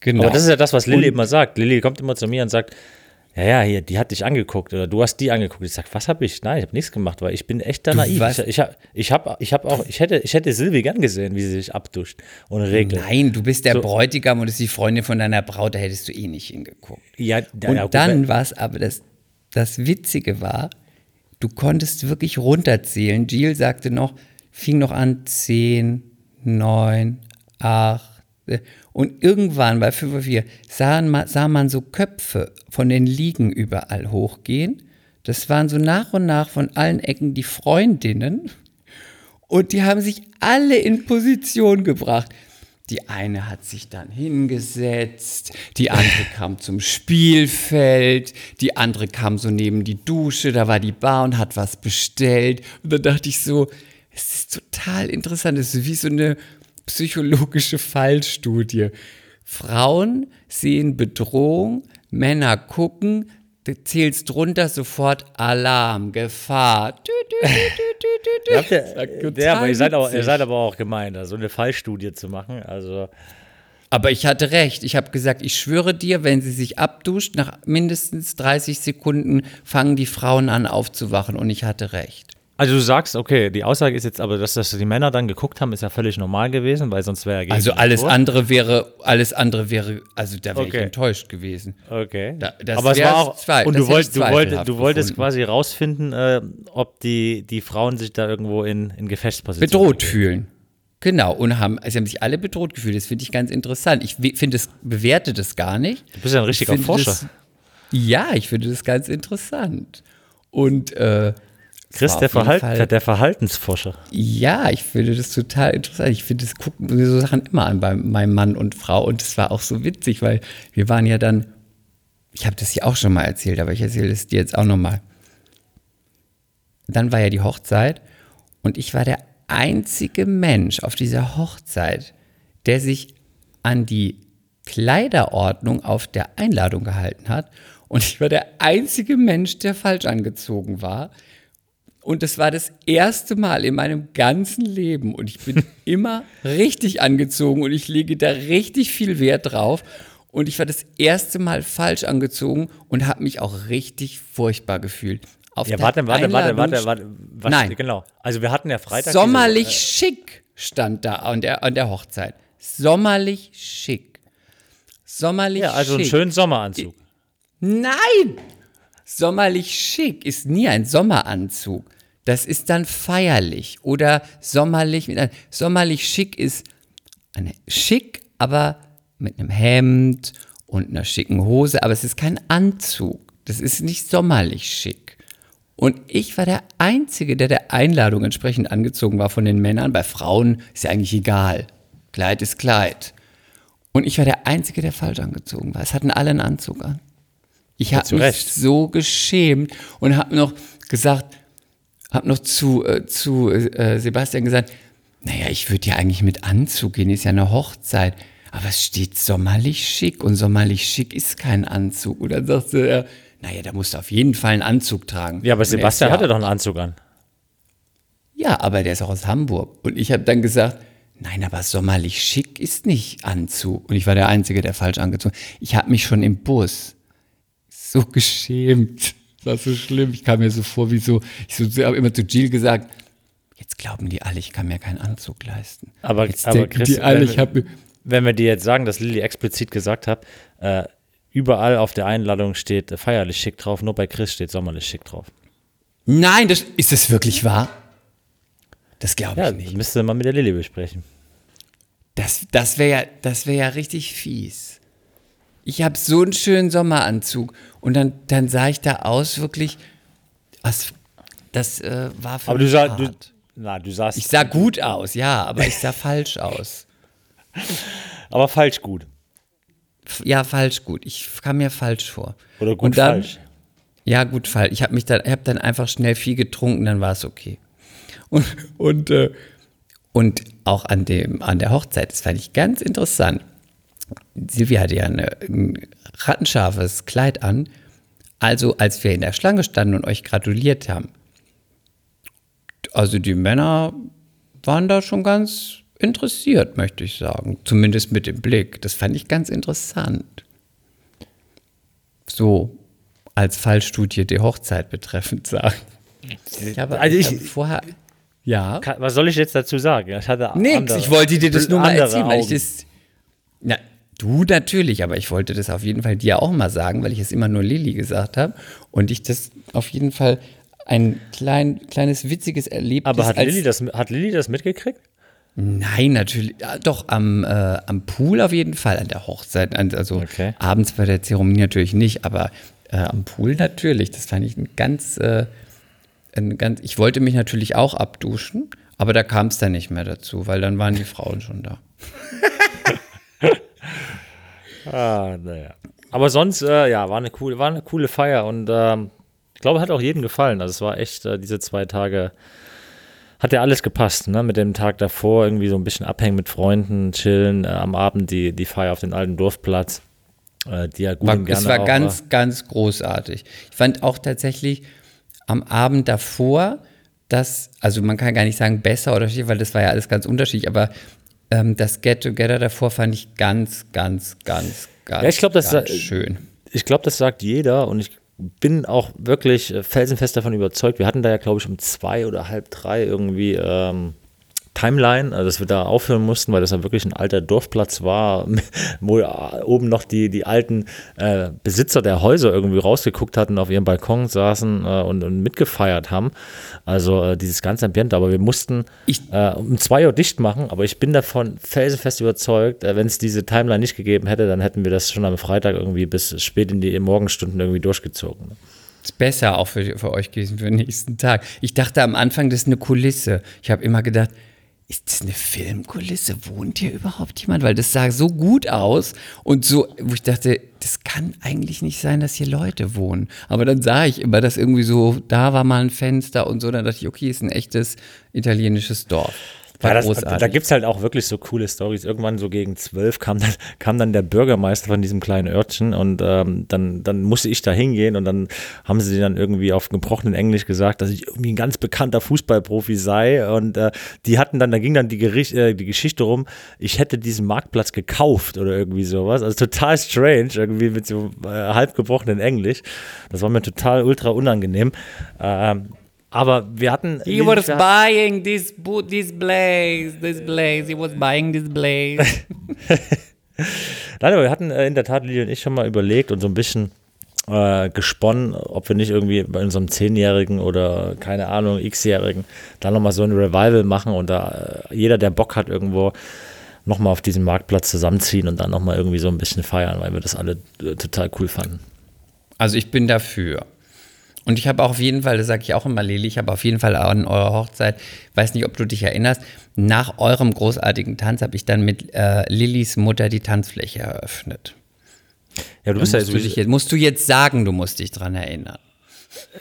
Genau. Aber das ist ja das, was Lilly immer sagt. Lilly kommt immer zu mir und sagt, ja, ja, hier, die hat dich angeguckt oder du hast die angeguckt. Ich sag, was habe ich? Nein, ich habe nichts gemacht, weil ich bin echt da naiv. Ich, ich, ich habe ich hab auch, ich hätte, ich hätte Silvi gern gesehen, wie sie sich abduscht und regelt. Nein, du bist der so. Bräutigam und ist die Freundin von deiner Braut, da hättest du eh nicht hingeguckt. Ja, und ja, dann war es aber das, das Witzige war, du konntest wirklich runterzählen. Jill sagte noch, fing noch an, 10, 9, 8, und irgendwann bei 5 Uhr 4 sah man, sah man so Köpfe von den Liegen überall hochgehen. Das waren so nach und nach von allen Ecken die Freundinnen. Und die haben sich alle in Position gebracht. Die eine hat sich dann hingesetzt, die andere kam zum Spielfeld, die andere kam so neben die Dusche, da war die Bar und hat was bestellt. Und dann dachte ich so, es ist total interessant, es ist wie so eine psychologische Fallstudie. Frauen sehen Bedrohung, Männer gucken, du zählst drunter sofort Alarm, Gefahr. Habt ihr, Das ist total ja, aber ihr seid, auch, ihr seid aber auch gemein, da so eine Fallstudie zu machen. Also, Aber ich hatte recht. Ich habe gesagt, ich schwöre dir, wenn sie sich abduscht, nach mindestens 30 Sekunden fangen die Frauen an aufzuwachen. Und ich hatte recht. Also du sagst, okay, die Aussage ist jetzt aber, dass das die Männer dann geguckt haben, ist ja völlig normal gewesen, weil sonst wäre ja Also alles Natur. andere wäre, alles andere wäre, also da wäre Okay. ich enttäuscht gewesen. Okay. Da- das aber es war auch, zwei- und du, wollt, du, wollt, zweifelhaft du wolltest quasi rausfinden, äh, ob die, die Frauen sich da irgendwo in, in Gefechtsposition Bedroht fühlen. Genau, und haben, also sie haben sich alle bedroht gefühlt. Das finde ich ganz interessant. Ich finde es, bewerte das gar nicht. Du bist ja ein richtiger Forscher. Das, ja, ich finde das ganz interessant. Und äh, es Chris, der, Fall- der Verhaltensforscher. Ja, ich finde das total interessant. Ich finde, das gucken mir so Sachen immer an bei meinem Mann und Frau. Und es war auch so witzig, weil wir waren ja dann, ich habe das ja auch schon mal erzählt, aber ich erzähle es dir jetzt auch nochmal. Dann war ja die Hochzeit und ich war der einzige Mensch auf dieser Hochzeit, der sich an die Kleiderordnung auf der Einladung gehalten hat. Und ich war der einzige Mensch, der falsch angezogen war. Und das war das erste Mal in meinem ganzen Leben. Und ich bin immer richtig angezogen und ich lege da richtig viel Wert drauf. Und ich war das erste Mal falsch angezogen und habe mich auch richtig furchtbar gefühlt. Auf Ja, warte, warte, warte, warte, warte. Was, Nein. Genau. Also wir hatten ja Freitag. Sommerlich Diese, schick stand da an der, an der Hochzeit. Sommerlich schick. Sommerlich äh, ja, also einen schick. schönen Sommeranzug. Nein! Sommerlich schick ist nie ein Sommeranzug. Das ist dann feierlich oder sommerlich mit einem sommerlich schick ist eine schick, aber mit einem Hemd und einer schicken Hose, aber es ist kein Anzug. Das ist nicht sommerlich schick. Und ich war der Einzige, der der Einladung entsprechend angezogen war von den Männern. Bei Frauen ist ja eigentlich egal. Kleid ist Kleid. Und ich war der Einzige, der falsch angezogen war. Es hatten alle einen Anzug an. Ich habe mich so geschämt und habe noch gesagt, habe noch zu, äh, zu äh, Sebastian gesagt, naja, ich würde ja eigentlich mit Anzug gehen, ist ja eine Hochzeit. Aber es steht sommerlich schick und sommerlich schick ist kein Anzug. Und dann sagte er, naja, da musst du auf jeden Fall einen Anzug tragen. Ja, aber Und Sebastian ja hatte doch einen Anzug an. ja, aber der ist auch aus Hamburg. Und ich habe dann gesagt, nein, aber sommerlich schick ist nicht Anzug. Und ich war der Einzige, der falsch angezogen. Ich habe mich schon im Bus so geschämt. Das war so schlimm. Ich kam mir so vor, wie so, ich so, habe immer zu Jill gesagt, jetzt glauben die alle, ich kann mir keinen Anzug leisten. Aber, jetzt aber denken Chris, die alle, wenn, ich habe wenn wir dir jetzt sagen, dass Lilly explizit gesagt hat, äh, überall auf der Einladung steht äh, feierlich schick drauf, nur bei Chris steht sommerlich schick drauf. Nein, das, ist das wirklich wahr? Das glaube Ja, ich nicht. müsste man mit der Lilly besprechen. Das, das wäre ja, das wär ja richtig fies. Ich habe so einen schönen Sommeranzug und dann, dann sah ich da aus wirklich, das, das äh, war für Aber du, mich sah, hart. du, na, du sahst, Ich sah gut aus, ja, aber ich sah falsch aus. aber falsch gut. Ja, falsch gut. Ich kam mir falsch vor. Oder gut dann, falsch. Ja, gut falsch. Ich habe mich dann, ich habe dann einfach schnell viel getrunken, dann war es okay. Und, und, äh, und auch an, dem, an der Hochzeit, das fand ich ganz interessant. Silvia hatte ja eine, ein rattenscharfes Kleid an. Also, als wir in der Schlange standen und euch gratuliert haben. Also, die Männer waren da schon ganz interessiert, möchte ich sagen. Zumindest mit dem Blick. Das fand ich ganz interessant. So, als Fallstudie die Hochzeit betreffend sagen. Ich habe, Also ich- ich habe vorher. Ja. Ka- Was soll ich jetzt dazu sagen? Ich hatte Nix, andere- ich wollte dir das nur mal erzählen, weil ich das. Na, du natürlich, aber ich wollte das auf jeden Fall dir auch mal sagen, weil ich es immer nur Lilly gesagt habe und ich das auf jeden Fall ein klein, kleines witziges Erlebnis Aber hat Lilly, das, hat Lilly das mitgekriegt? Nein, natürlich. Ja, doch, am, äh, am Pool auf jeden Fall, an der Hochzeit. Also Okay. abends bei der Zeremonie natürlich nicht, aber äh, am Pool natürlich. Das fand ich ein ganz, äh, ein ganz. Ich wollte mich natürlich auch abduschen, aber da kam es dann nicht mehr dazu, weil dann waren die Frauen schon da. Ah, naja. Aber sonst, äh, ja, war eine coole, war eine coole Feier und ähm, ich glaube, hat auch jedem gefallen. Also es war echt äh, diese zwei Tage hat ja alles gepasst, ne? Mit dem Tag davor irgendwie so ein bisschen abhängen mit Freunden, chillen, äh, am Abend die, die Feier auf den alten Dorfplatz. Äh, die ja gut war, und gerne es war auch, ganz, ganz großartig. Ich fand auch tatsächlich am Abend davor, dass, also man kann gar nicht sagen besser oder schlecht, weil das war ja alles ganz unterschiedlich, aber ähm, das Get Together davor fand ich ganz, ganz, ganz, ganz, Ja, ich glaub, das ganz schön. ich glaube, das sagt jeder und ich bin auch wirklich äh, felsenfest davon überzeugt. Wir hatten da ja, glaube ich, um zwei oder halb drei irgendwie ähm, Timeline, also dass wir da aufhören mussten, weil das ja wirklich ein alter Dorfplatz war, wo oben noch die, die alten äh, Besitzer der Häuser irgendwie rausgeguckt hatten, auf ihrem Balkon saßen äh, und, und mitgefeiert haben. Also äh, dieses ganze Ambiente, aber wir mussten Ich- äh, um zwei Uhr dicht machen, aber ich bin davon felsenfest überzeugt, äh, wenn es diese Timeline nicht gegeben hätte, dann hätten wir das schon am Freitag irgendwie bis spät in die Morgenstunden irgendwie durchgezogen. ne? Ist besser auch für, für euch gewesen für den nächsten Tag. Ich dachte am Anfang, das ist eine Kulisse. Ich habe immer gedacht, ist das eine Filmkulisse? Wohnt hier überhaupt jemand? Weil das sah so gut aus und so, wo ich dachte, das kann eigentlich nicht sein, dass hier Leute wohnen. Aber dann sah ich immer, dass irgendwie so, da war mal ein Fenster und so. Dann dachte ich, okay, ist ein echtes italienisches Dorf. War das, großartig. da gibt es halt auch wirklich so coole Stories. Irgendwann so gegen zwölf kam dann, kam dann der Bürgermeister von diesem kleinen Örtchen und ähm, dann, dann musste ich da hingehen und dann haben sie dann irgendwie auf gebrochenen Englisch gesagt, dass ich irgendwie ein ganz bekannter Fußballprofi sei und äh, die hatten dann, da ging dann die, Gericht, äh, die Geschichte rum, ich hätte diesen Marktplatz gekauft oder irgendwie sowas. Also total strange, irgendwie mit so äh, halb gebrochenen Englisch. Das war mir total ultra unangenehm. Ähm, aber wir hatten. He was buying this, this place, this place. He was buying this place. Nein, aber wir hatten äh, in der Tat, Lili und ich, schon mal überlegt und so ein bisschen äh, gesponnen, ob wir nicht irgendwie bei unserem Zehnjährigen oder keine Ahnung, X-Jährigen da nochmal so ein Revival machen und da äh, jeder, der Bock hat, irgendwo nochmal auf diesem Marktplatz zusammenziehen und dann nochmal irgendwie so ein bisschen feiern, weil wir das alle äh, total cool fanden. Also ich bin dafür. Und ich habe auch auf jeden Fall, das sage ich auch immer, Lili, ich habe auf jeden Fall an eurer Hochzeit, weiß nicht, ob du dich erinnerst, nach eurem großartigen Tanz habe ich dann mit äh, Lillys Mutter die Tanzfläche eröffnet. Ja, du Musst bist ja du, dich jetzt, musst du jetzt sagen, du musst dich dran erinnern.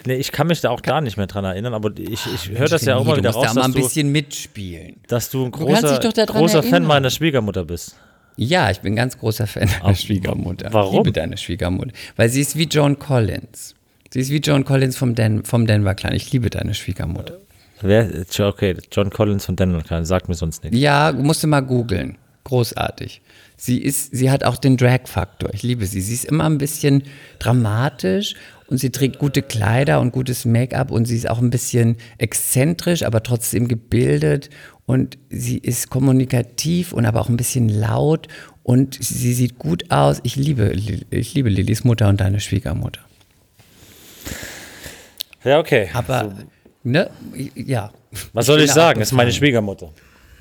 nee, ich kann mich da auch gar nicht mehr dran erinnern, aber ich, ich höre das ja auch immer wieder du musst raus, da mal ein du, bisschen mitspielen. dass du ein großer, doch daran großer Fan meiner Schwiegermutter bist. Ja, ich bin ganz großer Fan deiner Schwiegermutter. warum? Ich liebe deine Schwiegermutter. Weil sie ist wie Joan Collins. Sie ist wie Joan Collins vom, Den vom Denver Clan. Ich liebe deine Schwiegermutter. Wer, okay, John Collins von Denver Clan, sagt mir sonst nichts. Ja, musst du mal googeln. Großartig. Sie ist, sie hat auch den Drag-Faktor. Ich liebe sie. Sie ist immer ein bisschen dramatisch und sie trägt gute Kleider und gutes Make-up und sie ist auch ein bisschen exzentrisch, aber trotzdem gebildet und sie ist kommunikativ und aber auch ein bisschen laut und sie sieht gut aus. Ich liebe, ich liebe Lillys Mutter und deine Schwiegermutter. Ja, okay. Aber, ne, ja. Was soll ich sagen? Das ist meine. Schwiegermutter.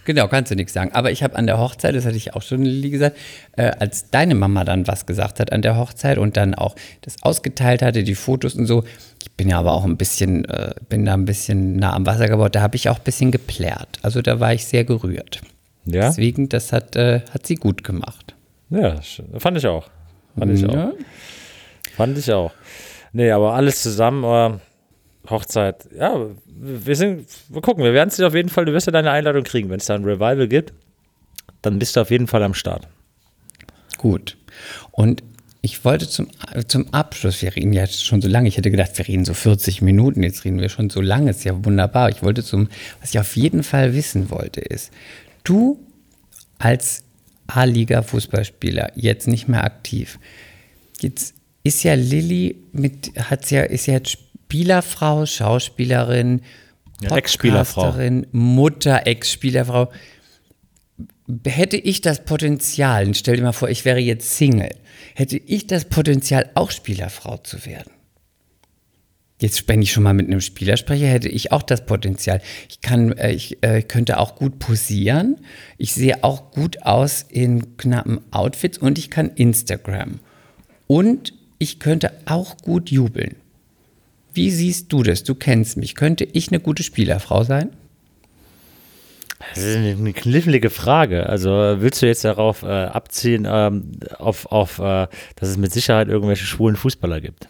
Genau, kannst du nichts sagen. Aber ich habe an der Hochzeit, das hatte ich auch schon gesagt, äh, als deine Mama dann was gesagt hat an der Hochzeit und dann auch das ausgeteilt hatte, die Fotos und so. Ich bin ja aber auch ein bisschen, äh, bin da ein bisschen nah am Wasser gebaut. Da habe ich auch ein bisschen geplärt. Also da war ich sehr gerührt. Ja? Deswegen, das hat, äh, hat sie gut gemacht. Ja, fand ich auch. Fand ich auch. Ja. Fand ich auch. Nee, aber alles zusammen, äh, Hochzeit, ja, wir sind, wir gucken, wir werden es dir auf jeden Fall, du wirst ja deine Einladung kriegen. Wenn es da ein Revival gibt, dann bist du auf jeden Fall am Start. Gut. Und ich wollte zum, zum Abschluss, wir reden ja schon so lange, ich hätte gedacht, wir reden so 40 Minuten, jetzt reden wir schon so lange, ist ja wunderbar. Ich wollte zum, was ich auf jeden Fall wissen wollte, ist, du als A-Liga-Fußballspieler, jetzt nicht mehr aktiv, jetzt ist ja Lilly mit, hat's ja, ist ja Spielerfrau, Schauspielerin, Ja, Ex-Spielerfrau. Mutter, Ex-Spielerfrau hätte ich das Potenzial, stell dir mal vor, ich wäre jetzt Single, hätte ich das Potenzial, auch Spielerfrau zu werden? Jetzt, wenn ich schon mal mit einem Spieler spreche, hätte ich auch das Potenzial. Ich kann, äh, ich äh, könnte auch gut posieren. Ich sehe auch gut aus in knappen Outfits und ich kann Instagram. Und ich könnte auch gut jubeln. Wie siehst du das? Du kennst mich. Könnte ich eine gute Spielerfrau sein? Das ist eine, knifflige Frage. Also willst du jetzt darauf äh, abziehen, ähm, auf, auf äh, dass es mit Sicherheit irgendwelche schwulen Fußballer gibt?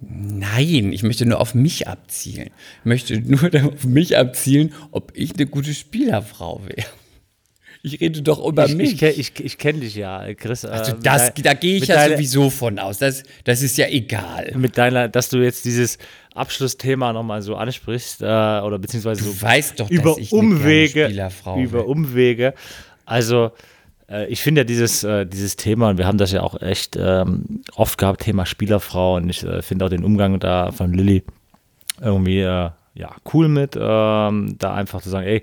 Nein, ich möchte nur auf mich abzielen. Ich möchte nur auf mich abzielen, ob ich eine gute Spielerfrau wäre. Ich rede doch über ich, mich. Ich, ich, ich, ich kenne dich ja, Chris. also äh, das, mit da gehe ich ja deiner- sowieso von aus. Das, das ist ja egal. Mit deiner, dass du jetzt dieses Abschlussthema nochmal so ansprichst, äh, oder beziehungsweise so Du weißt doch, über dass ich eine Umwege, über. Umwege. Also äh, ich finde ja dieses, äh, dieses Thema, und wir haben das ja auch echt ähm, oft gehabt, Thema Spielerfrau, und ich äh, finde auch den Umgang da von Lilly irgendwie äh, ja, cool mit, ähm, da einfach zu sagen, ey,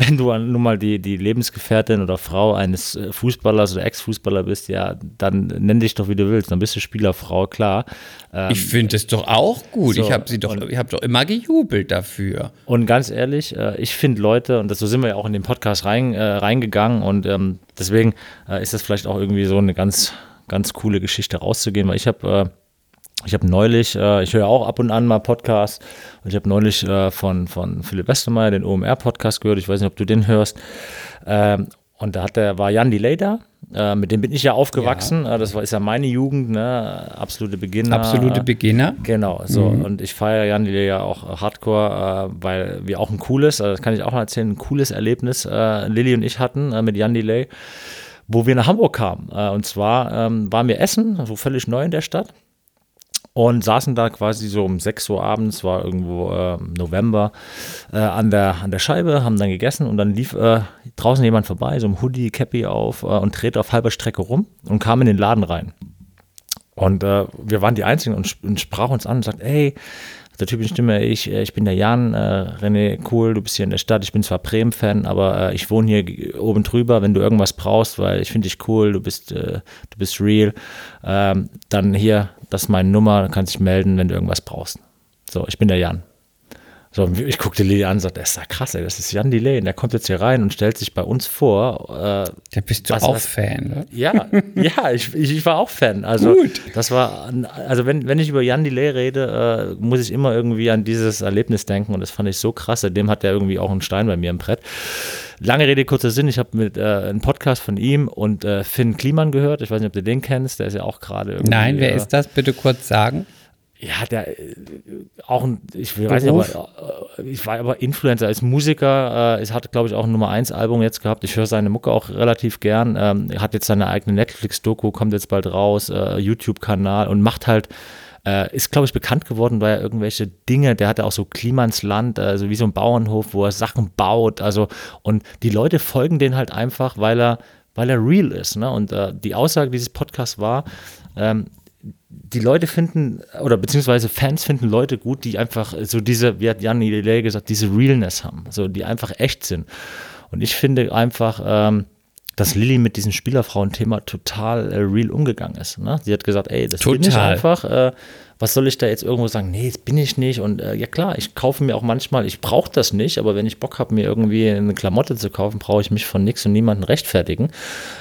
wenn du nun mal die, die Lebensgefährtin oder Frau eines äh, Fußballers oder Ex-Fußballer bist, ja, dann nenn dich doch, wie du willst, dann bist du Spielerfrau, klar. Ähm, Ich finde es doch auch gut. so, ich habe sie doch, und- ich habe doch immer gejubelt dafür. Und ganz ehrlich, äh, ich finde Leute, und das, so sind wir ja auch in den Podcast rein, äh, reingegangen und ähm, deswegen äh, ist das vielleicht auch irgendwie so eine ganz, ganz coole Geschichte rauszugehen, weil ich habe äh, ich habe neulich, äh, ich höre auch ab und an mal Podcasts und ich habe neulich äh, von, von Philipp Westermeier den OMR-Podcast gehört, ich weiß nicht, ob du den hörst. Ähm, und da hat der, war Jan Delay da, äh, mit dem bin ich ja aufgewachsen, äh, das war, ist ja meine Jugend, ne? absolute Beginner. Absolute äh, Beginner. Genau, so. Und ich feiere Jan Delay ja auch hardcore, äh, weil wir auch ein cooles, äh, das kann ich auch mal erzählen, ein cooles Erlebnis äh, Lilly und ich hatten äh, mit Jan Delay, wo wir nach Hamburg kamen. Äh, und zwar ähm, waren wir essen, so völlig neu in der Stadt. Und saßen da quasi so um 6 Uhr abends, war irgendwo äh, November, äh, an, der, an der Scheibe, haben dann gegessen und dann lief äh, draußen jemand vorbei, so ein Hoodie, Cappy auf äh, und drehte auf halber Strecke rum und kam in den Laden rein. Und äh, wir waren die Einzigen und, und sprach uns an und sagt, ey, der Typ in Stimme, ich, äh, ich bin der Jan, äh, René, cool, du bist hier in der Stadt, ich bin zwar Bremen-Fan, aber äh, ich wohne hier oben drüber, wenn du irgendwas brauchst, weil ich finde dich cool, du bist, äh, du bist real, ähm, dann hier, das ist meine Nummer, kannst dich melden, wenn du irgendwas brauchst. So, ich bin der Jan. So, ich guckte Lili an und sagte, das ist ja krass, ey, das ist Jan Delay, und der kommt jetzt hier rein und stellt sich bei uns vor, äh, Da bist du Was- auch was- Fan, ne? ja, ja, ich, ich, war auch Fan. Also das war, also wenn, wenn ich über Jan Delay rede, äh, muss ich immer irgendwie an dieses Erlebnis denken und das fand ich so krass. Seitdem hat er irgendwie auch einen Stein bei mir im Brett. Lange Rede, kurzer Sinn, ich habe mit äh, einen Podcast von ihm und äh, Finn Kliman gehört. Ich weiß nicht, ob du den kennst, der ist ja auch gerade irgendwie. Nein, wer äh, ist das? Bitte kurz sagen. Ja, der äh, auch ein, ich weiß nicht, aber, äh, ich war aber Influencer als Musiker. Äh, es hat, glaube ich, auch ein Nummer 1 Album jetzt gehabt. Ich höre seine Mucke auch relativ gern. Ähm, hat jetzt seine eigene Netflix-Doku, kommt jetzt bald raus, äh, YouTube-Kanal und macht halt, äh, ist, glaube ich, bekannt geworden, weil er irgendwelche Dinge, der hatte auch so Klimansland, äh, so wie so ein Bauernhof, wo er Sachen baut. Also, und die Leute folgen den halt einfach, weil er, weil er real ist. Ne? Und die Aussage dieses Podcasts war, ähm, die Leute finden, oder beziehungsweise Fans finden Leute gut, die einfach so diese, wie hat Jan Delay gesagt, diese Realness haben, so die einfach echt sind. Und ich finde einfach, ähm, dass Lilly mit diesem Spielerfrauen-Thema total äh, real umgegangen ist. Ne? Sie hat gesagt, ey, das bin ich Total. einfach. Äh, was soll ich da jetzt irgendwo sagen? Nee, das bin ich nicht. Und äh, ja klar, ich kaufe mir auch manchmal, ich brauche das nicht, aber wenn ich Bock habe, mir irgendwie eine Klamotte zu kaufen, brauche ich mich von nichts und niemanden rechtfertigen.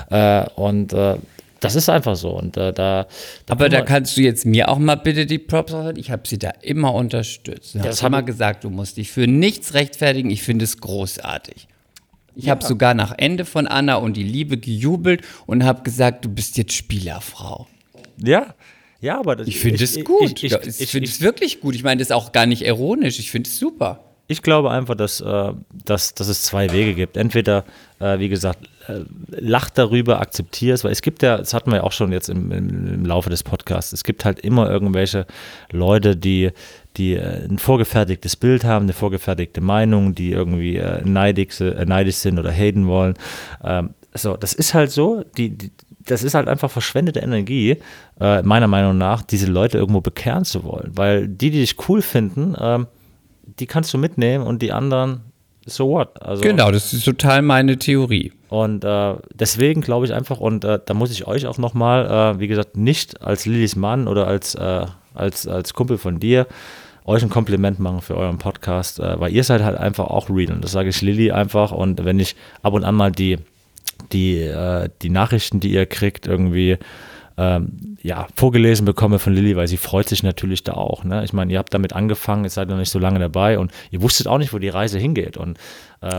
Äh, und äh, das ist einfach so. Und äh, da, Aber kann da kannst du jetzt mir auch mal bitte die Props sagen. Ich habe sie da immer unterstützt. Ich Das habe hab immer ich- gesagt, du musst dich für nichts rechtfertigen. Ich finde es großartig. Ich habe sogar nach Ende von Anna und die Liebe gejubelt und habe gesagt, du bist jetzt Spielerfrau. Ja, ja, aber das, Ich finde es gut. Ich, ich, Ja, ich, ich, finde es wirklich gut. Ich meine, das ist auch gar nicht ironisch. Ich finde es super. Ich glaube einfach, dass, äh, dass, dass es zwei Wege gibt. Entweder, äh, wie gesagt, äh, lach darüber, akzeptier es, weil es gibt ja, das hatten wir ja auch schon jetzt im, im, im Laufe des Podcasts, es gibt halt immer irgendwelche Leute, die, die äh, ein vorgefertigtes Bild haben, eine vorgefertigte Meinung, die irgendwie äh, neidig, äh, neidisch sind oder haten wollen. Ähm, so, das ist halt so, die, die das ist halt einfach verschwendete Energie, meiner Meinung nach, diese Leute irgendwo bekehren zu wollen. Weil die, die dich cool finden, ähm, die kannst du mitnehmen und die anderen, so what? Also, Genau, das ist total meine Theorie. Und äh, deswegen glaube ich einfach, und äh, da muss ich euch auch nochmal, äh, wie gesagt, nicht als Lillys Mann oder als, äh, als, als Kumpel von dir, euch ein Kompliment machen für euren Podcast, äh, weil ihr seid halt einfach auch real. Und das sage ich Lilly einfach. Und wenn ich ab und an mal die, die, äh, die Nachrichten, die ihr kriegt, irgendwie ähm, ja, vorgelesen bekomme von Lilly, weil sie freut sich natürlich da auch. Ne? Ich meine, ihr habt damit angefangen, ihr seid noch nicht so lange dabei und ihr wusstet auch nicht, wo die Reise hingeht. Und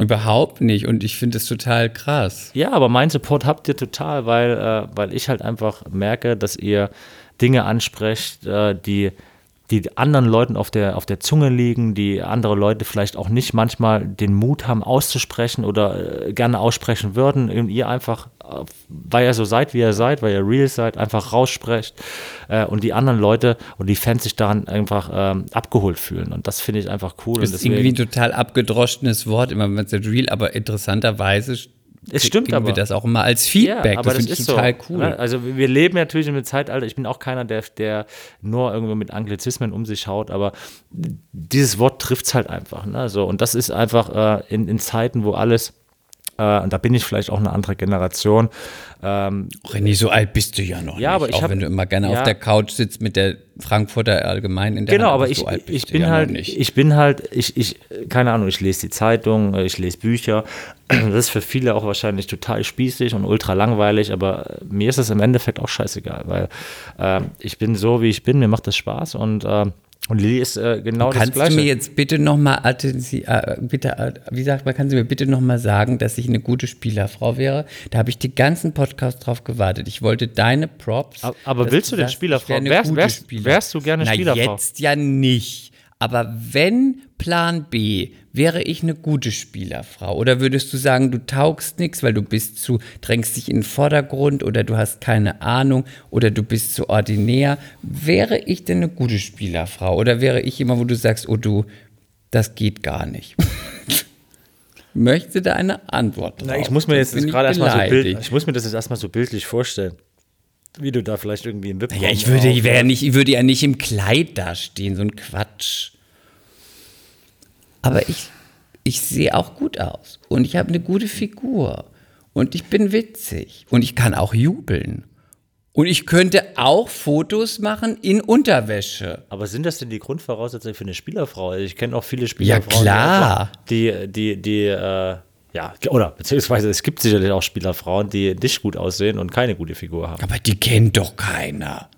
Überhaupt nicht. Und ich finde es total krass. ja, aber mein Support habt ihr total, weil, äh, weil ich halt einfach merke, dass ihr Dinge ansprecht, äh, die, die anderen Leuten auf der, auf der Zunge liegen, die andere Leute vielleicht auch nicht manchmal den Mut haben auszusprechen oder äh, gerne aussprechen würden und ihr einfach, äh, weil ihr so seid, wie ihr seid, weil ihr real seid, einfach raussprecht äh, und die anderen Leute und die Fans sich daran einfach ähm, abgeholt fühlen und das finde ich einfach cool. Das ist irgendwie ein total abgedroschenes Wort, immer wenn man sagt real, aber interessanterweise es stimmt aber. wir das auch immer als Feedback. Ja, aber das das, finde ich ist total so. cool. ne? Also wir leben natürlich in einem Zeitalter, ich bin auch keiner, der, der nur irgendwo mit Anglizismen um sich haut, aber dieses Wort trifft es halt einfach. Ne? So, und das ist einfach äh, in, in Zeiten, wo alles, äh, und da bin ich vielleicht auch eine andere Generation, ähm, René, so alt bist du ja noch Ja, nicht. aber ich auch hab- wenn du immer gerne ja. auf der Couch sitzt mit der Frankfurter Allgemein in der Genau, Hand, aber so ich, bist ich bin ja halt, nicht. ich bin halt, ich, ich, keine Ahnung, ich lese die Zeitung, äh, ich lese Bücher. Das ist für viele auch wahrscheinlich total spießig und ultra langweilig, aber äh, mir ist das im Endeffekt auch scheißegal, weil äh, ich bin so, wie ich bin, mir macht das Spaß und, äh, und Lilly ist äh, genau das Kannst Gleiche. du mir jetzt bitte nochmal, äh, bitte, äh, wie sagt man, kannst du mir bitte nochmal sagen, dass ich eine gute Spielerfrau wäre? Da habe ich die ganzen Podcast drauf gewartet. Ich wollte deine Props. Aber- willst du denn sagst, Spielerfrau? Wärst- wärst- Spieler- wärst du gerne Na, Spielerfrau? jetzt ja nicht. Aber wenn Plan B, wäre ich eine gute Spielerfrau? Oder würdest du sagen, du taugst nichts, weil du bist zu, drängst dich in den Vordergrund oder du hast keine Ahnung oder du bist zu ordinär? Wäre ich denn eine gute Spielerfrau? Oder wäre ich immer, wo du sagst, oh du, das geht gar nicht? Möchte da eine Antwort drauf? Na, ich muss mir jetzt gerade erstmal so bild, ich muss mir das jetzt erstmal so bildlich vorstellen. Wie du da vielleicht irgendwie im VIP Ja, ich würde, ich wäre ja nicht, ich würde ja nicht im Kleid dastehen, so ein Quatsch. Aber ich, ich sehe auch gut aus und ich habe eine gute Figur und ich bin witzig und ich kann auch jubeln. Und ich könnte auch Fotos machen in Unterwäsche. Aber sind das denn die Grundvoraussetzungen für eine Spielerfrau? Also Ich kenne auch viele Spielerfrauen, klar. die, die, die, die äh, ja, oder beziehungsweise es gibt sicherlich auch Spielerfrauen, die nicht gut aussehen und keine gute Figur haben. Aber die kennt doch keiner.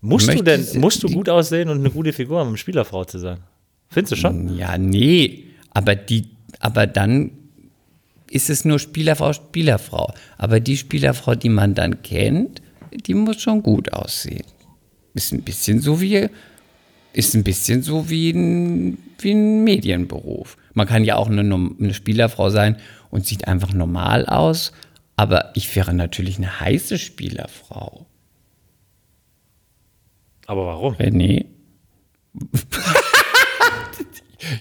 Musst du Möchte denn, musst du gut aussehen und eine gute Figur haben, um Spielerfrau zu sein? Findest du schon? Ja, nee. Aber die, aber dann ist es nur Spielerfrau, Spielerfrau. Aber die Spielerfrau, die man dann kennt, die muss schon gut aussehen. Ist ein bisschen so wie, ist ein bisschen so wie ein, wie ein Medienberuf. Man kann ja auch eine, eine Spielerfrau sein und sieht einfach normal aus. Aber ich wäre natürlich eine heiße Spielerfrau. Aber warum? René?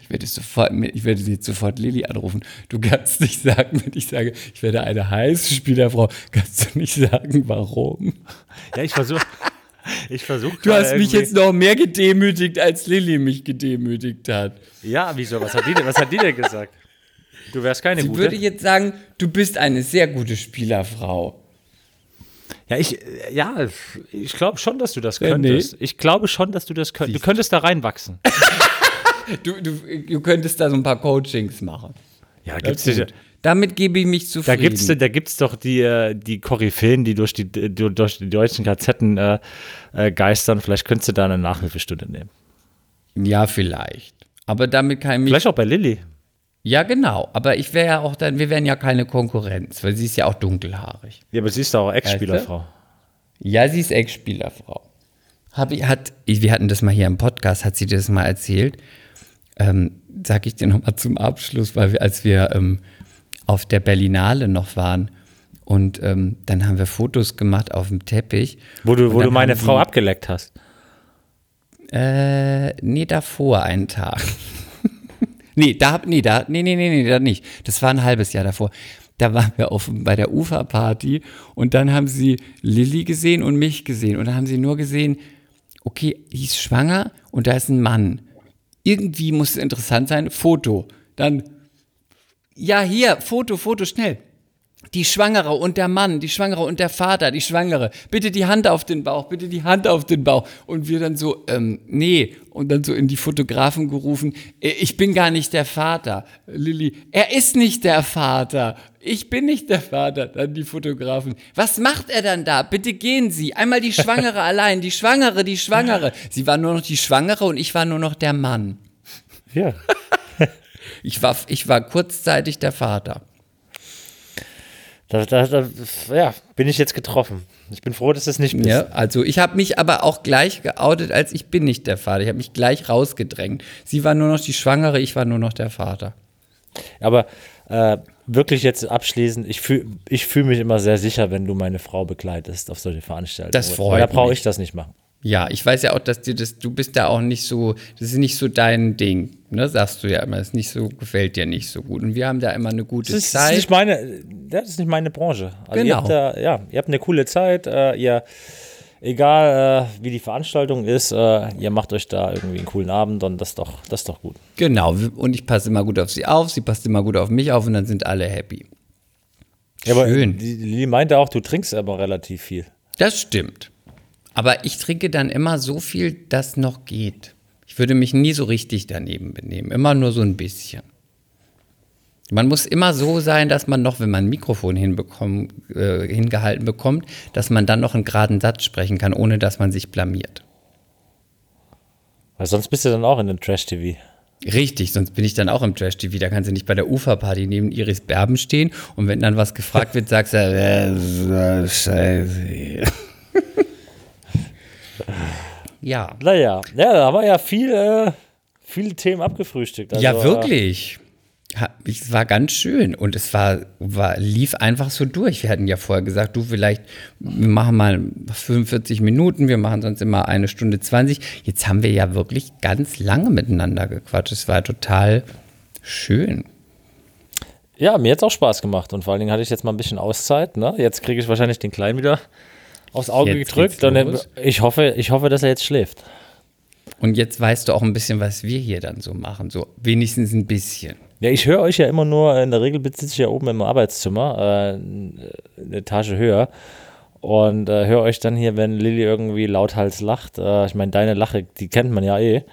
Ich werde, sofort, ich werde jetzt sofort Lilly anrufen. Du kannst nicht sagen, wenn ich sage, ich werde eine heiße Spielerfrau, kannst du nicht sagen, warum. Ja, ich versuche. Ich versuche Du hast mich jetzt noch mehr gedemütigt, als Lilly mich gedemütigt hat. Ja, wieso? Was hat die denn, was hat die denn gesagt? Du wärst keine Sie gute. würde jetzt sagen, du bist eine sehr gute Spielerfrau. Ja, ich, äh, ja, ich glaube schon, dass du das Ja, nee. könntest. Ich glaube schon, dass du das könntest. Du könntest da reinwachsen. Du, du, du könntest da so ein paar Coachings machen. Ja, da gibt's gut. Damit gebe ich mich da zufrieden. gibt's, da gibt's doch die, äh, die Koryphäen, die durch die, durch die deutschen Gazetten äh, äh, geistern. Vielleicht könntest du da eine Nachhilfestunde nehmen. ja, vielleicht. Aber damit kann ich mich Vielleicht auch bei Lilly. Ja, genau. Aber ich wäre ja auch dann, wir wären ja keine Konkurrenz, weil sie ist ja auch dunkelhaarig. Ja, aber sie ist auch Ex-Spielerfrau. Ja, sie ist Ex-Spielerfrau. Hab ich, hat, wir hatten das mal hier im Podcast, hat sie das mal erzählt. Ähm, sag ich dir nochmal zum Abschluss, weil wir, als wir ähm, auf der Berlinale noch waren und ähm, dann haben wir Fotos gemacht auf dem Teppich. Wo du, wo du meine Frau sie- abgeleckt hast. Äh, nee, davor einen Tag. nee, da hab, nee, da, nee, nee, nee, nee, da nicht. Das war ein halbes Jahr davor. Da waren wir auf, bei der Uferparty und dann haben sie Lilly gesehen und mich gesehen. Und dann haben sie nur gesehen, okay, die ist schwanger und da ist ein Mann. Irgendwie muss es interessant sein. Foto. Dann, ja, hier, Foto, Foto, schnell. Die Schwangere und der Mann, die Schwangere und der Vater, die Schwangere. Bitte die Hand auf den Bauch, bitte die Hand auf den Bauch. Und wir dann so, ähm, nee. Und dann so in die Fotografen gerufen, äh, ich bin gar nicht der Vater. Lilly, er ist nicht der Vater. Ich bin nicht der Vater. Dann die Fotografen. Was macht er dann da? Bitte gehen Sie. Einmal die Schwangere allein. Die Schwangere, die Schwangere. Sie war nur noch die Schwangere und ich war nur noch der Mann. Ja. Ich war, ich war kurzzeitig der Vater. Da, da, da, ja, bin ich jetzt getroffen. Ich bin froh, dass es nicht bist. Ja, also ich habe mich aber auch gleich geoutet, als ich bin nicht der Vater. Ich habe mich gleich rausgedrängt. Sie war nur noch die Schwangere, ich war nur noch der Vater. Aber äh, wirklich jetzt abschließend, ich fühle ich fühl mich immer sehr sicher, wenn du meine Frau begleitest auf solche Veranstaltungen. Das freut Da brauche mich. ich das nicht machen. Ja, ich weiß ja auch, dass dir das, du bist da auch nicht so, das ist nicht so dein Ding, ne? Sagst du ja immer, das ist nicht so, gefällt dir nicht so gut. Und wir haben da immer eine gute Das ist, Zeit. nicht meine, das ist nicht meine Branche. Also ihr Genau. habt da, ja, ihr habt eine coole Zeit, äh, ihr, egal äh, wie die Veranstaltung ist, äh, ihr macht euch da irgendwie einen coolen Abend und das ist doch, das ist doch gut. Genau, und ich passe immer gut auf sie auf, sie passt immer gut auf mich auf und dann sind alle happy. Ja, aber Schön. die, die Lili meinte auch, du trinkst aber relativ viel. Das stimmt. Aber ich trinke dann immer so viel, dass noch geht. Ich würde mich nie so richtig daneben benehmen, immer nur so ein bisschen. Man muss immer so sein, dass man noch, wenn man ein Mikrofon äh, hingehalten bekommt, dass man dann noch einen geraden Satz sprechen kann, ohne dass man sich blamiert. Weil sonst bist du dann auch in dem Trash-TV. Richtig, sonst bin ich dann auch im Trash-TV. Da kannst du nicht bei der Uferparty neben Iris Berben stehen und wenn dann was gefragt wird, sagst du, äh, scheiße. ja. Naja, ja, da haben wir ja viel, äh, viele Themen abgefrühstückt. Also, ja, wirklich. Ha- Es war ganz schön und es war, war, lief einfach so durch. Wir hatten ja vorher gesagt, du vielleicht, wir machen mal 45 Minuten, wir machen sonst immer eine Stunde 20. Jetzt haben wir ja wirklich ganz lange miteinander gequatscht. Es war total schön. Äh, ja, mir hat es auch Spaß gemacht und vor allen Dingen hatte ich jetzt mal ein bisschen Auszeit. Ne? Jetzt kriege ich wahrscheinlich den Kleinen wieder aufs Auge Jetzt gedrückt und ich hoffe, ich hoffe, dass er jetzt schläft. Und jetzt weißt du auch ein bisschen, was wir hier dann so machen. So wenigstens ein bisschen. Ja, ich höre euch ja immer nur, in der Regel sitze ich ja oben im Arbeitszimmer, äh, eine Etage höher. Und äh, höre euch dann hier, wenn Lilly irgendwie lauthals lacht. Äh, ich meine, deine Lache, die kennt man ja eh.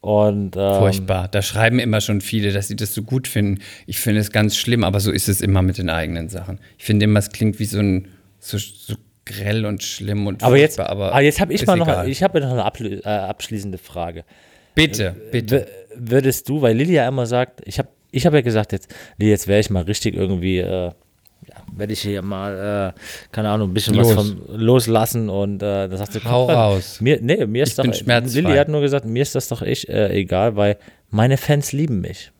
Und ähm, Furchtbar. Da schreiben immer schon viele, dass sie das so gut finden. Ich finde es ganz schlimm, aber so ist es immer mit den eigenen Sachen. Ich finde immer, es klingt wie so ein so, so grell und schlimm und aber jetzt, furchtbar, aber jetzt habe ich mal noch, ich habe noch eine äh, abschließende Frage. bitte, bitte. W würdest du, weil Lilly ja immer sagt, ich habe ich hab ja gesagt jetzt, Lilly, jetzt wäre ich mal richtig irgendwie, äh, ja, werde ich hier mal, äh, keine Ahnung, ein bisschen was Los. vom loslassen und äh, da sagt sie, Hau mal, raus. Mir, nee, mir ist Ich doch. Lilly hat nur gesagt, mir ist das doch echt äh, egal, weil meine Fans lieben mich,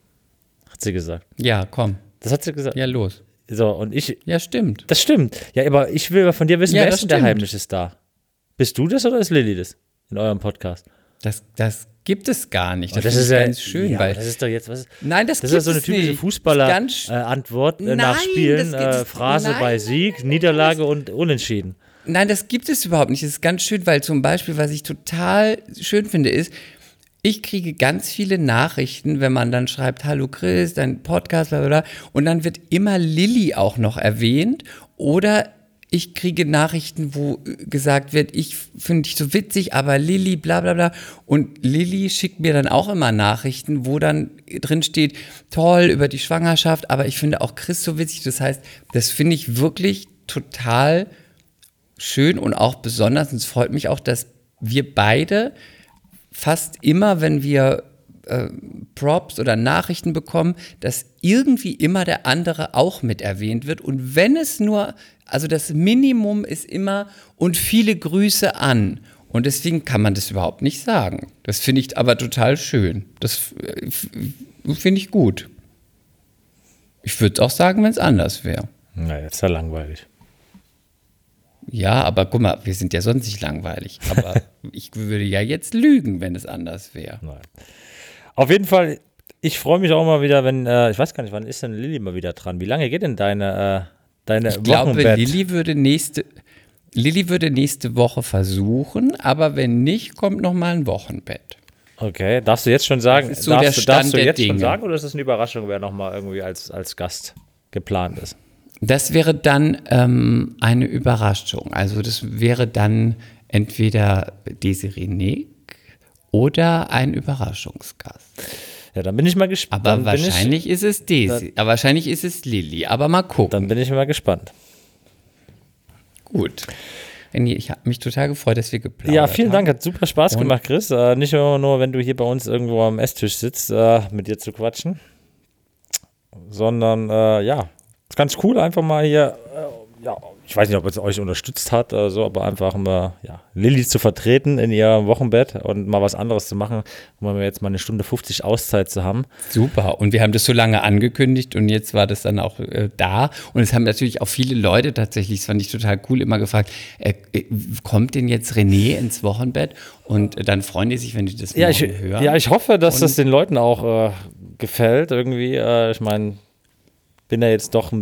hat sie gesagt. Ja, komm. Das hat sie gesagt. Ja, los. So, und ich, Ja, stimmt. das stimmt. Ja, aber ich will von dir wissen, Ja, wer das ist denn der heimliche Star? Bist du das oder ist Lilly das in eurem Podcast? Das, das gibt es gar nicht. Das, das ist ganz schön, ja, weil. das ist doch jetzt was. Nein, das, Das ist ja so eine typische. Fußballer-Antwort äh, äh, nach Spielen. Äh, Phrase bei nein. Sieg, Niederlage und Unentschieden. Nein, das gibt es überhaupt nicht. Das ist ganz schön, weil zum Beispiel, was ich total schön finde, ist, ich kriege ganz viele Nachrichten, wenn man dann schreibt, hallo Chris, dein Podcast, bla bla bla, und dann wird immer Lilly auch noch erwähnt oder ich kriege Nachrichten, wo äh, gesagt wird, ich finde dich so witzig, aber Lilly, bla bla bla. Und Lilly schickt mir dann auch immer Nachrichten, wo dann drin steht, toll über die Schwangerschaft, aber ich finde auch Chris so witzig. Das heißt, das finde ich wirklich total schön und auch besonders. Und es freut mich auch, dass wir beide fast immer, wenn wir äh, Props oder Nachrichten bekommen, dass irgendwie immer der andere auch mit erwähnt wird. Und wenn es nur, also das Minimum ist immer und viele Grüße an. Und deswegen kann man das überhaupt nicht sagen. Das finde ich aber total schön. Das äh, finde ich gut. Ich würde es auch sagen, wenn es anders wäre. Naja, ist ja langweilig. Ja, aber guck mal, wir sind ja sonst nicht langweilig. Aber ich würde ja jetzt lügen, wenn es anders wäre. Auf jeden Fall, ich freue mich auch mal wieder, wenn, äh, ich weiß gar nicht, wann ist denn Lilly mal wieder dran? Wie lange geht denn deine, äh, deine Ich glaube, Wochenbett? Lilly würde nächste Lilly würde nächste Woche versuchen, aber wenn nicht, kommt noch mal ein Wochenbett. Okay, darfst du jetzt schon sagen, Das ist so darfst, der du- Stand darfst du jetzt schon Dinge. sagen oder ist das eine Überraschung, wer nochmal irgendwie als, als Gast geplant ist? Das wäre dann ähm, eine Überraschung. Also das wäre dann entweder Desiree Nick oder ein Überraschungsgast. Ja, dann bin ich mal gespannt. Aber dann bin ich- wahrscheinlich ist es Desi, aber wahrscheinlich ist es Lilly. Aber mal gucken. Dann bin ich mal gespannt. Gut. Ich habe mich total gefreut, dass wir geplaudert Ja, vielen haben. Dank, hat super Spaß Und- gemacht, Chris. Äh, nicht nur, wenn du hier bei uns irgendwo am Esstisch sitzt, äh, mit dir zu quatschen, sondern äh, ja, ganz cool, einfach mal hier, äh, ja, ich weiß nicht, ob es euch unterstützt hat oder so, aber einfach mal, ja, Lilly zu vertreten in ihrem Wochenbett und mal was anderes zu machen, um jetzt mal eine Stunde 50 Auszeit zu haben. Super. Und wir haben das so lange angekündigt und jetzt war das dann auch äh, da. Und es haben natürlich auch viele Leute tatsächlich, das fand ich total cool, immer gefragt, äh, äh kommt denn jetzt René ins Wochenbett? Und äh, dann freuen die sich, wenn die das ja, ich, hören. Ja, ich hoffe, dass und das den Leuten auch äh, gefällt irgendwie. Ich meine, bin ja jetzt doch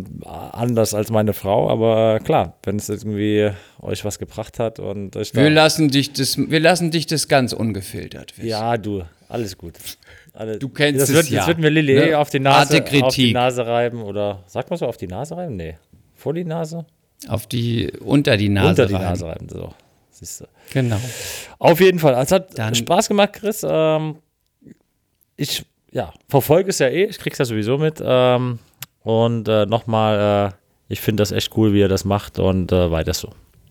anders als meine Frau, aber klar, wenn es irgendwie euch was gebracht hat und euch wir lassen dich das, wir lassen dich das ganz ungefiltert wissen. Ja, du, alles gut. Alles, du kennst das es wird, ja. Jetzt wird mir Lilly ne? auf, die Nase, auf die Nase reiben oder sagt man so auf die Nase reiben? Nee, vor die Nase? Auf die unter die Nase unter die Nase reiben. So, siehst du. Genau. Auf jeden Fall. Es hat Dann Spaß gemacht, Chris. Ähm, ich ja, verfolge es ja eh. Ich krieg's ja sowieso mit. Ähm, und äh, nochmal, äh, ich finde das echt cool, wie er das macht und äh, weiter so.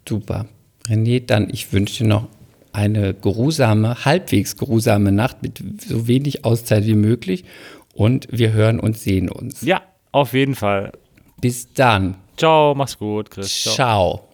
Super. René, dann ich wünsche dir noch eine geruhsame, halbwegs geruhsame Nacht mit so wenig Auszeit wie möglich. Und wir hören und sehen uns. Ja, auf jeden Fall. Bis dann. Ciao, mach's gut, Chris. Ciao. Ciao.